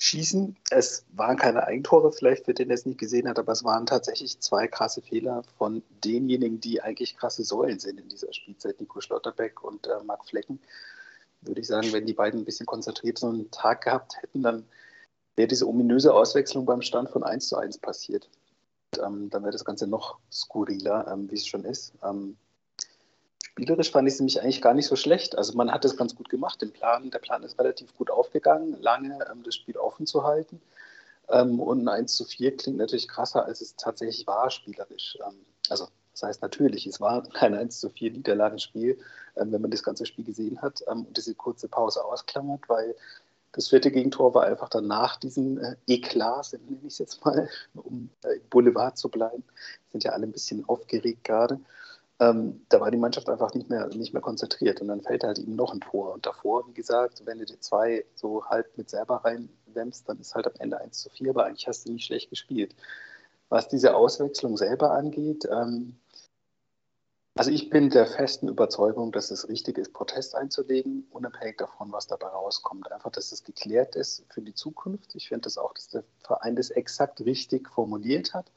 schießen. Es waren keine Eigentore, vielleicht für den, der es nicht gesehen hat, aber es waren tatsächlich zwei krasse Fehler von denjenigen, die eigentlich krasse Säulen sind in dieser Spielzeit, Nico Schlotterbeck und äh, Marc Flecken. Würde ich sagen, wenn die beiden ein bisschen konzentriert so einen Tag gehabt hätten, dann wäre diese ominöse Auswechslung beim Stand von 1 zu 1 passiert. Und, ähm, dann wäre das Ganze noch skurriler, ähm, wie es schon ist. Ähm, spielerisch fand ich es nämlich eigentlich gar nicht so schlecht. Also man hat es ganz gut gemacht. Den Plan, der Plan ist relativ gut aufgegangen, lange ähm, das Spiel offen zu halten. Ähm, und ein 1 zu 4 klingt natürlich krasser, als es tatsächlich war, spielerisch. Ähm, also das heißt natürlich, es war kein 1 zu 4 Niederlagenspiel, ähm, wenn man das ganze Spiel gesehen hat ähm, und diese kurze Pause ausklammert, weil das vierte Gegentor war einfach dann nach diesem äh, Eklat, nenne ich es jetzt mal, um äh, Boulevard zu bleiben. Sind ja alle ein bisschen aufgeregt gerade ähm, da war die Mannschaft einfach nicht mehr, nicht mehr konzentriert. Und dann fällt halt eben noch ein Tor. Und davor, wie gesagt, wenn du die zwei so halb mit selber reinwämmst, dann ist halt am Ende 1 zu 4, aber eigentlich hast du nicht schlecht gespielt. Was diese Auswechslung selber angeht, ähm, also ich bin der festen Überzeugung, dass es richtig ist, Protest einzulegen, unabhängig davon, was dabei rauskommt. Einfach, dass es geklärt ist für die Zukunft. Ich finde das auch, dass der Verein das exakt richtig formuliert hat.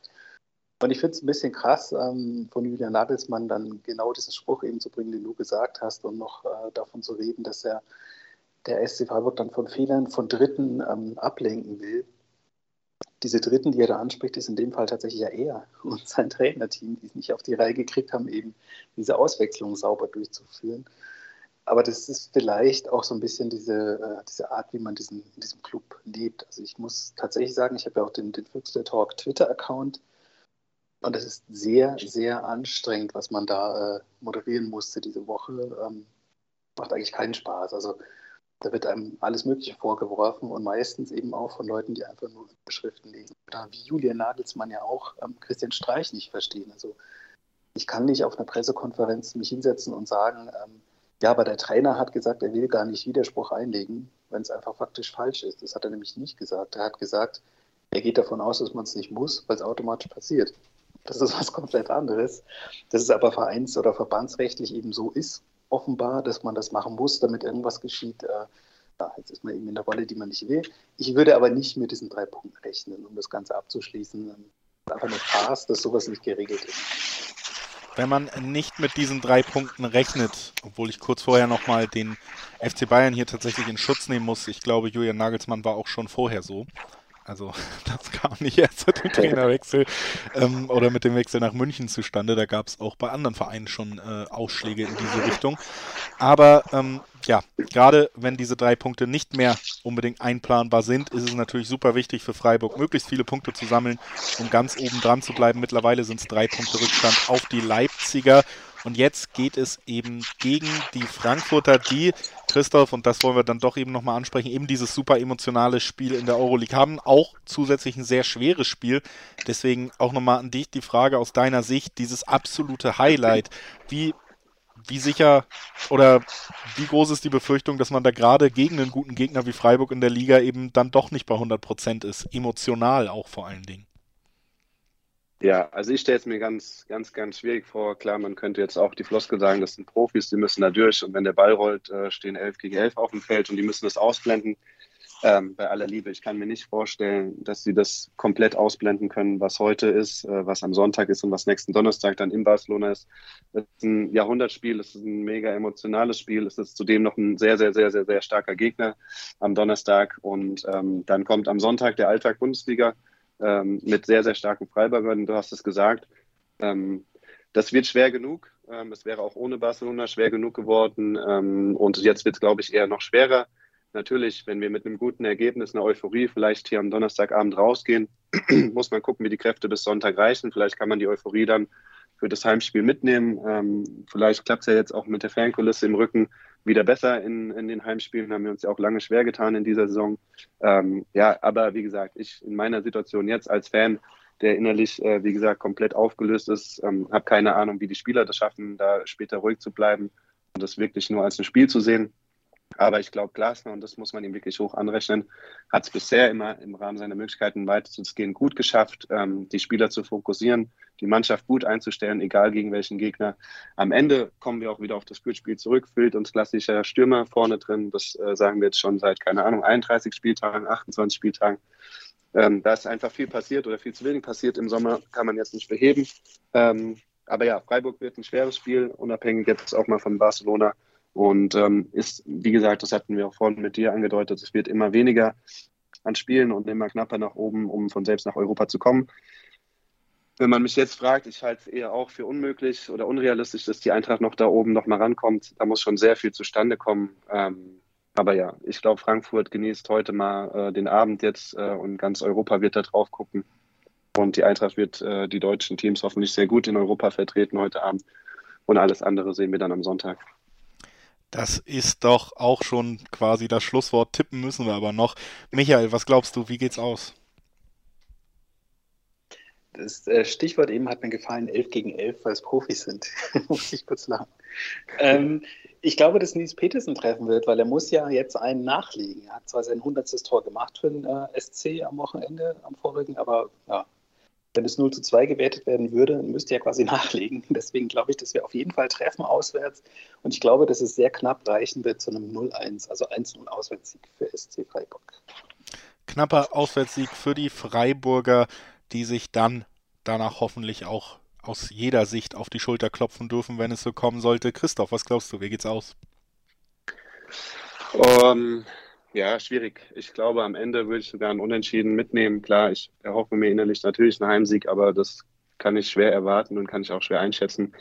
Und ich finde es ein bisschen krass, ähm, von Julian Nagelsmann dann genau diesen Spruch eben zu bringen, den du gesagt hast, und noch äh, davon zu reden, dass er der SC Freiburg dann von Fehlern von Dritten ähm, ablenken will. Diese Dritten, die er da anspricht, ist in dem Fall tatsächlich ja er und sein Trainerteam, die es nicht auf die Reihe gekriegt haben, eben diese Auswechslung sauber durchzuführen. Aber das ist vielleicht auch so ein bisschen diese, äh, diese Art, wie man diesen, in diesem Club lebt. Also ich muss tatsächlich sagen, ich habe ja auch den, den Füchsle Talk Twitter-Account und es ist sehr, sehr anstrengend, was man da äh, moderieren musste diese Woche. Ähm, macht eigentlich keinen Spaß. Also da wird einem alles Mögliche vorgeworfen und meistens eben auch von Leuten, die einfach nur Beschriften lesen. Oder wie Julian Nagelsmann ja auch ähm, Christian Streich nicht verstehen. Also ich kann nicht auf einer Pressekonferenz mich hinsetzen und sagen, ähm, ja, aber der Trainer hat gesagt, er will gar nicht Widerspruch einlegen, wenn es einfach faktisch falsch ist. Das hat er nämlich nicht gesagt. Er hat gesagt, er geht davon aus, dass man es nicht muss, weil es automatisch passiert. Das ist was komplett anderes. Dass es aber vereins- oder verbandsrechtlich eben so ist, offenbar, dass man das machen muss, damit irgendwas geschieht. Äh, ja, jetzt ist man eben in der Rolle, die man nicht will. Ich würde aber nicht mit diesen drei Punkten rechnen, um das Ganze abzuschließen. einfach eine Farce, dass sowas nicht geregelt ist. Wenn man nicht mit diesen drei Punkten rechnet, obwohl ich kurz vorher nochmal den FC Bayern hier tatsächlich in Schutz nehmen muss, ich glaube, Julian Nagelsmann war auch schon vorher so. Also das kam nicht erst mit dem Trainerwechsel ähm, oder mit dem Wechsel nach München zustande. Da gab es auch bei anderen Vereinen schon äh, Ausschläge in diese Richtung. Aber ähm, ja, gerade wenn diese drei Punkte nicht mehr unbedingt einplanbar sind, ist es natürlich super wichtig für Freiburg, möglichst viele Punkte zu sammeln, um ganz oben dran zu bleiben. Mittlerweile sind es drei Punkte Rückstand auf die Leipziger. Und jetzt geht es eben gegen die Frankfurter, die, Christoph, und das wollen wir dann doch eben nochmal ansprechen, eben dieses super emotionale Spiel in der Euroleague haben. Auch zusätzlich ein sehr schweres Spiel. Deswegen auch nochmal an dich die Frage aus deiner Sicht, dieses absolute Highlight. Wie, wie sicher oder wie groß ist die Befürchtung, dass man da gerade gegen einen guten Gegner wie Freiburg in der Liga eben dann doch nicht bei 100 Prozent ist? Emotional auch vor allen Dingen. Ja, also ich stelle es mir ganz, ganz, ganz schwierig vor. Klar, man könnte jetzt auch die Floskel sagen, das sind Profis, die müssen da durch und wenn der Ball rollt, äh, stehen elf gegen elf auf dem Feld und die müssen das ausblenden. Ähm, bei aller Liebe, ich kann mir nicht vorstellen, dass sie das komplett ausblenden können, was heute ist, äh, was am Sonntag ist und was nächsten Donnerstag dann in Barcelona ist. Das ist ein Jahrhundertspiel, es ist ein mega emotionales Spiel, es ist zudem noch ein sehr, sehr, sehr, sehr, sehr starker Gegner am Donnerstag und ähm, dann kommt am Sonntag der Alltag Bundesliga ähm, mit sehr, sehr starken Freiburgern. Du hast es gesagt. Ähm, das wird schwer genug. Ähm, es wäre auch ohne Barcelona schwer genug geworden. Ähm, und jetzt wird es, glaube ich, eher noch schwerer. Natürlich, wenn wir mit einem guten Ergebnis, einer Euphorie vielleicht hier am Donnerstagabend rausgehen, muss man gucken, wie die Kräfte bis Sonntag reichen. Vielleicht kann man die Euphorie dann für das Heimspiel mitnehmen. Ähm, vielleicht klappt es ja jetzt auch mit der Fankulisse im Rücken wieder besser in, in den Heimspielen. Haben wir uns ja auch lange schwer getan in dieser Saison. Ähm, ja, aber wie gesagt, ich in meiner Situation jetzt als Fan, der innerlich, äh, wie gesagt, komplett aufgelöst ist, ähm, habe keine Ahnung, wie die Spieler das schaffen, da später ruhig zu bleiben und das wirklich nur als ein Spiel zu sehen. Aber ich glaube, Glasner, und das muss man ihm wirklich hoch anrechnen, hat es bisher immer im Rahmen seiner Möglichkeiten weitestgehend gut geschafft, ähm, die Spieler zu fokussieren, die Mannschaft gut einzustellen, egal gegen welchen Gegner. Am Ende kommen wir auch wieder auf das Spielspiel zurück, fehlt uns klassischer Stürmer vorne drin. Das äh, sagen wir jetzt schon seit, keine Ahnung, 31 Spieltagen, 28 Spieltagen. Ähm, da ist einfach viel passiert oder viel zu wenig passiert im Sommer, kann man jetzt nicht beheben. Ähm, aber ja, Freiburg wird ein schweres Spiel, unabhängig jetzt auch mal von Barcelona. Und ähm, ist, wie gesagt, das hatten wir auch vorhin mit dir angedeutet, es wird immer weniger an Spielen und immer knapper nach oben, um von selbst nach Europa zu kommen. Wenn man mich jetzt fragt, ich halte es eher auch für unmöglich oder unrealistisch, dass die Eintracht noch da oben noch mal rankommt. Da muss schon sehr viel zustande kommen. Ähm, aber ja, ich glaube, Frankfurt genießt heute mal äh, den Abend jetzt äh, und ganz Europa wird da drauf gucken. Und die Eintracht wird äh, die deutschen Teams hoffentlich sehr gut in Europa vertreten heute Abend. Und alles andere sehen wir dann am Sonntag. Das ist doch auch schon quasi das Schlusswort. Tippen müssen wir aber noch. Michael, was glaubst du, wie geht's aus? Das äh, Stichwort eben hat mir gefallen, 11 gegen 11, weil es Profis sind. muss ich kurz lachen. Ähm, ich glaube, dass Nils Petersen treffen wird, weil er muss ja jetzt einen nachlegen. Er hat zwar sein 100. Tor gemacht für den äh, SC am Wochenende, am vorigen, aber ja, wenn es 0 zu 2 gewertet werden würde, müsste er quasi nachlegen. Deswegen glaube ich, dass wir auf jeden Fall treffen auswärts. Und ich glaube, dass es sehr knapp reichen wird zu einem 0-1, also 1-0 Auswärtssieg für SC Freiburg. Knapper Auswärtssieg für die Freiburger, die sich dann danach hoffentlich auch aus jeder Sicht auf die Schulter klopfen dürfen, wenn es so kommen sollte. Christoph, was glaubst du? Wie geht's aus? Um, ja, schwierig. Ich glaube, am Ende würde ich sogar einen Unentschieden mitnehmen. Klar, ich erhoffe mir innerlich natürlich einen Heimsieg, aber das kann ich schwer erwarten und kann ich auch schwer einschätzen.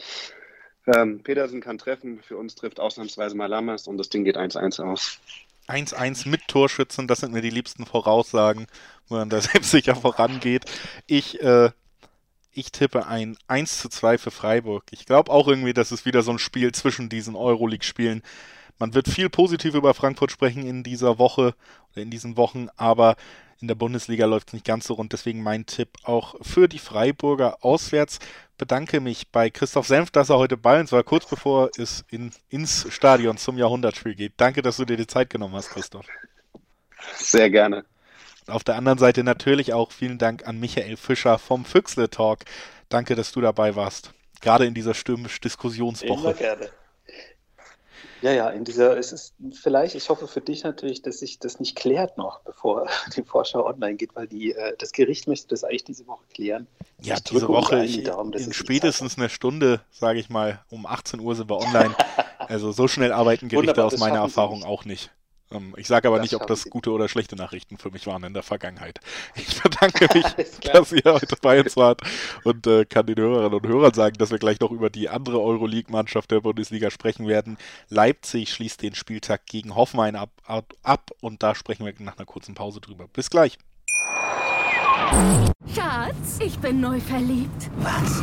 Ähm, Petersen kann treffen, für uns trifft ausnahmsweise mal Lammers und das Ding geht 1-1 aus. 1-1 mit Torschützen, das sind mir die liebsten Voraussagen, wo man da selbstsicher vorangeht. Ich, äh, ich tippe ein 1 zu 2 für Freiburg. Ich glaube auch irgendwie, dass es wieder so ein Spiel zwischen diesen Euroleague-Spielen man wird viel positiv über Frankfurt sprechen in dieser Woche oder in diesen Wochen, aber in der Bundesliga läuft es nicht ganz so rund. Deswegen mein Tipp auch für die Freiburger auswärts. Bedanke mich bei Christoph Senf, dass er heute bei uns war, kurz bevor es in, ins Stadion zum Jahrhundertspiel geht. Danke, dass du dir die Zeit genommen hast, Christoph. Sehr gerne. Auf der anderen Seite natürlich auch vielen Dank an Michael Fischer vom Füchsle Talk. Danke, dass du dabei warst. Gerade in dieser stürmisch Diskussionswoche. Immer gerne. Ja, ja, in dieser, es ist vielleicht, ich hoffe für dich natürlich, dass sich das nicht klärt noch, bevor die Vorschau online geht, weil die, äh, das Gericht möchte das eigentlich diese Woche klären. Ja, ich diese Woche ich, Daumen, in spätestens einer Stunde, sage ich mal, um 18 Uhr sind wir online. also so schnell arbeiten Gerichte aus meiner Erfahrung auch nicht. Ähm, ich sage aber das nicht, ob das gute oder schlechte Nachrichten für mich waren in der Vergangenheit. Ich bedanke mich, dass ihr heute bei uns wart und äh, kann den Hörerinnen und Hörern sagen, dass wir gleich noch über die andere Euroleague-Mannschaft der Bundesliga sprechen werden. Leipzig schließt den Spieltag gegen Hoffenheim ab, ab, ab und da sprechen wir nach einer kurzen Pause drüber. Bis gleich. Schatz, ich bin neu verliebt. Was?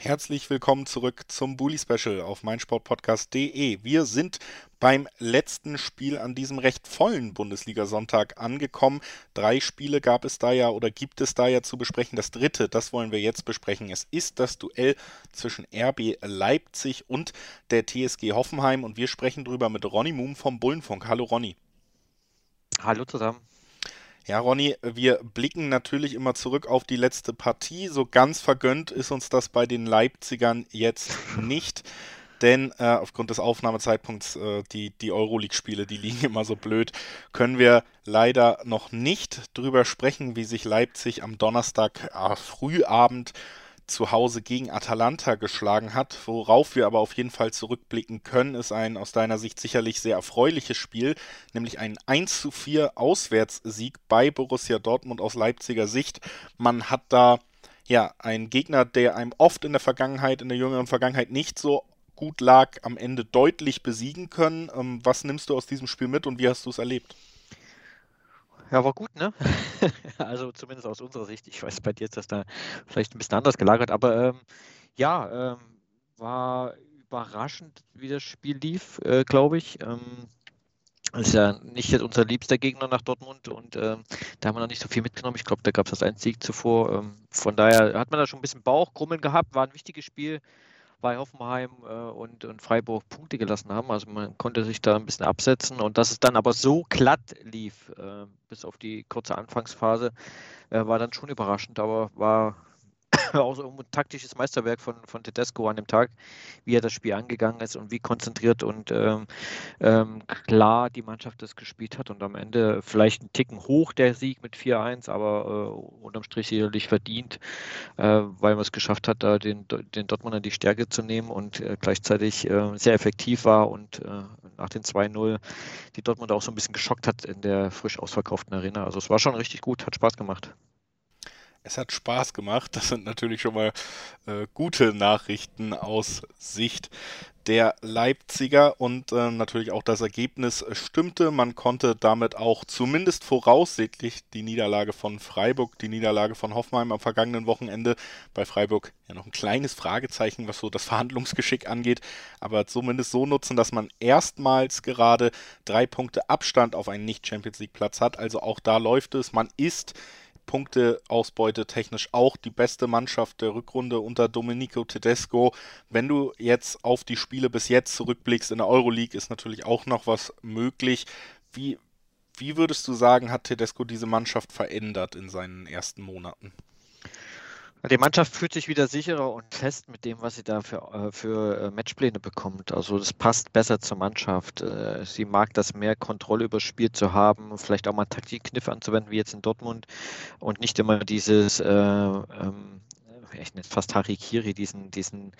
Herzlich willkommen zurück zum Bully Special auf meinsportpodcast.de. Wir sind beim letzten Spiel an diesem recht vollen Bundesliga-Sonntag angekommen. Drei Spiele gab es da ja oder gibt es da ja zu besprechen. Das dritte, das wollen wir jetzt besprechen. Es ist das Duell zwischen RB Leipzig und der TSG Hoffenheim und wir sprechen drüber mit Ronny Moom vom Bullenfunk. Hallo Ronny. Hallo zusammen. Ja, Ronny, wir blicken natürlich immer zurück auf die letzte Partie. So ganz vergönnt ist uns das bei den Leipzigern jetzt nicht. Denn äh, aufgrund des Aufnahmezeitpunkts, äh, die, die Euroleague-Spiele, die liegen immer so blöd, können wir leider noch nicht drüber sprechen, wie sich Leipzig am Donnerstag äh, Frühabend zu Hause gegen Atalanta geschlagen hat. Worauf wir aber auf jeden Fall zurückblicken können, ist ein aus deiner Sicht sicherlich sehr erfreuliches Spiel, nämlich ein 1 zu 4 Auswärtssieg bei Borussia Dortmund aus Leipziger Sicht. Man hat da ja einen Gegner, der einem oft in der Vergangenheit, in der jüngeren Vergangenheit nicht so gut lag, am Ende deutlich besiegen können. Ähm, was nimmst du aus diesem Spiel mit und wie hast du es erlebt? Ja, war gut, ne? also zumindest aus unserer Sicht. Ich weiß, bei dir ist das da vielleicht ein bisschen anders gelagert, aber ähm, ja, ähm, war überraschend, wie das Spiel lief, äh, glaube ich. Ähm, ist ja nicht jetzt unser liebster Gegner nach Dortmund und ähm, da haben wir noch nicht so viel mitgenommen. Ich glaube, da gab es das einen Sieg zuvor. Ähm, von daher hat man da schon ein bisschen Bauchkrummeln gehabt, war ein wichtiges Spiel bei Hoffenheim äh, und, und Freiburg Punkte gelassen haben. Also man konnte sich da ein bisschen absetzen und dass es dann aber so glatt lief, äh, bis auf die kurze Anfangsphase, äh, war dann schon überraschend, aber war auch so ein taktisches Meisterwerk von, von Tedesco an dem Tag, wie er das Spiel angegangen ist und wie konzentriert und ähm, ähm, klar die Mannschaft das gespielt hat und am Ende vielleicht ein Ticken hoch der Sieg mit 4-1, aber äh, unterm Strich sicherlich verdient, äh, weil man es geschafft hat, da den, den Dortmundern die Stärke zu nehmen und äh, gleichzeitig äh, sehr effektiv war und äh, nach den 2-0 die Dortmund auch so ein bisschen geschockt hat in der frisch ausverkauften Arena. Also es war schon richtig gut, hat Spaß gemacht. Es hat Spaß gemacht. Das sind natürlich schon mal äh, gute Nachrichten aus Sicht der Leipziger und äh, natürlich auch das Ergebnis stimmte. Man konnte damit auch zumindest voraussichtlich die Niederlage von Freiburg, die Niederlage von Hoffenheim am vergangenen Wochenende bei Freiburg ja noch ein kleines Fragezeichen, was so das Verhandlungsgeschick angeht, aber zumindest so nutzen, dass man erstmals gerade drei Punkte Abstand auf einen Nicht-Champions League-Platz hat. Also auch da läuft es. Man ist Punkteausbeute technisch auch die beste Mannschaft der Rückrunde unter Domenico Tedesco. Wenn du jetzt auf die Spiele bis jetzt zurückblickst in der Euroleague, ist natürlich auch noch was möglich. Wie, wie würdest du sagen, hat Tedesco diese Mannschaft verändert in seinen ersten Monaten? Die Mannschaft fühlt sich wieder sicherer und fest mit dem, was sie da für, äh, für äh, Matchpläne bekommt. Also das passt besser zur Mannschaft. Äh, sie mag das mehr Kontrolle über das Spiel zu haben, vielleicht auch mal Taktikkniff anzuwenden, wie jetzt in Dortmund und nicht immer dieses äh, ähm, ich nenne fast Harikiri, diesen, diesen,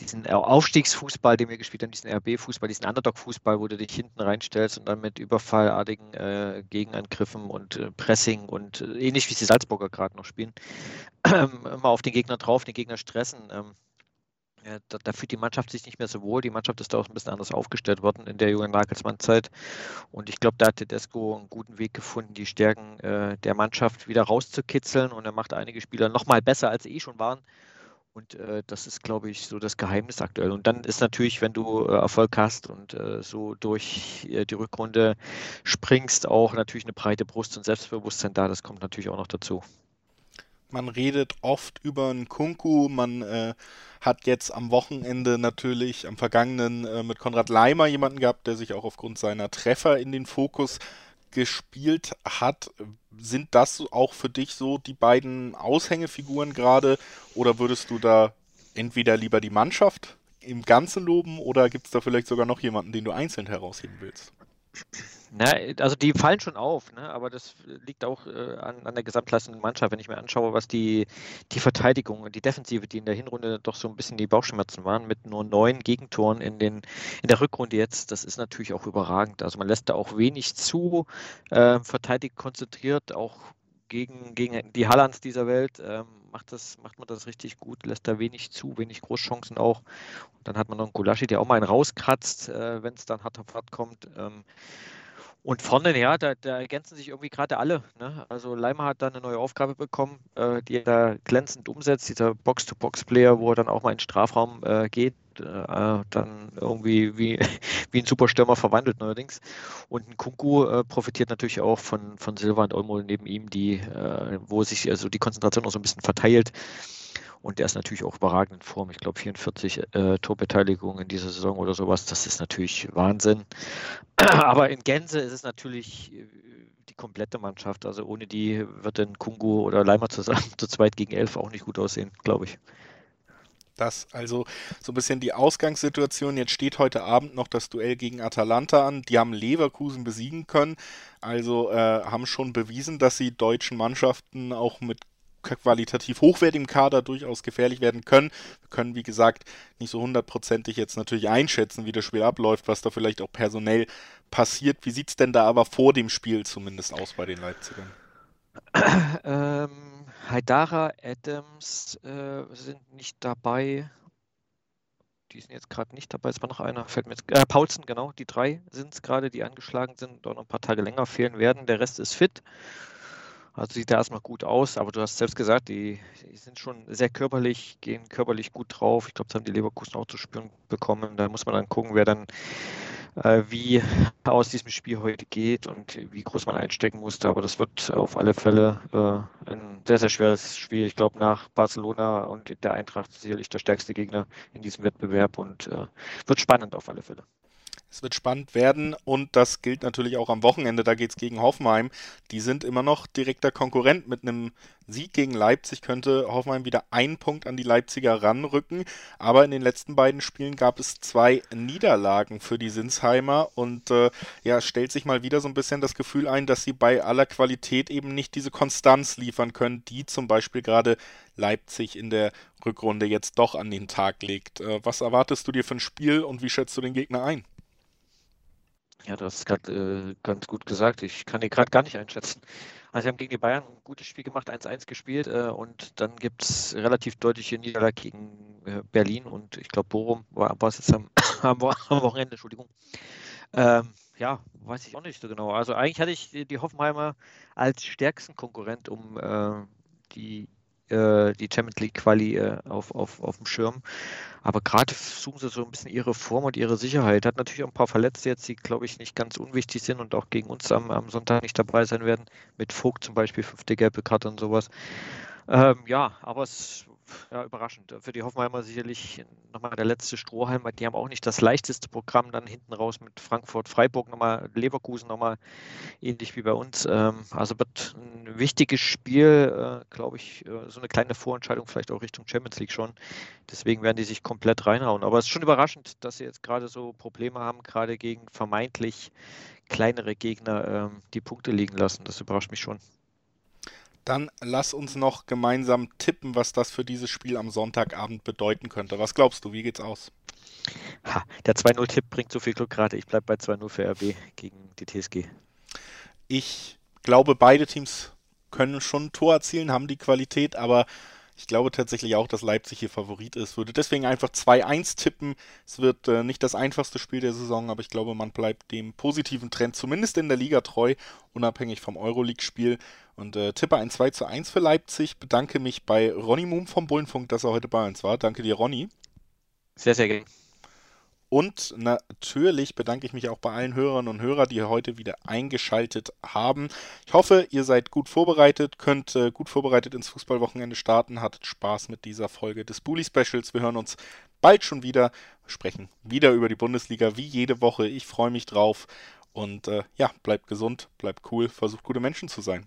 diesen Aufstiegsfußball, den wir gespielt haben, diesen RB-Fußball, diesen Underdog-Fußball, wo du dich hinten reinstellst und dann mit überfallartigen äh, Gegenangriffen und äh, Pressing und äh, ähnlich wie die Salzburger gerade noch spielen, immer auf den Gegner drauf, den Gegner stressen. Ähm, da, da, fühlt die Mannschaft sich nicht mehr so wohl. Die Mannschaft ist da auch ein bisschen anders aufgestellt worden in der jungen Nagelsmann-Zeit. Und ich glaube, da hat Tedesco einen guten Weg gefunden, die Stärken äh, der Mannschaft wieder rauszukitzeln. Und er macht einige Spieler nochmal besser, als sie eh schon waren. Und äh, das ist, glaube ich, so das Geheimnis aktuell. Und dann ist natürlich, wenn du äh, Erfolg hast und äh, so durch äh, die Rückrunde springst, auch natürlich eine breite Brust und Selbstbewusstsein da. Das kommt natürlich auch noch dazu. Man redet oft über einen Kunku, man äh, hat jetzt am Wochenende natürlich, am vergangenen äh, mit Konrad Leimer jemanden gehabt, der sich auch aufgrund seiner Treffer in den Fokus gespielt hat. Sind das auch für dich so die beiden Aushängefiguren gerade oder würdest du da entweder lieber die Mannschaft im Ganzen loben oder gibt es da vielleicht sogar noch jemanden, den du einzeln herausheben willst? Na, also die fallen schon auf, ne? aber das liegt auch äh, an, an, der der Mannschaft. Wenn ich mir anschaue, was die, die Verteidigung und die Defensive, die in der Hinrunde doch so ein bisschen die Bauchschmerzen waren, mit nur neun Gegentoren in, den, in der Rückrunde jetzt, das ist natürlich auch überragend. Also man lässt da auch wenig zu, äh, verteidigt konzentriert, auch gegen, gegen die Hallands dieser Welt. Ähm, macht, das, macht man das richtig gut, lässt da wenig zu, wenig Großchancen auch. Und dann hat man noch einen Gulaschi, der auch mal einen rauskratzt, äh, wenn es dann hart auf hart kommt. Ähm, und vorne, ja, da, da ergänzen sich irgendwie gerade alle. Ne? Also Leimer hat da eine neue Aufgabe bekommen, äh, die er da glänzend umsetzt, dieser Box-to-Box-Player, wo er dann auch mal in den Strafraum äh, geht, äh, dann irgendwie wie, wie ein Superstürmer verwandelt neuerdings. Und ein Kunku äh, profitiert natürlich auch von, von Silva und Olmo neben ihm, die, äh, wo sich also die Konzentration auch so ein bisschen verteilt. Und der ist natürlich auch überragend in Form. Ich glaube, 44 äh, Torbeteiligungen in dieser Saison oder sowas. Das ist natürlich Wahnsinn. Aber in Gänze ist es natürlich äh, die komplette Mannschaft. Also ohne die wird dann Kungu oder Leimer zusammen zu zweit gegen elf auch nicht gut aussehen, glaube ich. Das also so ein bisschen die Ausgangssituation. Jetzt steht heute Abend noch das Duell gegen Atalanta an. Die haben Leverkusen besiegen können, also äh, haben schon bewiesen, dass sie deutschen Mannschaften auch mit qualitativ hochwertigem Kader durchaus gefährlich werden können. Wir können, wie gesagt, nicht so hundertprozentig jetzt natürlich einschätzen, wie das Spiel abläuft, was da vielleicht auch personell passiert. Wie sieht es denn da aber vor dem Spiel zumindest aus bei den Leipzigern? Ähm, Haidara, Adams äh, sind nicht dabei. Die sind jetzt gerade nicht dabei. Es war noch einer, fällt mir jetzt. Äh, Paulsen, genau, die drei sind es gerade, die angeschlagen sind, und noch ein paar Tage länger fehlen werden. Der Rest ist fit. Also sieht da erstmal gut aus, aber du hast selbst gesagt, die, die, sind schon sehr körperlich, gehen körperlich gut drauf. Ich glaube, das haben die Leverkusen auch zu spüren bekommen. Da muss man dann gucken, wer dann äh, wie aus diesem Spiel heute geht und wie groß man einstecken musste. Aber das wird auf alle Fälle äh, ein sehr, sehr schweres Spiel. Ich glaube, nach Barcelona und der Eintracht sicherlich der stärkste Gegner in diesem Wettbewerb und äh, wird spannend auf alle Fälle. Es wird spannend werden und das gilt natürlich auch am Wochenende. Da geht es gegen Hoffenheim. Die sind immer noch direkter Konkurrent. Mit einem Sieg gegen Leipzig könnte Hoffenheim wieder einen Punkt an die Leipziger ranrücken. Aber in den letzten beiden Spielen gab es zwei Niederlagen für die Sinsheimer und äh, ja, stellt sich mal wieder so ein bisschen das Gefühl ein, dass sie bei aller Qualität eben nicht diese Konstanz liefern können, die zum Beispiel gerade Leipzig in der Rückrunde jetzt doch an den Tag legt. Äh, was erwartest du dir für ein Spiel und wie schätzt du den Gegner ein? Ja, du hast es gerade äh, ganz gut gesagt. Ich kann die gerade gar nicht einschätzen. Also, sie haben gegen die Bayern ein gutes Spiel gemacht, 1-1 gespielt äh, und dann gibt es relativ deutliche Niederlage gegen äh, Berlin und ich glaube, Bochum war, es jetzt am, am, Wochenende, Entschuldigung. Ähm, ja, weiß ich auch nicht so genau. Also, eigentlich hatte ich die Hoffenheimer als stärksten Konkurrent um äh, die äh, die Champions League Quali äh, auf, auf, auf dem Schirm. Aber gerade suchen sie so ein bisschen ihre Form und ihre Sicherheit. Hat natürlich auch ein paar Verletzte jetzt, die, glaube ich, nicht ganz unwichtig sind und auch gegen uns am, am Sonntag nicht dabei sein werden. Mit Vogt zum Beispiel, fünfte gelbe Karte und sowas. Ähm, ja, aber es ja, überraschend. Für die Hoffenheimer sicherlich nochmal der letzte Strohhalm. Die haben auch nicht das leichteste Programm dann hinten raus mit Frankfurt, Freiburg, nochmal Leverkusen, nochmal ähnlich wie bei uns. Ähm, also wird ein wichtiges Spiel, äh, glaube ich, äh, so eine kleine Vorentscheidung vielleicht auch Richtung Champions League schon. Deswegen werden die sich komplett reinhauen. Aber es ist schon überraschend, dass sie jetzt gerade so Probleme haben, gerade gegen vermeintlich kleinere Gegner ähm, die Punkte liegen lassen. Das überrascht mich schon. Dann lass uns noch gemeinsam tippen, was das für dieses Spiel am Sonntagabend bedeuten könnte. Was glaubst du, wie geht's aus? Ha, der 2-0-Tipp bringt so viel Glück gerade. Ich bleibe bei 2-0 für RB gegen die TSG. Ich glaube, beide Teams können schon ein Tor erzielen, haben die Qualität, aber ich glaube tatsächlich auch, dass Leipzig hier Favorit ist. Würde deswegen einfach 2-1 tippen. Es wird äh, nicht das einfachste Spiel der Saison, aber ich glaube, man bleibt dem positiven Trend zumindest in der Liga treu, unabhängig vom Euroleague-Spiel. Und äh, tippe ein 2 zu 1 für Leipzig. Bedanke mich bei Ronny Moom vom Bullenfunk, dass er heute bei uns war. Danke dir, Ronny. Sehr, sehr gerne. Und natürlich bedanke ich mich auch bei allen Hörerinnen und Hörern, die heute wieder eingeschaltet haben. Ich hoffe, ihr seid gut vorbereitet, könnt äh, gut vorbereitet ins Fußballwochenende starten, hattet Spaß mit dieser Folge des Bully Specials. Wir hören uns bald schon wieder, sprechen wieder über die Bundesliga wie jede Woche. Ich freue mich drauf. Und äh, ja, bleibt gesund, bleibt cool, versucht gute Menschen zu sein.